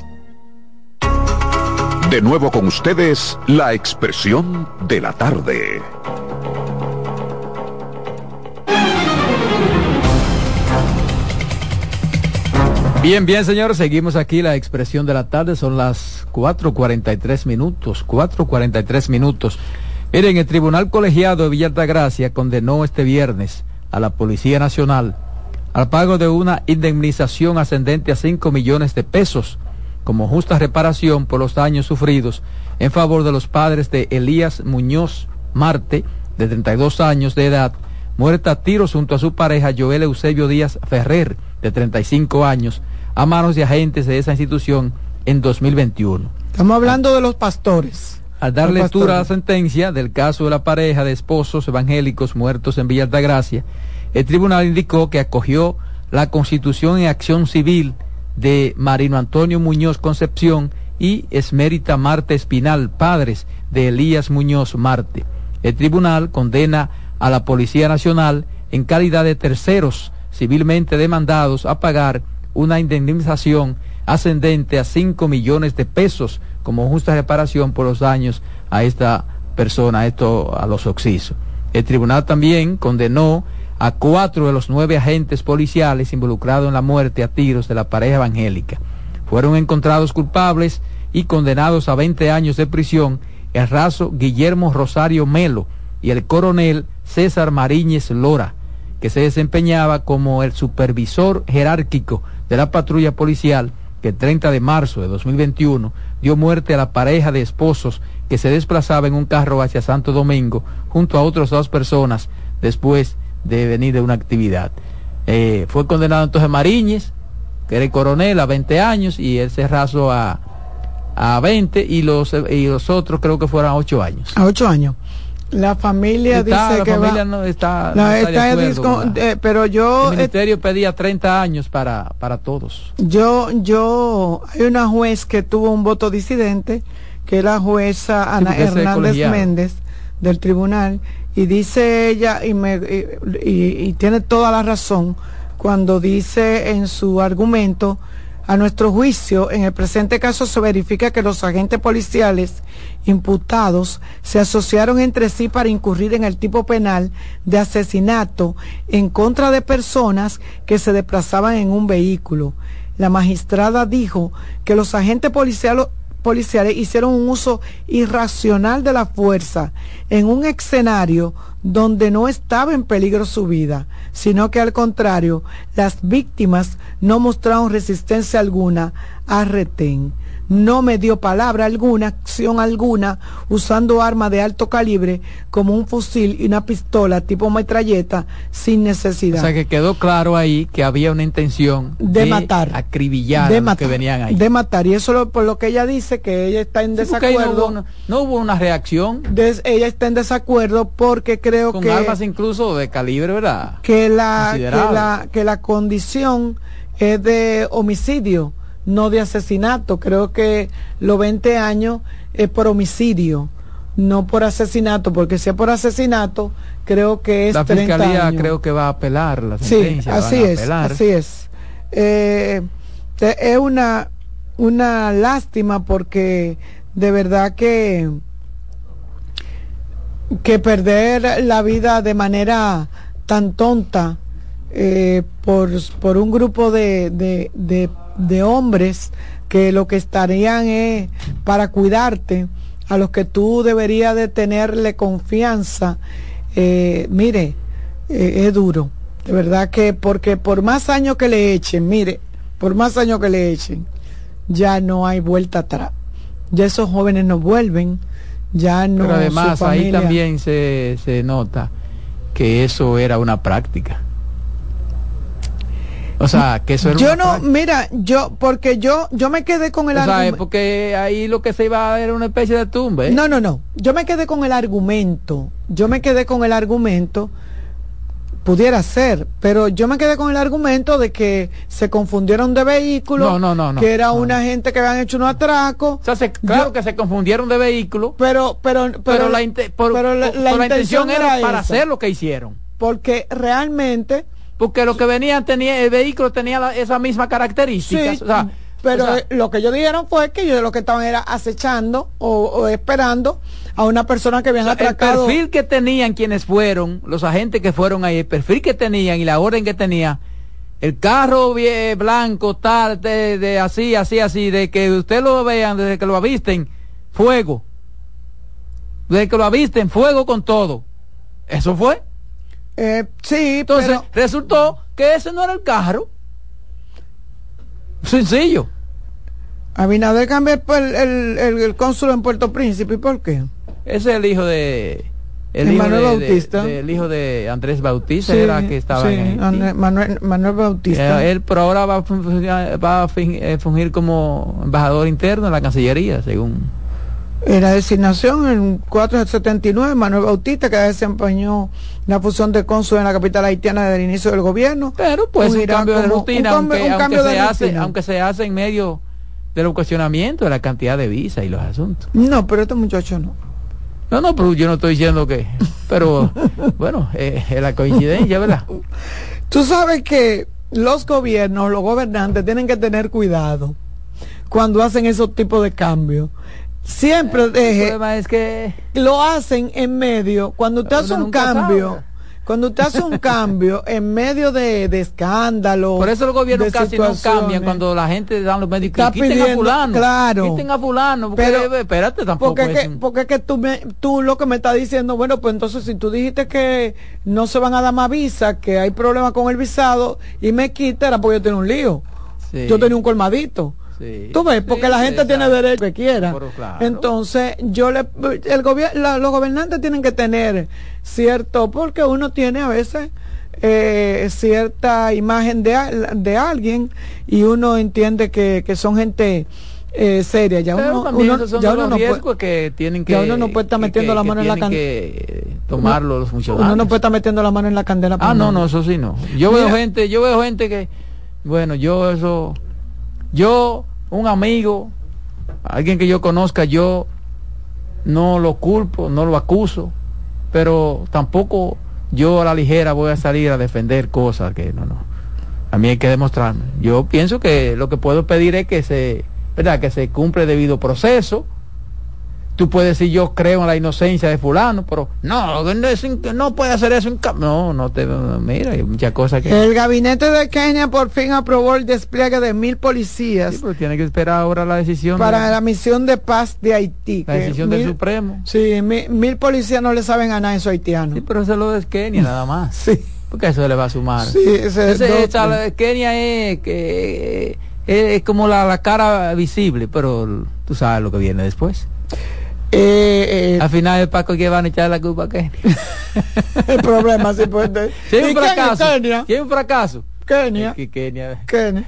De nuevo con ustedes, la expresión de la tarde. Bien, bien, señores, seguimos aquí la expresión de la tarde, son las 4.43 minutos, 4.43 minutos. Miren, el Tribunal Colegiado de Villa Gracia condenó este viernes a la Policía Nacional al pago de una indemnización ascendente a 5 millones de pesos como justa reparación por los daños sufridos en favor de los padres de Elías Muñoz Marte, de 32 años de edad, muerta a tiros junto a su pareja Joel Eusebio Díaz Ferrer, de 35 años, a manos de agentes de esa institución en 2021. Estamos hablando de los pastores. Al dar lectura a la sentencia del caso de la pareja de esposos evangélicos muertos en Villa Altagracia, el tribunal indicó que acogió la constitución en acción civil de Marino Antonio Muñoz Concepción y Esmérita Marte Espinal, padres de Elías Muñoz Marte. El tribunal condena a la Policía Nacional en calidad de terceros civilmente demandados a pagar una indemnización ascendente a 5 millones de pesos como justa reparación por los daños a esta persona, esto, a los oxisos. El tribunal también condenó a cuatro de los nueve agentes policiales involucrados en la muerte a tiros de la pareja evangélica. Fueron encontrados culpables y condenados a 20 años de prisión el raso Guillermo Rosario Melo y el coronel César Mariñez Lora, que se desempeñaba como el supervisor jerárquico de la patrulla policial que el 30 de marzo de 2021 dio muerte a la pareja de esposos que se desplazaba en un carro hacia Santo Domingo junto a otras dos personas después de venir de una actividad. Eh, fue condenado entonces Mariñez, que era el coronel, a 20 años, y él se rasó a, a 20, y los, y los otros creo que fueron a 8 años. A 8 años. La familia dice la que familia va, no está, no, no está de está en acuerdo, disco- eh, pero yo El ministerio pedía 30 años para, para todos. Yo, yo, hay una juez que tuvo un voto disidente, que es la jueza Ana Hernández. Méndez del tribunal, y dice ella, y, me, y, y- y tiene toda la razón, cuando dice en su argumento, a nuestro juicio, en el presente caso se verifica que los agentes policiales imputados se asociaron entre sí para incurrir en el tipo penal de asesinato en contra de personas que se desplazaban en un vehículo. La magistrada dijo que los agentes policiales policiales hicieron un uso irracional de la fuerza en un escenario donde no estaba en peligro su vida, sino que al contrario, las víctimas no mostraron resistencia alguna a retén. No me dio palabra alguna, acción alguna, usando armas de alto calibre como un fusil y una pistola tipo metralleta sin O necesidad. sea que quedó claro ahí que había una intención De matar. acribillar de a los que venían ahí. de matar. Y eso lo- por lo que ella dice, que ella está en Sí, no desacuerdo. hubo una- no hubo una reacción Des- ella está en desacuerdo porque creo con que, armas incluso de calibre, ¿verdad? que, la, que, la, que la condición es de homicidio, no de asesinato. Creo que los 20 años es por homicidio, no por asesinato, porque si es por asesinato, creo que es La 30 fiscalía años. creo que va a apelar la Sí, sentencia. van así es, así es. Eh, te- es una, una lástima porque de verdad que que perder la vida de manera tan tonta eh, por, por un grupo de, de, de, de hombres que lo que estarían es para cuidarte, a los que tú deberías de tenerle confianza, eh, mire, eh, es duro, de verdad que porque por más años que le echen, mire, por más años que le echen, ya no hay vuelta atrás. Ya esos jóvenes no vuelven, ya no. Pero además ahí también se, se nota que eso era una práctica. O sea, que eso era Yo no, mira, yo, porque yo, yo me quedé con el O argumento. porque ahí lo que se iba a ver era una especie de tumba. ¿eh? No, no, no. Yo me quedé con el argumento. Yo me quedé con el argumento. Pudiera ser, pero yo me quedé con el argumento de que se confundieron de vehículo, No, no, no, no, que era no. una gente que habían hecho un atraco. O sea, se- claro que se confundieron de vehículo, pero, pero, pero, pero, la, inte- por- pero la- por- la por la intención era para esa. hacer lo que hicieron. Porque realmente, Porque lo que venían tenía el vehículo tenía la- esa misma característica. Sí, o sea, pero o sea, lo que ellos dijeron fue que ellos lo que estaban era acechando o, o esperando a una persona que habían el atracado. perfil que tenían quienes fueron, los agentes que fueron ahí, el perfil que tenían y la orden que tenía, el carro blanco, tal, de, de así, así, así, de que usted lo vean, desde que lo avisten, fuego. Desde que lo avisten, fuego con todo. Eso fue. Eh, sí, Entonces, pero- resultó que ese no era el carro. Sencillo. Abinader cambió el, el, el- el cónsul en Puerto Príncipe. ¿Y por qué? Ese es el hijo de... El De hijo Manuel de- Bautista. de- el hijo de Andrés Bautista Sí, era que estaba sí, en Manuel, Manuel Bautista. Eh, él por ahora va va a eh, fungir como embajador interno en la Cancillería, según... En la designación, en 479, Manuel Bautista, que desempeñó la función de cónsul en la capital haitiana desde el inicio del gobierno. Pero pues un cambio de rutina, un aunque, un aunque de se hace, aunque se hace en medio de los cuestionamientos de la cantidad de visas y los asuntos. No, pero este muchacho no. No, no, pero yo no estoy diciendo que... Pero bueno, eh, es la coincidencia, ¿verdad? Tú sabes que los gobiernos, los gobernantes tienen que tener cuidado cuando hacen esos tipos de cambios. Siempre deje, problema es que lo hacen en medio, cuando usted hace un cambio, sabe. cuando usted hace un cambio en medio de, de escándalo. Por eso los gobiernos casi no cambian cuando la gente dan los médicos. Está Quiten a pidiendo- fulano. claro. Quiten a fulano. Porque, Pero- espérate, tampoco Porque es que, un- porque que tú, me, tú lo que me estás diciendo, bueno, pues entonces si tú dijiste que no se van a dar más visa, que hay problemas con el visado y me quita, era porque yo tenía un lío. Sí. Yo tenía un colmadito. Sí. Tú ves, porque Sí, la gente tiene derecho que quiera. Pero claro. Entonces, yo le, el gobierno, los gobernantes tienen que tener cierto, porque uno tiene a veces eh, cierta imagen de, de alguien y uno entiende que, que son gente eh, seria. Ya Pero uno, uno- son ya uno no puede- que tienen que ya uno no puede estar metiendo que- la mano en la tienen can- que tomarlo los funcionarios. uno no puede estar metiendo la mano en la candela. Ah, no, no, eso sí no. Yo Mira. veo gente, yo veo gente que, bueno, yo eso, yo, un amigo, alguien que yo conozca, yo no lo culpo, no lo acuso, pero tampoco yo a la ligera voy a salir a defender cosas que no, no. A mí hay que demostrarme. Yo pienso que lo que puedo pedir es que se, ¿verdad? Que se cumple debido proceso. Tú puedes decir yo creo en la inocencia de fulano, pero no, no, es puede hacer eso en No, no te mira, hay muchas cosas que El gabinete de Kenia por fin aprobó el despliegue de mil policías Sí, pero tiene que esperar ahora la decisión de para la, la misión de paz de Haití. la decisión del Supremo. Sí, mi- mil policías no le saben a nada a esos haitianos. Sí, pero eso lo de Kenia nada más. Sí. Porque eso le va a sumar. Sí, ese es doble. esa- Kenia es, que, es, es como la, la cara visible, pero tú sabes lo que viene después. Eh, eh, Al final el Paco que van a echar la culpa a Kenia. el problema, sí, pues. de- Si hay ¿Y un fracaso, Kenia? si hay un fracaso, Kenia. que Kenia. Kenia.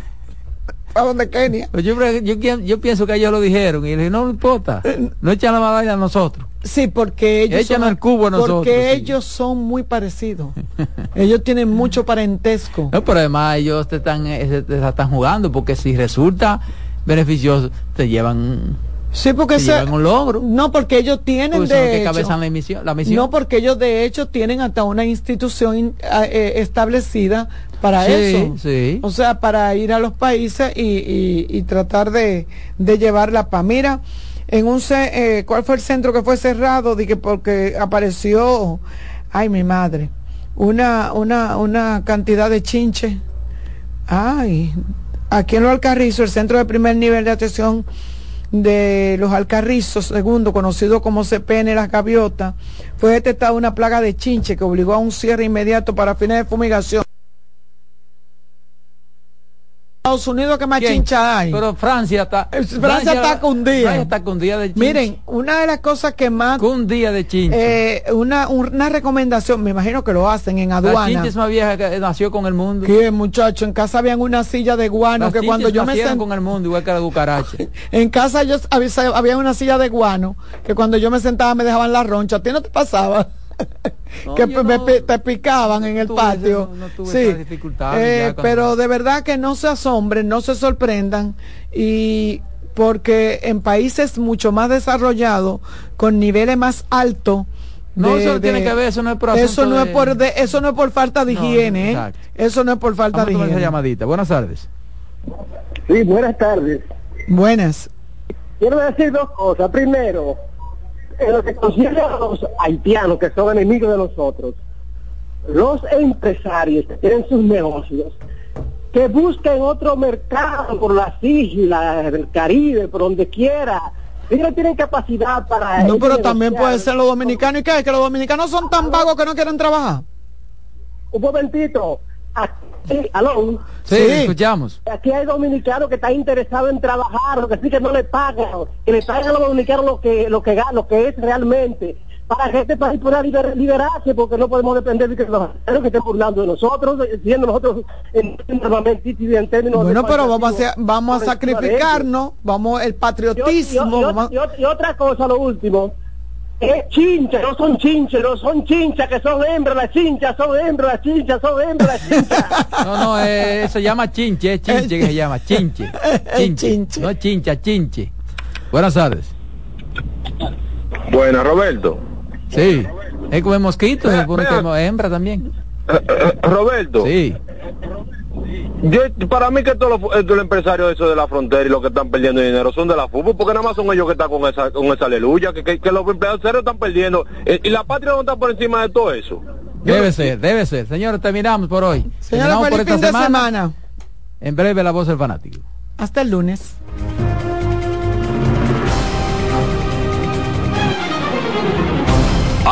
¿A dónde Kenia? Pues Yo, yo, yo, pienso que ellos lo dijeron y le dije, no, no importa, no echan la vaina a nosotros. Sí, porque ellos Échanos son, el cubo a nosotros, porque sí. ellos son muy parecidos. ellos tienen mucho parentesco. No, pero además ellos te están, eh, te están jugando porque si resulta beneficioso, te llevan, Sí, porque un logro. no, porque ellos tienen los de que hecho, cabezan la misión. La misión. no, porque ellos de hecho tienen hasta una institución eh, establecida para Sí, eso. sí. O sea, para ir a los países y, y- y tratar de, de llevar la paz. Mira, en un eh, ¿cuál fue el centro que fue cerrado? Dije porque apareció, ay mi madre, una, una, una cantidad de chinches. Ay, aquí en los Alcarrizos, el centro de primer nivel de atención de los Alcarrizos, segundo, conocido como CPN Las Gaviotas, fue detectada una plaga de chinche que obligó a un cierre inmediato para fines de fumigación. Estados Unidos que más ¿Quién? chincha hay. Pero Francia está. Francia, está con día. Francia está con día de chinche. Miren, una de las cosas que más. Un día de chinche. Eh, una, una recomendación, me imagino que lo hacen en la aduana. chinche es más vieja que nació con el mundo. Que muchacho, en casa habían una silla de guano Las que cuando yo me senté con el mundo, igual que la cucaracha. en casa yo había, había una silla de guano que cuando yo me sentaba me dejaban la roncha. ¿A ti no te pasaba? No, que me no- pi- te picaban en el tuve patio. no tuve sí, esas dificultades Eh, pero de verdad que no se asombren, no se sorprendan y porque en países mucho más desarrollados, con niveles más altos, No, de- eso no tiene de- que ver, eso no es por eso no es de- por de- eso no es por falta de No, higiene, ¿eh? eso no es por falta Vamos a de tomar esa higiene. llamadita. Buenas tardes. Sí, buenas tardes. Buenas. Quiero decir dos cosas. Primero, en lo que concierne a los haitianos, que son enemigos de nosotros, los empresarios que tienen sus negocios, que busquen otro mercado por las islas del Caribe, por donde quiera. Ellos tienen capacidad para... No, pero también puede ser los dominicanos. ¿Y qué? es? Que los dominicanos son tan vagos que no quieren trabajar. Un momentito. Aquí, aló. Sí, escuchamos. Aquí hay dominicanos que están interesados en trabajar, lo que sí que no le pagan, que le paguen a los dominicanos lo que lo que lo que es realmente, para que este país pueda liber- liberarse, porque no podemos depender de que los que estén burlando de nosotros, eh, siendo nosotros en, en, en términos Bueno, de pero vamos a, vamos a sacrificarnos, vamos el. Y, patriotismo. y- vamos- y- y- y otra cosa, lo último, es chincha, no son chinches, no son chinchas, que son hembras las chinchas, son hembras las chinchas, son hembras las chinchas. No, no, eh, se llama chinche, es chinche que se llama, chinche. Chinche, no chincha, chinche. Buenas tardes. Buena, Roberto. Sí. Es como el mosquito, se supone que hembra también. Eh, eh, Roberto. Sí. Yo, para mí que todos los, eh, los empresarios eso de la frontera y los que están perdiendo dinero son de la fútbol, porque nada más son ellos que están con esa, con esa aleluya, que, que, que los empresarios están perdiendo. Eh, y la patria no está por encima de todo eso. Debe ser, debe ser. Señores, terminamos por hoy. Señora, Terminamos feliz fin de semana. En breve, la voz del fanático. Hasta el lunes.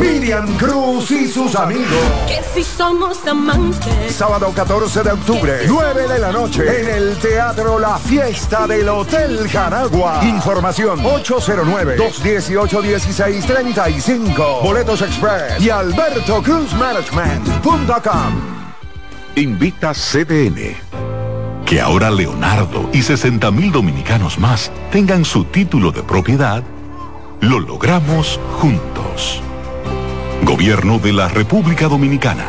Miriam Cruz y sus amigos. Que si somos amantes. Sábado 14 de octubre, 9 de la noche, en el Teatro La Fiesta del Hotel Jaragua. Información 809-218-1635. Boletos Express y Alberto Cruz Management.com. Invita CDN. Que ahora Leonardo y 60 mil dominicanos más tengan su título de propiedad, lo logramos juntos. Gobierno de la República Dominicana.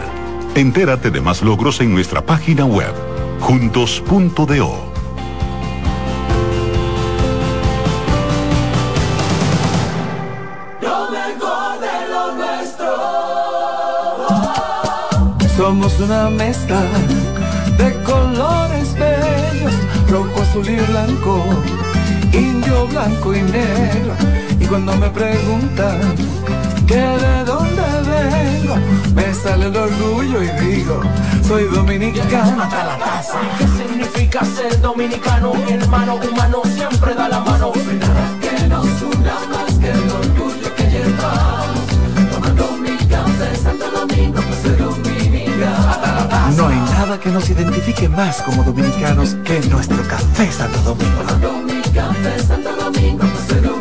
Entérate de más logros en nuestra página web, juntos.do. Lo mejor de lo nuestro. Somos una mezcla de colores bellos, rojo, azul y blanco, indio, blanco y negro. Y cuando me preguntan que de dónde vengo, me sale el orgullo y digo, soy dominicano hasta la casa. ¿Qué significa ser dominicano? Hermano humano siempre da la mano. Que nos una más que el orgullo que llevamos. Tomando mi café Santo Domingo, pues ser dominicano. No hay nada que nos identifique más como dominicanos que nuestro café Santo Domingo. Tomando mi café Santo Domingo, pues ser dominicano.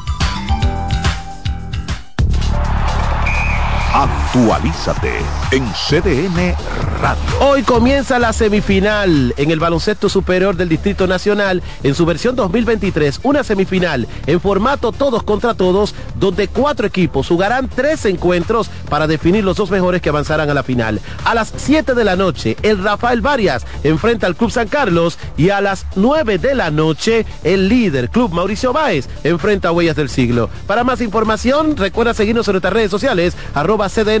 Actualízate en CDN Radio. Hoy comienza la semifinal en el baloncesto superior del Distrito Nacional en su versión 2023. Una semifinal en formato todos contra todos, donde cuatro equipos jugarán tres encuentros para definir los dos mejores que avanzarán a la final. A las 7 de la noche, el Rafael Varias enfrenta al Club San Carlos y a las 9 de la noche, el líder Club Mauricio Báez enfrenta a Huellas del Siglo. Para más información, recuerda seguirnos en nuestras redes sociales, arroba CDN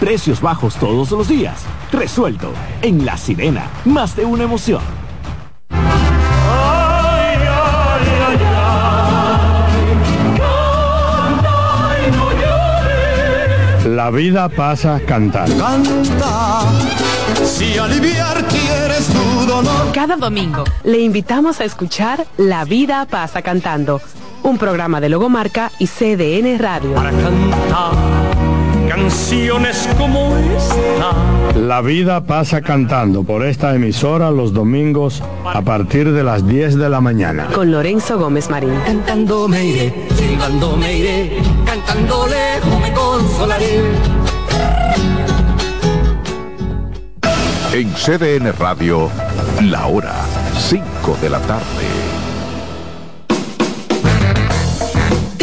Precios bajos todos los días. Resuelto. En La Sirena, más de una emoción. La vida pasa cantando. Canta, si aliviar quieres tu dolor. Cada domingo le invitamos a escuchar La vida pasa cantando, un programa de Logomarca y CDN Radio. Para cantar canciones como esta. La vida pasa cantando por esta emisora los domingos a partir de las 10 de la mañana. Con Lorenzo Gómez Marín. Cantando me iré, silbando me iré, cantando lejos me consolaré. En CDN Radio, la hora 5 de la tarde.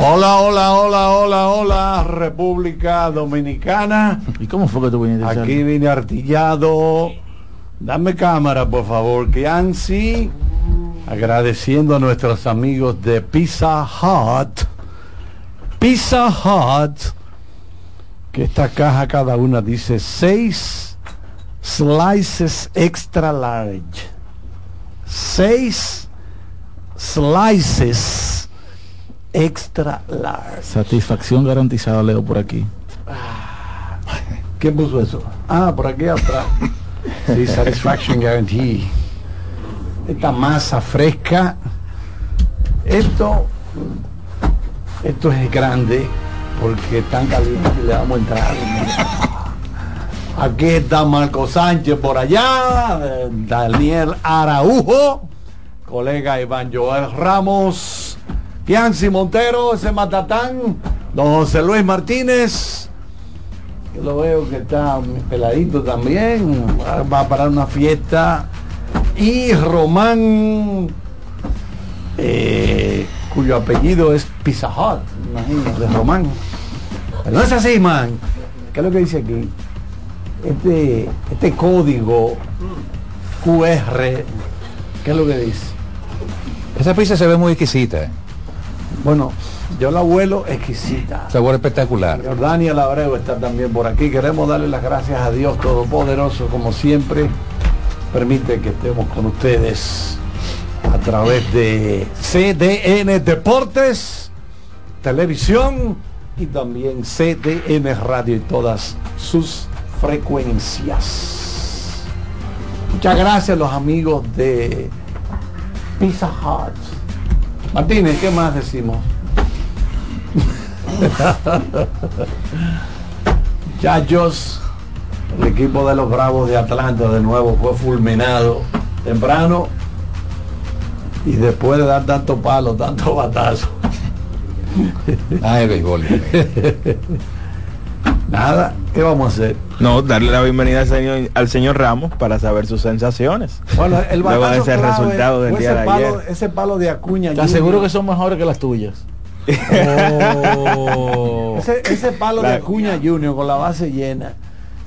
Hola, hola, hola, hola, hola, República Dominicana. ¿Y cómo fue que tú viniste? Aquí vine artillado. Dame cámara, por favor, que Ansi, agradeciendo a nuestros amigos de Pizza Hut. Pizza Hut, que esta caja cada una dice seis slices extra large. Seis slices extra large. Satisfacción garantizada, leo por aquí. ¿Quién puso eso? Ah, por aquí atrás. Sí, Satisfaction Guarantee. Esta masa fresca. Esto, esto es grande porque tan caliente que le vamos a entrar. Aquí está Marco Sánchez por allá, Daniel Araujo, colega Iván Joel Ramos, Pianci Montero, ese Matatán, don José Luis Martínez, que lo veo que está peladito también, va- a parar una fiesta, y Román, eh, cuyo apellido es imagino, de Román. Pero no es así, man. ¿Qué es lo que dice aquí? Este, este código QR, ¿qué es lo que dice? Esa pizza se ve muy exquisita. Bueno, yo la vuelo exquisita. Sabor espectacular. Jordania Labreu está también por aquí. Queremos darle las gracias a Dios Todopoderoso, como siempre. Permite que estemos con ustedes a través de CDN Deportes Televisión y también CDN Radio y todas sus frecuencias. Muchas gracias a los amigos de Pizza Hut. Martínez, ¿qué más decimos? Muchachos, el equipo de los Bravos de Atlanta de nuevo fue fulminado temprano y después de dar tanto palo, tanto batazo. Ah, el béisbol. Nada, ¿qué vamos a hacer? No, darle la bienvenida al señor, al señor Ramos para saber sus sensaciones. Bueno, el Luego de ese clave resultado del día ese de palo, ayer. ese palo de Acuña. Te aseguro que son mejores que las tuyas. Ese, ese palo de Acuña Junior con la base llena,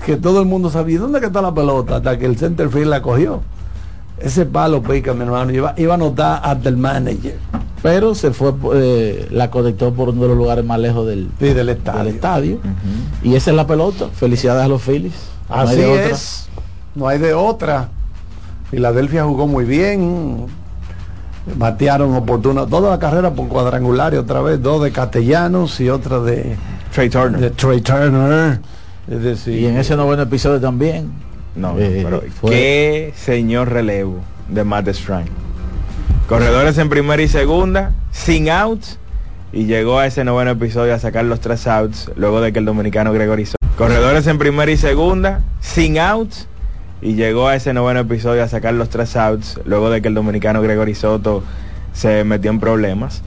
que todo el mundo sabía dónde que está la pelota hasta que el center field la cogió. Ese palo pica, mi hermano, iba, iba a anotar hasta el manager. Pero se fue, eh, la conectó por uno de los lugares más lejos del, Sí, del estadio. del estadio. Y esa es la pelota. Felicidades a los Phillies. No hay de otra. es, no hay de otra. Filadelfia jugó muy bien, batearon oportuno, toda la carrera por cuadrangular y otra vez dos de Castellanos y otra de Trey Turner. de Trey Turner. Es decir, Y en ese noveno episodio también. No, Eh, pero fue- qué señor relevo de Matt Strang. Corredores en primera y segunda, sin outs, y llegó a ese noveno episodio a sacar los tres outs, luego de que el dominicano Gregory Soto. Corredores en primera y segunda, sin outs, y llegó a ese noveno episodio a sacar los tres outs, luego de que el dominicano Gregory Soto se metió en problemas.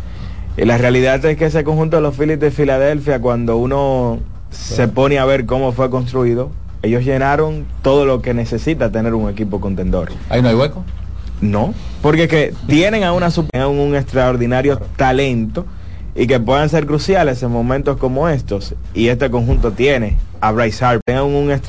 Y la realidad es que ese conjunto de los Phillies de Filadelfia, cuando uno se pone a ver cómo fue construido, ellos llenaron todo lo que necesita tener un equipo contendor. Ahí no hay hueco. No, porque que tienen a una un extraordinario talento y que puedan ser cruciales en momentos como estos. Y este conjunto tiene a Bryce Harper,